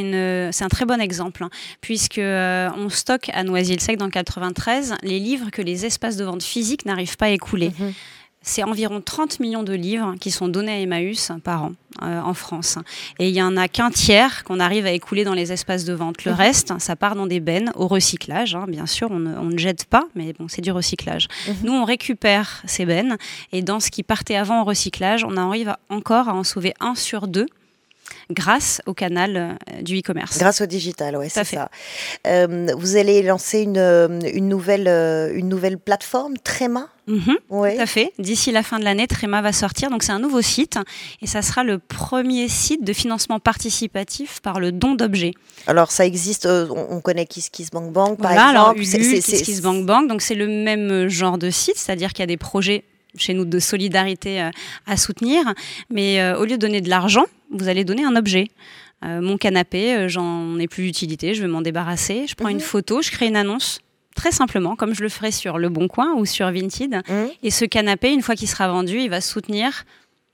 un très bon exemple, hein, puisque euh, on stocke à Noisy-le-Sec dans 93 les livres que les espaces de vente physiques n'arrivent pas à écouler. Mhm c'est environ 30 millions de livres qui sont donnés à Emmaüs par an euh, en France. Et il y en a qu'un tiers qu'on arrive à écouler dans les espaces de vente. Le mhm. reste, ça part dans des bennes au recyclage. Hein. Bien sûr, on ne, jette pas, mais bon, c'est du recyclage. Mhm. Nous, on récupère ces bennes et dans ce qui partait avant au recyclage, on arrive encore à en sauver un sur deux grâce au canal euh, du e-commerce. Grâce au digital, oui, c'est ça. Euh, vous allez lancer une, euh, une, nouvelle, une nouvelle plateforme, Tréma? Mhm, Tout à fait. D'ici la fin de l'année, Tréma va sortir. Donc c'est un nouveau site et ça sera le premier site de financement participatif par le don d'objets. Alors ça existe, on connaît KissKissBankBank par voilà, exemple. Alors, KissKissBankBank, donc c'est le même genre de site, c'est-à-dire qu'il y a des projets chez nous de solidarité à soutenir, mais au lieu de donner de l'argent, vous allez donner un objet. mon canapé, j'en ai plus d'utilité, je veux m'en débarrasser. Je prends une photo, je crée une annonce très simplement, comme je le ferais sur Le Bon Coin ou sur Vinted. Et ce canapé, une fois qu'il sera vendu, il va soutenir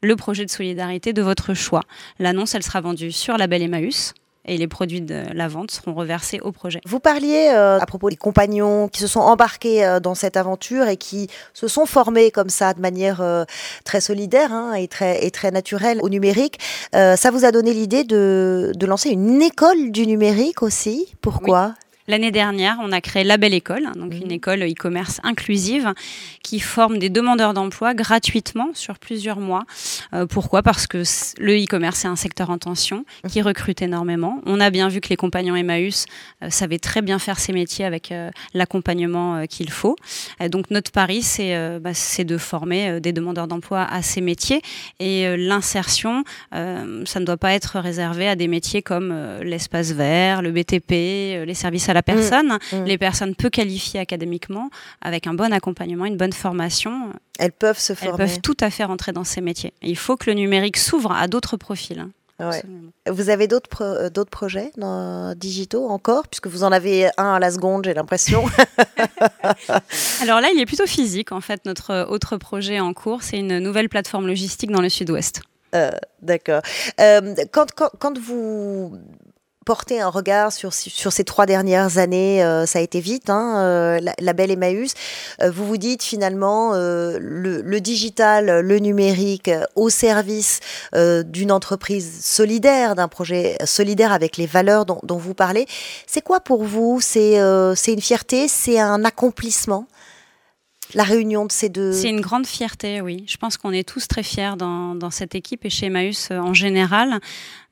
le projet de solidarité de votre choix. L'annonce, elle sera vendue sur Label Emmaüs et les produits de la vente seront reversés au projet. Vous parliez euh, à propos des compagnons qui se sont embarqués euh, dans cette aventure et qui se sont formés comme ça de manière euh, très solidaire hein, et, très, et très naturelle au numérique. ça vous a donné l'idée de, de, lancer une école du numérique aussi? Pourquoi? L'année dernière, on a créé La Belle École, donc une école e-commerce inclusive qui forme des demandeurs d'emploi gratuitement sur plusieurs mois. Euh, pourquoi? Parce que le e-commerce est un secteur en tension qui recrute énormément. On a bien vu que les compagnons Emmaüs euh, savaient très bien faire ces métiers avec euh, l'accompagnement qu'il faut. donc notre pari, c'est bah, de former des demandeurs d'emploi à ces métiers et l'insertion, ça ne doit pas être réservé à des métiers comme l'espace vert, le BTP, les services à la la personne, mm. Mm. les personnes peu qualifiées académiquement, avec un bon accompagnement, une bonne formation. Elles peuvent se former. Elles peuvent tout à fait rentrer dans ces métiers. il faut que le numérique s'ouvre à d'autres profils. Vous avez d'autres euh, d'autres projets dans, digitaux encore? Puisque vous en avez un à la seconde, j'ai l'impression. <laughs> Alors là, il est plutôt physique, en fait. Notre autre projet en cours, c'est une nouvelle plateforme logistique dans le sud-ouest. Euh, d'accord. Euh, quand, quand, quand, vous porter un regard sur, sur ces trois dernières années, euh, ça a été vite, hein, euh, la, belle Emmaüs, euh, vous vous dites finalement le, digital, le numérique au service d'une entreprise solidaire, d'un projet solidaire avec les valeurs dont, dont vous parlez. C'est quoi pour vous? C'est une fierté, c'est un accomplissement? La réunion de ces deux C'est une grande fierté, oui. Je pense qu'on est tous très fiers dans, dans, cette équipe et chez Emmaüs en général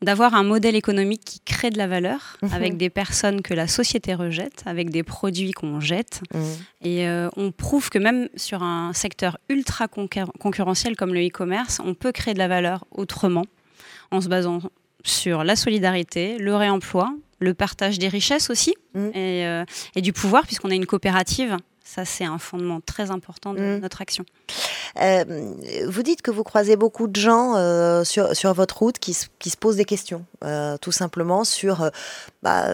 d'avoir un modèle économique qui crée de la valeur mhm. avec des personnes que la société rejette, avec des produits qu'on jette. Mhm. Et euh, on prouve que même sur un secteur ultra concurrentiel comme le e-commerce, on peut créer de la valeur autrement en se basant sur la solidarité, le réemploi, le partage des richesses aussi mhm. et, euh, et, du pouvoir puisqu'on a une coopérative ça, c'est un fondement très important de mm. notre action. Euh, vous dites que vous croisez beaucoup de gens euh, sur, sur, votre route qui, qui, se posent des questions, euh, tout simplement sur bah,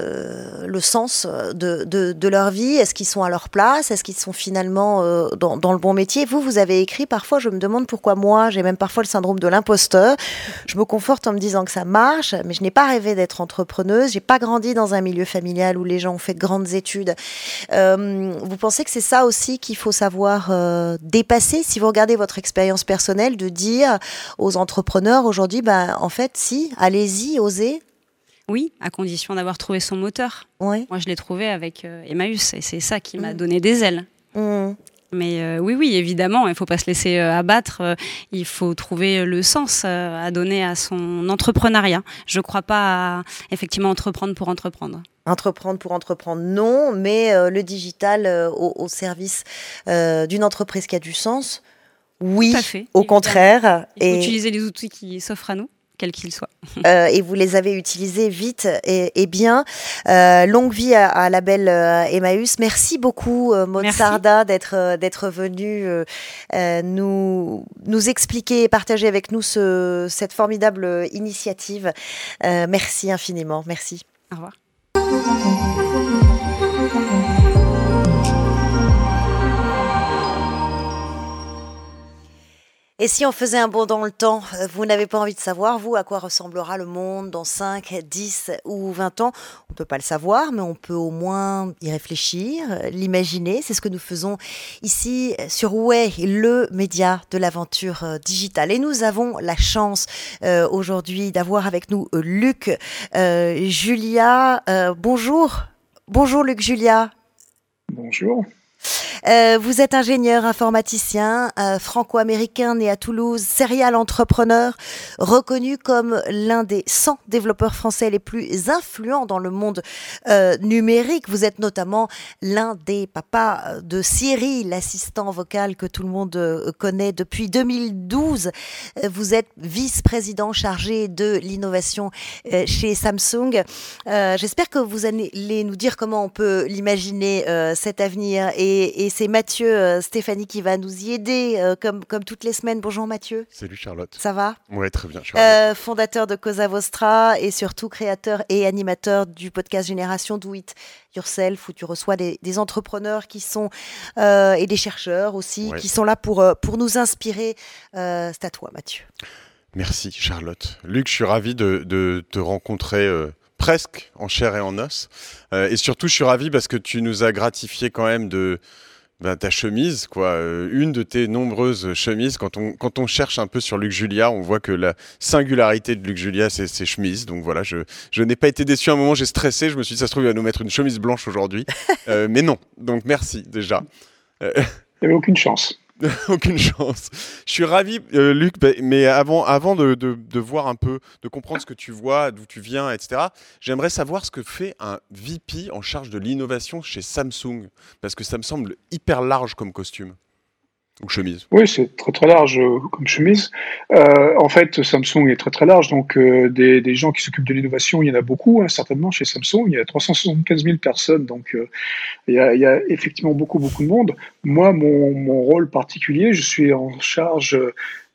le sens de, de, leur vie. Est-ce qu'ils sont à leur place? Est-ce qu'ils sont finalement dans, le bon métier? Vous, vous avez écrit parfois, je me demande pourquoi moi, j'ai même parfois le syndrome de l'imposteur. Je me conforte en me disant que ça marche, mais je n'ai pas rêvé d'être entrepreneuse. J'ai pas grandi dans un milieu familial où les gens ont fait de grandes études. vous pensez que c'est ça aussi qu'il faut savoir euh, dépasser? Si vous regardez votre expérience personnelle, de dire aux entrepreneurs aujourd'hui, ben, en fait, si, allez-y, osez. Oui, à condition d'avoir trouvé son moteur. Moi, je l'ai trouvé avec euh, Emmaüs et c'est ça qui m'a mm. donné des ailes. Mm. Mais euh, oui, oui, évidemment, il ne faut pas se laisser abattre. il faut trouver le sens à donner à son entrepreneuriat. Je ne crois pas à effectivement entreprendre pour entreprendre. Entreprendre pour entreprendre, non, mais euh, le digital euh, au, service euh, d'une entreprise qui a du sens, oui, fait, au contraire. Il faut et utiliser les outils qui s'offrent à nous quels qu'ils soient. <laughs> et vous les avez utilisés vite et, bien. longue vie à, la belle Emmaüs. Merci beaucoup, Maud Sarda, d'être d'être venu nous nous expliquer et partager avec nous ce, cette formidable initiative. merci infiniment. Merci. Au revoir. Et si on faisait un bond dans le temps, euh, vous n'avez pas envie de savoir, vous, à quoi ressemblera le monde dans 5, 10 ou 20 ans? On ne peut pas le savoir, mais on peut au moins y réfléchir, euh, l'imaginer. C'est ce que nous faisons ici euh, sur Way, le média de l'aventure digitale. Et nous avons la chance aujourd'hui d'avoir avec nous Luc, Julia. bonjour. Bonjour Luc, Julia. Bonjour. Euh, vous êtes ingénieur informaticien euh, franco-américain né à Toulouse, serial entrepreneur, reconnu comme l'un des 100 développeurs français les plus influents dans le monde euh, numérique. Vous êtes notamment l'un des papas de Siri, l'assistant vocal que tout le monde connaît depuis 2012. Vous êtes vice-président chargé de l'innovation chez Samsung. J'espère que vous allez nous dire comment on peut l'imaginer cet avenir et, et c'est Mathieu Stéphanie qui va nous y aider, comme, comme toutes les semaines. Bonjour Mathieu. Salut Charlotte. Ça va? Ouais, très bien. fondateur de Cosa Vostra et surtout créateur et animateur du podcast Génération Do It Yourself, où tu reçois des, entrepreneurs qui sont, et des chercheurs aussi, qui sont là pour, pour nous inspirer. c'est à toi Mathieu. Merci Charlotte. Luc, je suis ravi de, te rencontrer euh, presque en chair et en os. Euh, et surtout, je suis ravi parce que tu nous as gratifié quand même de ben, ta chemise, quoi. Euh, une de tes nombreuses chemises. Quand on, quand on cherche un peu sur Luc Julia, on voit que la singularité de Luc Julia, c'est ses chemises. Donc voilà, je, je n'ai pas été déçu à un moment, j'ai stressé. Je me suis dit, ça se trouve, il va nous mettre une chemise blanche aujourd'hui. <laughs> mais non. Donc merci déjà. Il n'y avait aucune chance. <laughs> Aucune chance. Je suis ravi, euh, Luc, bah, mais avant, avant de, de, voir un peu, de comprendre ce que tu vois, d'où tu viens, etc., j'aimerais savoir ce que fait un VP en charge de l'innovation chez Samsung, parce que ça me semble hyper large comme costume. Ou chemise. Oui, c'est très très large euh, comme chemise. Euh, en fait, Samsung est très très large, donc euh, des, gens qui s'occupent de l'innovation, il y en a beaucoup, hein, certainement chez Samsung. Il y a 375 000 personnes, donc il y, a, il, y a, effectivement beaucoup beaucoup de monde. Moi, mon, rôle particulier, je suis en charge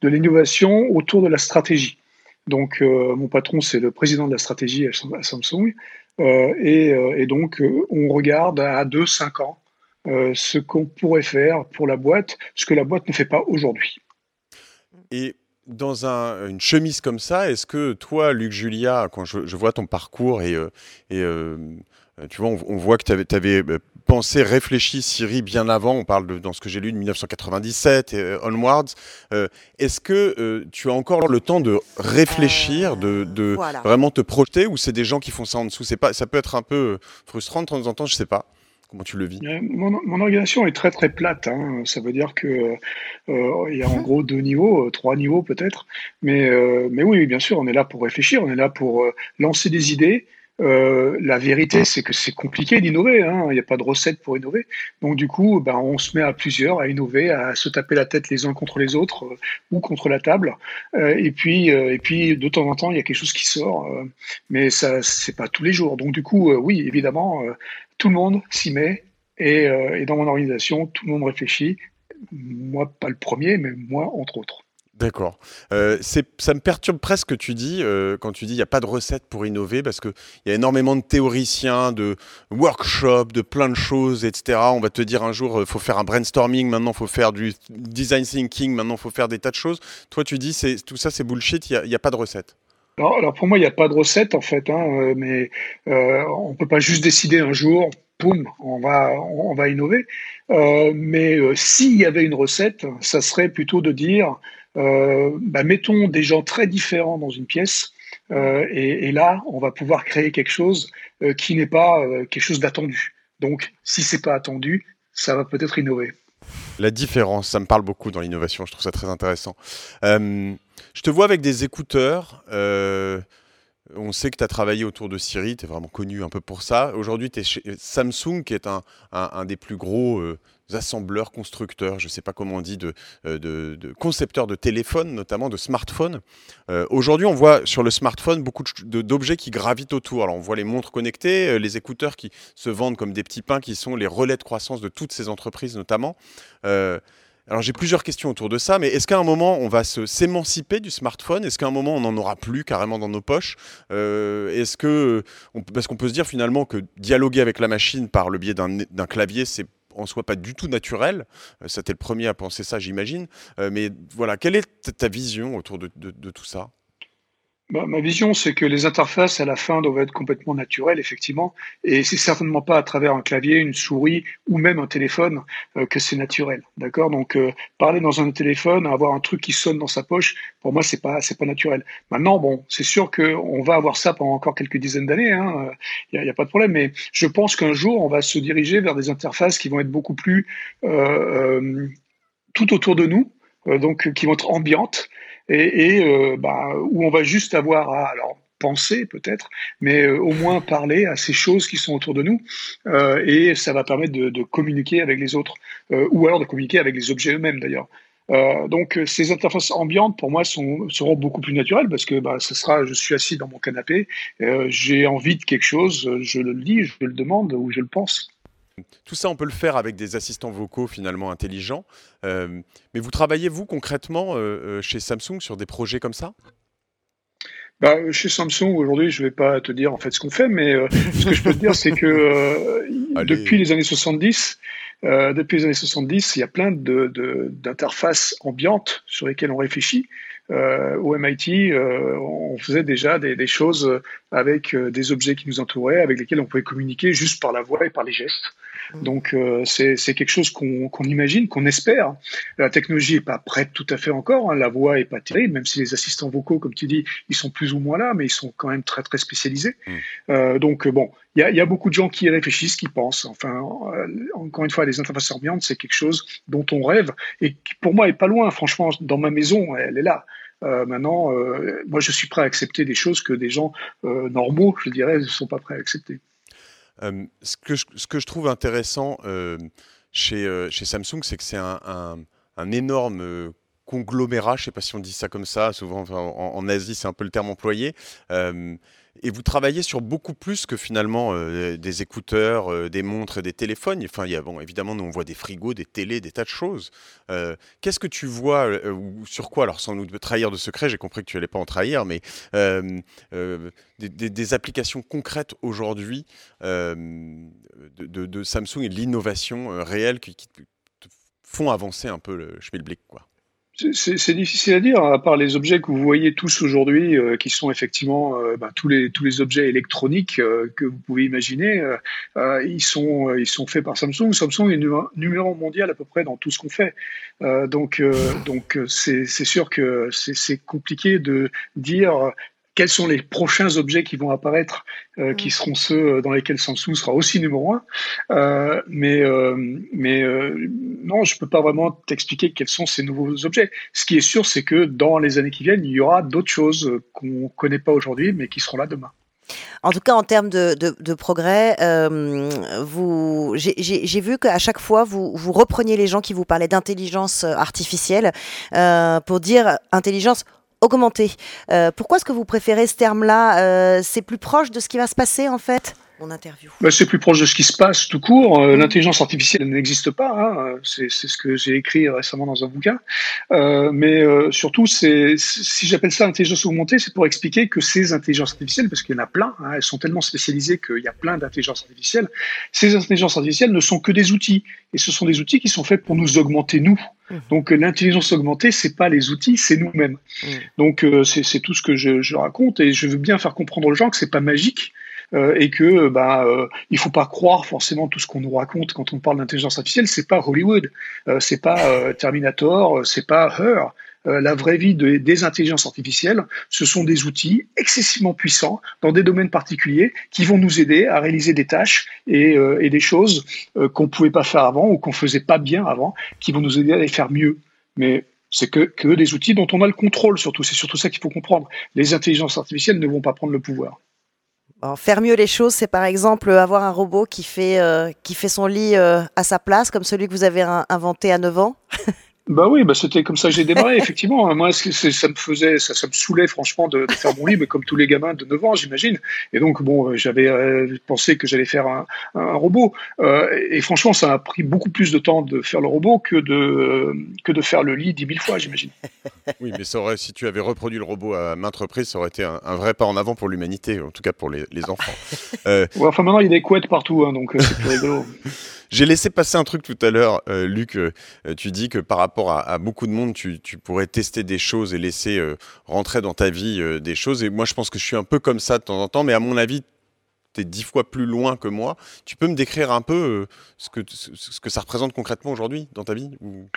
de l'innovation autour de la stratégie. Donc, mon patron, c'est le président de la stratégie à Samsung, et, et, donc on regarde à 2-5 ans euh, ce qu'on pourrait faire pour la boîte, ce que la boîte ne fait pas aujourd'hui. Et dans une chemise comme ça, est-ce que toi, Luc Julia, quand je, vois ton parcours et, euh, et euh, tu vois, on, voit que tu avais, avais, pensé, réfléchi Siri bien avant, on parle de, dans ce que j'ai lu de 1997 et onwards, est-ce que tu as encore le temps de réfléchir, de, de vraiment te projeter, ou c'est des gens qui font ça en dessous? Pas, Ça peut être un peu frustrant de temps en temps, je sais pas. Comment tu le vis? Euh, mon, organisation est très très plate. Hein. Ça veut dire que euh, il y a en gros deux niveaux, euh, trois niveaux peut-être. Mais, mais oui, bien sûr, on est là pour réfléchir, on est là pour lancer des idées, euh, la vérité, c'est que c'est compliqué d'innover. Hein. Il n'y a pas de recette pour innover. Donc du coup, ben, on se met à plusieurs à innover, à se taper la tête les uns contre les autres euh, ou contre la table. Euh, et puis, et puis de temps en temps, il y a quelque chose qui sort, mais ça, c'est pas tous les jours. Donc du coup, oui, évidemment, tout le monde s'y met. Et, et dans mon organisation, tout le monde réfléchit. Moi, pas le premier, mais moi, entre autres. D'accord. Euh, ça me perturbe presque que tu dis, euh, quand tu dis il n'y a pas de recette pour innover, parce qu'il y a énormément de théoriciens, de workshops, de plein de choses, etc. On va te dire un jour, il euh, faut faire un brainstorming, maintenant il faut faire du design thinking, maintenant il faut faire des tas de choses. Toi, tu dis, tout ça c'est bullshit, il n'y a, pas de recette. Alors, pour moi, il n'y a pas de recette en fait, hein, mais on ne peut pas juste décider un jour, poum, on va, on va innover. mais s'il y avait une recette, ça serait plutôt de dire euh, bah, mettons des gens très différents dans une pièce, euh, et, là, on va pouvoir créer quelque chose euh, qui n'est pas quelque chose d'attendu. Donc, si c'est pas attendu, ça va peut-être innover. La différence, ça me parle beaucoup dans l'innovation, je trouve ça très intéressant. Je te vois avec des écouteurs. on sait que tu as travaillé autour de Siri, tu es vraiment connu un peu pour ça. Aujourd'hui, tu es chez Samsung, qui est un, des plus gros assembleurs, constructeurs, je ne sais pas comment on dit, de, euh, de, concepteurs de téléphones, notamment de smartphones. Euh, aujourd'hui, on voit sur le smartphone beaucoup d'objets qui gravitent autour. Alors, on voit les montres connectées, euh, les écouteurs qui se vendent comme des petits pains, qui sont les relais de croissance de toutes ces entreprises, notamment. Alors, j'ai plusieurs questions autour de ça, mais est-ce qu'à un moment, on va s'émanciper du smartphone? Est-ce qu'à un moment, on n'en aura plus carrément dans nos poches? Est-ce que, parce qu'on peut se dire finalement que dialoguer avec la machine par le biais d'un clavier, c'est en soi pas du tout naturel. Euh, C'était le premier à penser ça, j'imagine. Euh, mais voilà, quelle est ta vision autour de tout ça? Bah, ma vision, c'est que les interfaces à la fin doivent être complètement naturelles, effectivement, et c'est certainement pas à travers un clavier, une souris ou même un téléphone euh, que c'est naturel, d'accord? Donc euh, parler dans un téléphone, avoir un truc qui sonne dans sa poche, pour moi c'est pas pas naturel. Maintenant, bon, c'est sûr qu'on va avoir ça pendant encore quelques dizaines d'années, il hein, n'y a, a, pas de problème, mais je pense qu'un jour on va se diriger vers des interfaces qui vont être beaucoup plus euh, tout autour de nous, donc qui vont être ambiantes et, et euh, bah, où on va juste avoir à alors penser peut-être, mais euh, au moins parler à ces choses qui sont autour de nous, euh, et ça va permettre de, de communiquer avec les autres, euh, ou alors de communiquer avec les objets eux-mêmes d'ailleurs. Euh, donc ces interfaces ambiantes pour moi sont, seront beaucoup plus naturelles parce que bah, ce sera, je suis assis dans mon canapé, j'ai envie de quelque chose, je le lis, je le demande ou je le pense. Tout ça, on peut le faire avec des assistants vocaux finalement intelligents. mais vous travaillez, vous, concrètement, chez Samsung sur des projets comme ça? Bah, chez Samsung, aujourd'hui, je vais pas te dire en fait ce qu'on fait, mais ce que je peux te dire, c'est que depuis les années 70, euh, depuis les années 70, il y a plein d'interfaces de, ambiantes sur lesquelles on réfléchit. Euh, au MIT, euh, on faisait déjà des, des choses avec euh, des objets qui nous entouraient, avec lesquels on pouvait communiquer juste par la voix et par les gestes. Mm. Donc euh, c'est quelque chose qu'on imagine, qu'on espère. La technologie est pas prête tout à fait encore. Hein. La voix est pas terrible, même si les assistants vocaux, comme tu dis, ils sont plus ou moins là, mais ils sont quand même très très spécialisés. Mm. Euh, donc bon, il y a, y a, beaucoup de gens qui réfléchissent, qui pensent. Enfin, euh, encore une fois, les interfaces ambiantes, c'est quelque chose dont on rêve et qui pour moi est pas loin. Franchement, dans ma maison, elle est là. Euh, maintenant, euh, moi, je suis prêt à accepter des choses que des gens euh, normaux, je dirais, ne sont pas prêts à accepter. Euh, ce, que je, trouve intéressant euh, chez, euh, chez, Samsung, c'est que c'est un, énorme conglomérat, je ne sais pas si on dit ça comme ça, souvent en, en Asie c'est un peu le terme employé, et vous travaillez sur beaucoup plus que finalement euh, des écouteurs, euh, des montres, des téléphones. Enfin, il y a, bon, évidemment, nous on voit des frigos, des télés, des tas de choses. Euh, qu'est-ce que tu vois ou sur quoi Alors, sans nous trahir de secret, j'ai compris que tu n'allais pas en trahir, mais des, applications concrètes aujourd'hui de, Samsung et de l'innovation réelle qui, font avancer un peu le schmilblick, quoi? C'est difficile à dire, à part les objets que vous voyez tous aujourd'hui, euh, qui sont effectivement euh, bah, tous, les, tous les objets électroniques euh, que vous pouvez imaginer, ils, sont, ils sont faits par Samsung. Samsung est numéro mondial à peu près dans tout ce qu'on fait. donc donc c'est sûr que c'est compliqué de dire quels sont les prochains objets qui vont apparaître, euh, qui seront ceux dans lesquels Samsung sera aussi numéro un. Euh, mais euh, mais euh, non, je peux pas vraiment t'expliquer quels sont ces nouveaux objets. Ce qui est sûr, c'est que dans les années qui viennent, il y aura d'autres choses qu'on connaît pas aujourd'hui, mais qui seront là demain. En tout cas, en termes de, de, de progrès, euh, vous, j'ai vu qu'à chaque fois, vous, vous repreniez les gens qui vous parlaient d'intelligence artificielle euh, pour dire intelligence augmenter. Euh, pourquoi est-ce que vous préférez ce terme-là? Euh, C'est plus proche de ce qui va se passer en fait? Mon interview. Bah, c'est plus proche de ce qui se passe tout court. Euh, l'intelligence artificielle n'existe pas. Hein. C'est, ce que j'ai écrit récemment dans un bouquin. Euh, mais euh, surtout, c'est, si j'appelle ça intelligence augmentée, c'est pour expliquer que ces intelligences artificielles, parce qu'il y en a plein, hein, elles sont tellement spécialisées qu'il y a plein d'intelligences artificielles, ces intelligences artificielles ne sont que des outils. Et ce sont des outils qui sont faits pour nous augmenter nous. Mmh. Donc l'intelligence augmentée, c'est pas les outils, c'est nous-mêmes. Mmh. Donc c'est, c'est tout ce que je, je, raconte et je veux bien faire comprendre aux gens que c'est pas magique, euh, et que bah euh, il faut pas croire forcément tout ce qu'on nous raconte quand on parle d'intelligence artificielle. C'est pas Hollywood, euh, c'est pas euh, Terminator, c'est pas Her. La vraie vie de, des intelligences artificielles, ce sont des outils excessivement puissants dans des domaines particuliers qui vont nous aider à réaliser des tâches et, et des choses qu'on pouvait pas faire avant ou qu'on faisait pas bien avant, qui vont nous aider à les faire mieux. Mais c'est que, que des outils dont on a le contrôle surtout. C'est surtout ça qu'il faut comprendre. Les intelligences artificielles ne vont pas prendre le pouvoir faire mieux les choses, c'est par exemple avoir un robot qui fait, euh, qui fait son lit euh, à sa place, comme celui que vous avez inventé à 9 ans <laughs> Bah oui, bah c'était comme ça que j'ai démarré, <laughs> effectivement. Moi, ça me faisait, ça, ça me saoulait franchement de, de, faire mon lit, mais comme tous les gamins de 9 ans, j'imagine. Et donc, bon, euh, j'avais euh, pensé que j'allais faire un, un robot. Euh, et franchement, ça a pris beaucoup plus de temps de faire le robot que de, que de faire le lit dix mille fois, j'imagine. <laughs> Oui, mais ça aurait, si tu avais reproduit le robot à maintes reprises, ça aurait été un, un vrai pas en avant pour l'humanité, en tout cas pour les, les enfants. <laughs> Ouais, enfin, maintenant, il y a des couettes partout, hein, donc c'est plus rigolo. J'ai laissé passer un truc tout à l'heure, euh, Luc. Euh, tu dis que par rapport à, beaucoup de monde, tu, pourrais tester des choses et laisser euh, rentrer dans ta vie euh, des choses. Et moi, je pense que je suis un peu comme ça de temps en temps, mais à mon avis, tu es dix fois plus loin que moi. Tu peux me décrire un peu euh, ce, que, ce, que ça représente concrètement aujourd'hui dans ta vie ou?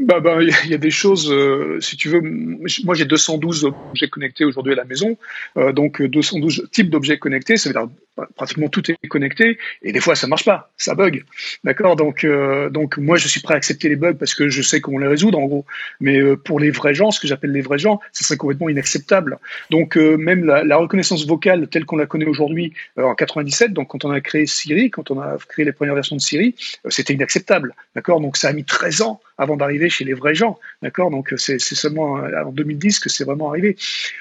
Bah, bah, il y a des choses. Euh, si tu veux, moi j'ai 212 objets connectés aujourd'hui à la maison, euh, donc 212 types d'objets connectés. Ça veut dire pratiquement tout est connecté et des fois ça marche pas, ça bug. D'accord? Donc euh, donc moi je suis prêt à accepter les bugs parce que je sais comment les résoudre en gros. Mais euh, pour les vrais gens, ce que j'appelle les vrais gens, ça serait complètement inacceptable. Donc euh, même la, la, reconnaissance vocale telle qu'on la connaît aujourd'hui en 97, donc quand on a créé Siri, quand on a créé les premières versions de Siri, c'était inacceptable. D'accord? Donc ça a mis 13 ans avant d'arriver chez les vrais gens. D'accord? Donc c'est seulement en 2010 que c'est vraiment arrivé.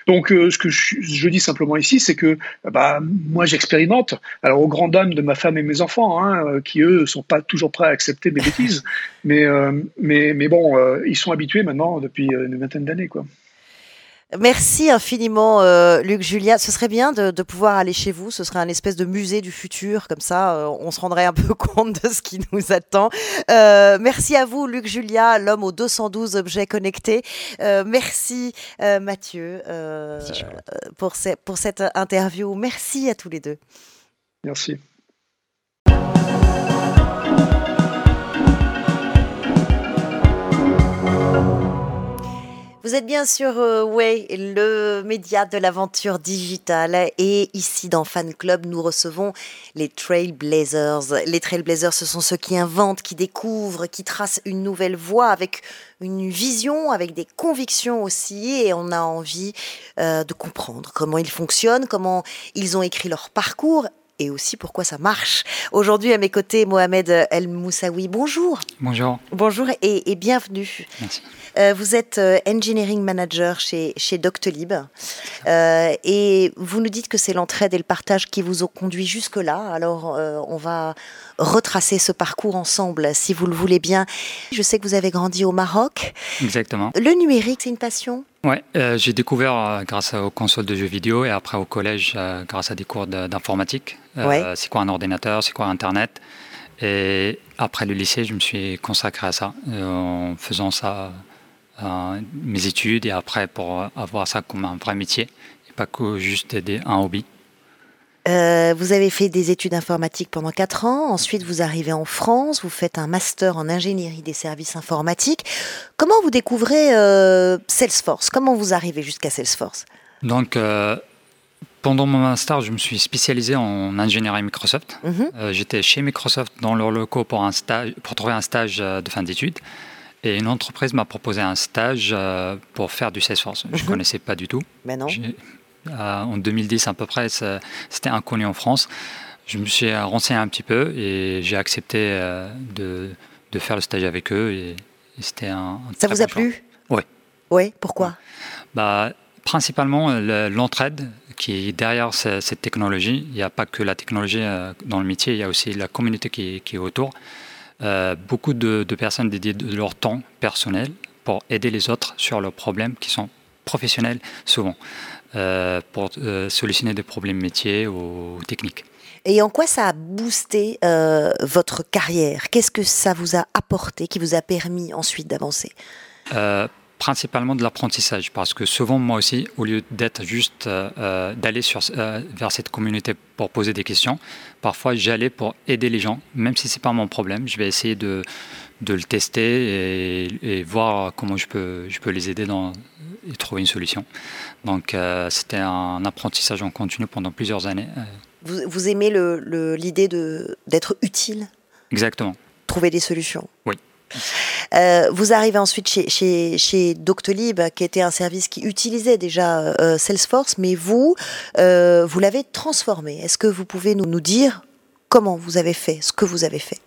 Donc ce que je, dis simplement ici, c'est que bah, moi j'expérimente. Alors aux grandes dames de ma femme et mes enfants, hein, qui eux sont pas toujours prêts à accepter mes bêtises, <laughs> mais mais mais bon, ils sont habitués maintenant depuis une vingtaine d'années, quoi. Merci infiniment, euh, Luc Julia. Ce serait bien de, pouvoir aller chez vous. Ce serait un espèce de musée du futur. Comme ça, euh, on se rendrait un <laughs> peu compte de ce qui nous attend. Euh, merci à vous, Luc Julia, l'homme aux 212 objets connectés. merci, Mathieu, pour, pour cette interview. Merci à tous les deux. Merci. Vous êtes bien sur euh, Way, le média de l'aventure digitale. Et ici, dans Fan Club, nous recevons les Trailblazers. Les Trailblazers, ce sont ceux qui inventent, qui découvrent, qui tracent une nouvelle voie avec une vision, avec des convictions aussi. Et on a envie euh, de comprendre comment ils fonctionnent, comment ils ont écrit leur parcours et aussi pourquoi ça marche. Aujourd'hui, à mes côtés, Mohamed El Moussaoui. Bonjour. Bonjour. Bonjour et, et bienvenue. Merci. Euh, vous êtes euh, engineering manager chez, chez Doctolib euh, et vous nous dites que c'est l'entraide et le partage qui vous ont conduit jusque-là. Alors, on va retracer ce parcours ensemble, si vous le voulez bien. Je sais que vous avez grandi au Maroc. Exactement. Le numérique, c'est une passion? Ouais, j'ai découvert grâce aux consoles de jeux vidéo et après au collège grâce à des cours d'informatique. C'est quoi un ordinateur, c'est quoi Internet? Et après le lycée, je me suis consacré à ça en faisant ça euh, mes études et après pour avoir ça comme un vrai métier et pas que juste des, un hobby. Euh, vous avez fait des études informatiques pendant 4 ans, ensuite vous arrivez en France, vous faites un master en ingénierie des services informatiques. Comment vous découvrez euh, Salesforce? Comment vous arrivez jusqu'à Salesforce? Donc, pendant mon master, je me suis spécialisé en ingénierie Microsoft. Mhm. J'étais chez Microsoft dans leur locaux pour, un stage, pour trouver un stage de fin d'études. Et une entreprise m'a proposé un stage euh, pour faire du Salesforce. Je ne mhm. connaissais pas du tout. Mais non. Euh, en 2010 à peu près, c'était inconnu en France. Je me suis renseigné un petit peu et j'ai accepté euh, de, de, faire le stage avec eux. Et, c'était un, Ça vous a plu? Oui. Oui, pourquoi? Bah, Principalement l'entraide qui est derrière cette technologie. Il n'y a pas que la technologie dans le métier, il y a aussi la communauté qui, qui est autour. Euh, beaucoup de, personnes dédient de leur temps personnel pour aider les autres sur leurs problèmes qui sont professionnels souvent, euh, pour euh, solutionner des problèmes métiers ou techniques. Et en quoi ça a boosté votre carrière? Qu'est-ce que ça vous a apporté, qui vous a permis ensuite d'avancer? Principalement de l'apprentissage parce que souvent moi aussi au lieu d'être juste euh, euh, d'aller euh, vers cette communauté pour poser des questions parfois j'allais pour aider les gens. Même si c'est pas mon problème je vais essayer de, de le tester et, voir comment je peux je peux les aider dans et trouver une solution donc c'était un apprentissage en continu pendant plusieurs années vous, vous aimez l'idée le, d'être utile? Exactement. Trouver des solutions? Oui. Euh, vous arrivez ensuite chez, chez, chez, Doctolib, qui était un service qui utilisait déjà euh, Salesforce, mais vous, euh, vous l'avez transformé. Est-ce que vous pouvez nous, nous, dire comment vous avez fait, ce que vous avez fait?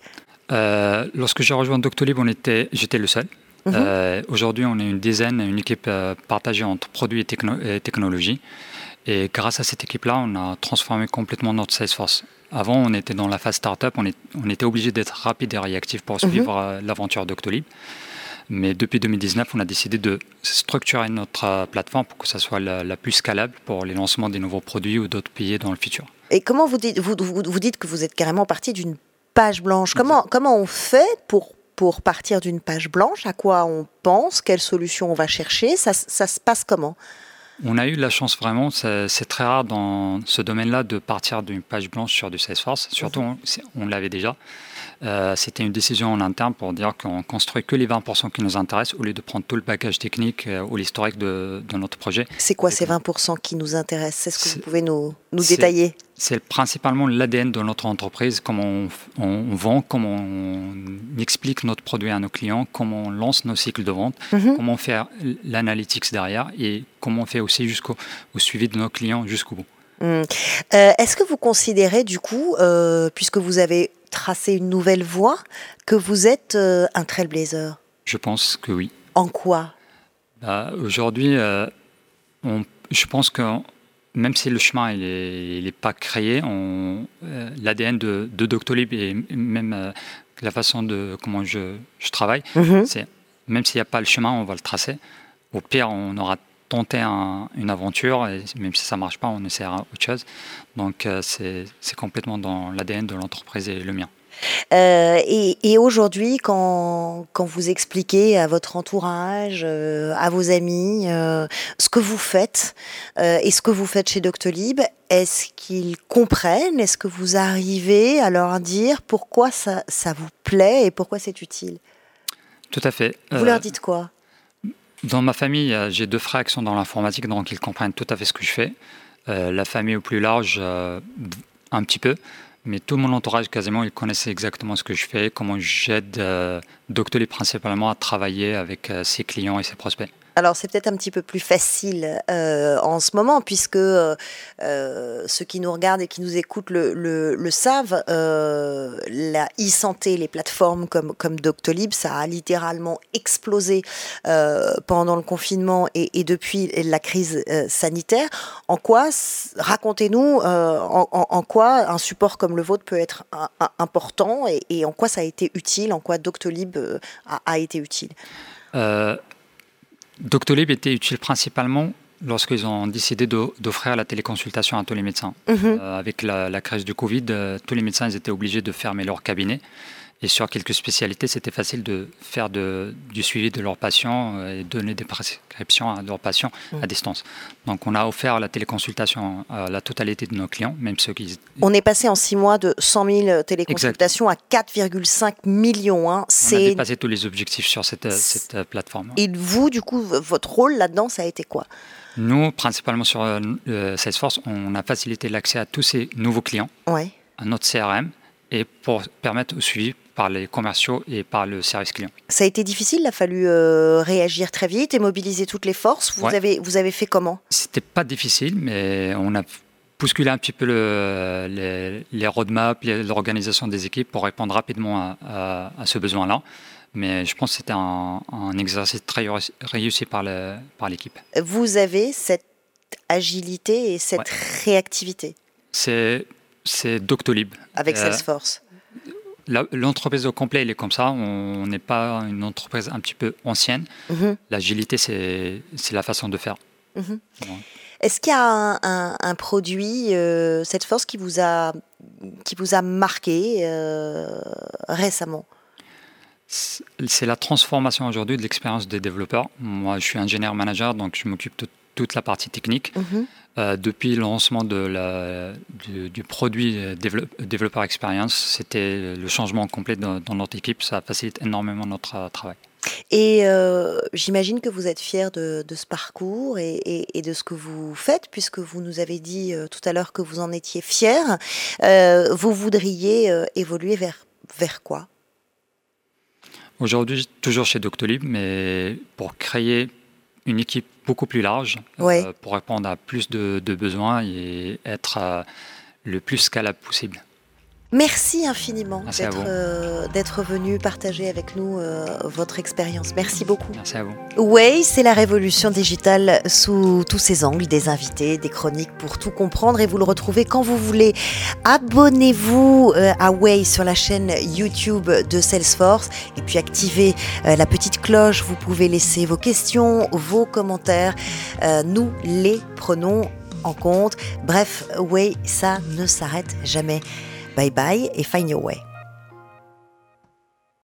Lorsque j'ai rejoint Doctolib, j'étais le seul. Mhm. Aujourd'hui, on est une dizaine, une équipe partagée entre produits et, techno et technologie. Et grâce à cette équipe-là, on a transformé complètement notre Salesforce. Avant, on était dans la phase startup, on, on était obligé d'être rapide et réactif pour mhm. suivre euh, l'aventure d'Octolib. Mais depuis 2019, on a décidé de structurer notre euh, plateforme pour que ça soit la, plus scalable pour les lancements des nouveaux produits ou d'autres pays dans le futur. Et comment vous dites, vous, vous, dites que vous êtes carrément parti d'une page blanche? Comment, comment on fait pour, pour partir d'une page blanche À quoi on pense Quelle solution on va chercher ça, ça se passe comment? On a eu la chance vraiment, c'est très rare dans ce domaine-là de partir d'une page blanche sur du Salesforce. Surtout, mhm. on, l'avait déjà. Euh, c'était une décision en interne pour dire qu'on construit que les 20% qui nous intéressent au lieu de prendre tout le package technique euh, ou l'historique de, notre projet. C'est quoi ces 20% qui nous intéressent? Est-ce que vous pouvez nous, nous détailler C'est principalement l'ADN de notre entreprise, comment on, vend, comment on explique notre produit à nos clients, comment on lance nos cycles de vente, mhm. comment on fait l'analytics derrière et comment on fait aussi jusqu'au suivi de nos clients jusqu'au bout. Hmm. Euh, est-ce que vous considérez du coup, puisque vous avez tracer une nouvelle voie, que vous êtes euh, un trailblazer? Je pense que oui. En quoi? Bah, Aujourd'hui, euh, je pense que même si le chemin n'est pas créé, euh, l'ADN de, Doctolib et même euh, la façon de comment je, travaille, mhm. c'est même s'il n'y a pas le chemin, on va le tracer. Au pire, on aura tenté une aventure et même si ça ne marche pas, on essaiera autre chose. Donc c'est complètement dans l'ADN de l'entreprise et le mien. Euh, et, aujourd'hui, quand, quand, vous expliquez à votre entourage, euh, à vos amis, euh, ce que vous faites et ce que vous faites chez Doctolib, est-ce qu'ils comprennent? Est-ce que vous arrivez à leur dire pourquoi ça, ça vous plaît et pourquoi c'est utile? Tout à fait. Vous leur dites quoi? Dans ma famille, j'ai deux frères qui sont dans l'informatique, donc ils comprennent tout à fait ce que je fais. la famille au plus large, un petit peu. Mais tout mon entourage, quasiment, ils connaissaient exactement ce que je fais, comment j'aide euh, principalement à travailler avec euh, ses clients et ses prospects. Alors c'est peut-être un petit peu plus facile euh, en ce moment puisque euh, euh, ceux qui nous regardent et qui nous écoutent le, savent, la e-santé, les plateformes comme, comme Doctolib, ça a littéralement explosé pendant le confinement et, depuis la crise sanitaire. En quoi, racontez-nous, en, quoi un support comme le vôtre peut être important et, en quoi ça a été utile, en quoi Doctolib a, a été utile? Doctolib était utile principalement lorsqu'ils ont décidé d'offrir la téléconsultation à tous les médecins. Mhm. Euh, avec la, crise du Covid, euh, tous les médecins ils étaient obligés de fermer leur cabinet. Et sur quelques spécialités, c'était facile de faire du suivi de leurs patients euh, et donner des prescriptions à leurs patients à mm. distance. Donc on a offert la téléconsultation à la totalité de nos clients, même ceux qui... On est passé en six mois de 100 000 téléconsultations à 4,5 millions. Hein. On a dépassé tous les objectifs sur cette, cette plateforme. Et vous, du coup, votre rôle là-dedans, ça a été quoi? Nous, principalement sur euh, Salesforce, on a facilité l'accès à tous ces nouveaux clients, ouais. à notre CRM, et pour permettre au suivi par les commerciaux et par le service client. Ça a été difficile, il a fallu euh, réagir très vite et mobiliser toutes les forces. Vous, avez, vous avez fait comment? C'était pas difficile, mais on a bousculé un petit peu le, les, les, roadmaps, l'organisation des équipes pour répondre rapidement à, ce besoin-là. Mais je pense que c'était un, exercice très réussi par l'équipe. Vous avez cette agilité et cette réactivité? C'est Doctolib. Avec euh, Salesforce L'entreprise au complet, elle est comme ça. On n'est pas une entreprise un petit peu ancienne. Mhm. L'agilité, c'est la façon de faire. Mhm. Est-ce qu'il y a un, produit, euh, cette force, qui vous a, qui vous a marqué euh, récemment? C'est la transformation aujourd'hui de l'expérience des développeurs. Moi, je suis ingénieur manager, donc je m'occupe de toute la partie technique. Mhm. Euh, depuis le lancement de la, du, produit Développeur Experience, c'était le changement complet dans, notre équipe. Ça facilite énormément notre euh, travail. Et euh, j'imagine que vous êtes fier de, ce parcours et, de ce que vous faites, puisque vous nous avez dit tout à l'heure que vous en étiez fier. vous voudriez évoluer vers, vers quoi? Aujourd'hui, toujours chez Doctolib, mais pour créer une équipe beaucoup plus large euh, pour répondre à plus de, besoins et être euh, le plus scalable possible. Merci infiniment euh, d'être venu partager avec nous votre expérience. Merci beaucoup. Merci à vous. Way, c'est la révolution digitale sous tous ses angles, des invités, des chroniques pour tout comprendre et vous le retrouvez quand vous voulez. Abonnez-vous à Way sur la chaîne YouTube de Salesforce et puis activez la petite cloche. Vous pouvez laisser vos questions, vos commentaires. nous les prenons en compte. Bref, Way, ça ne s'arrête jamais. Bye bye et find your way.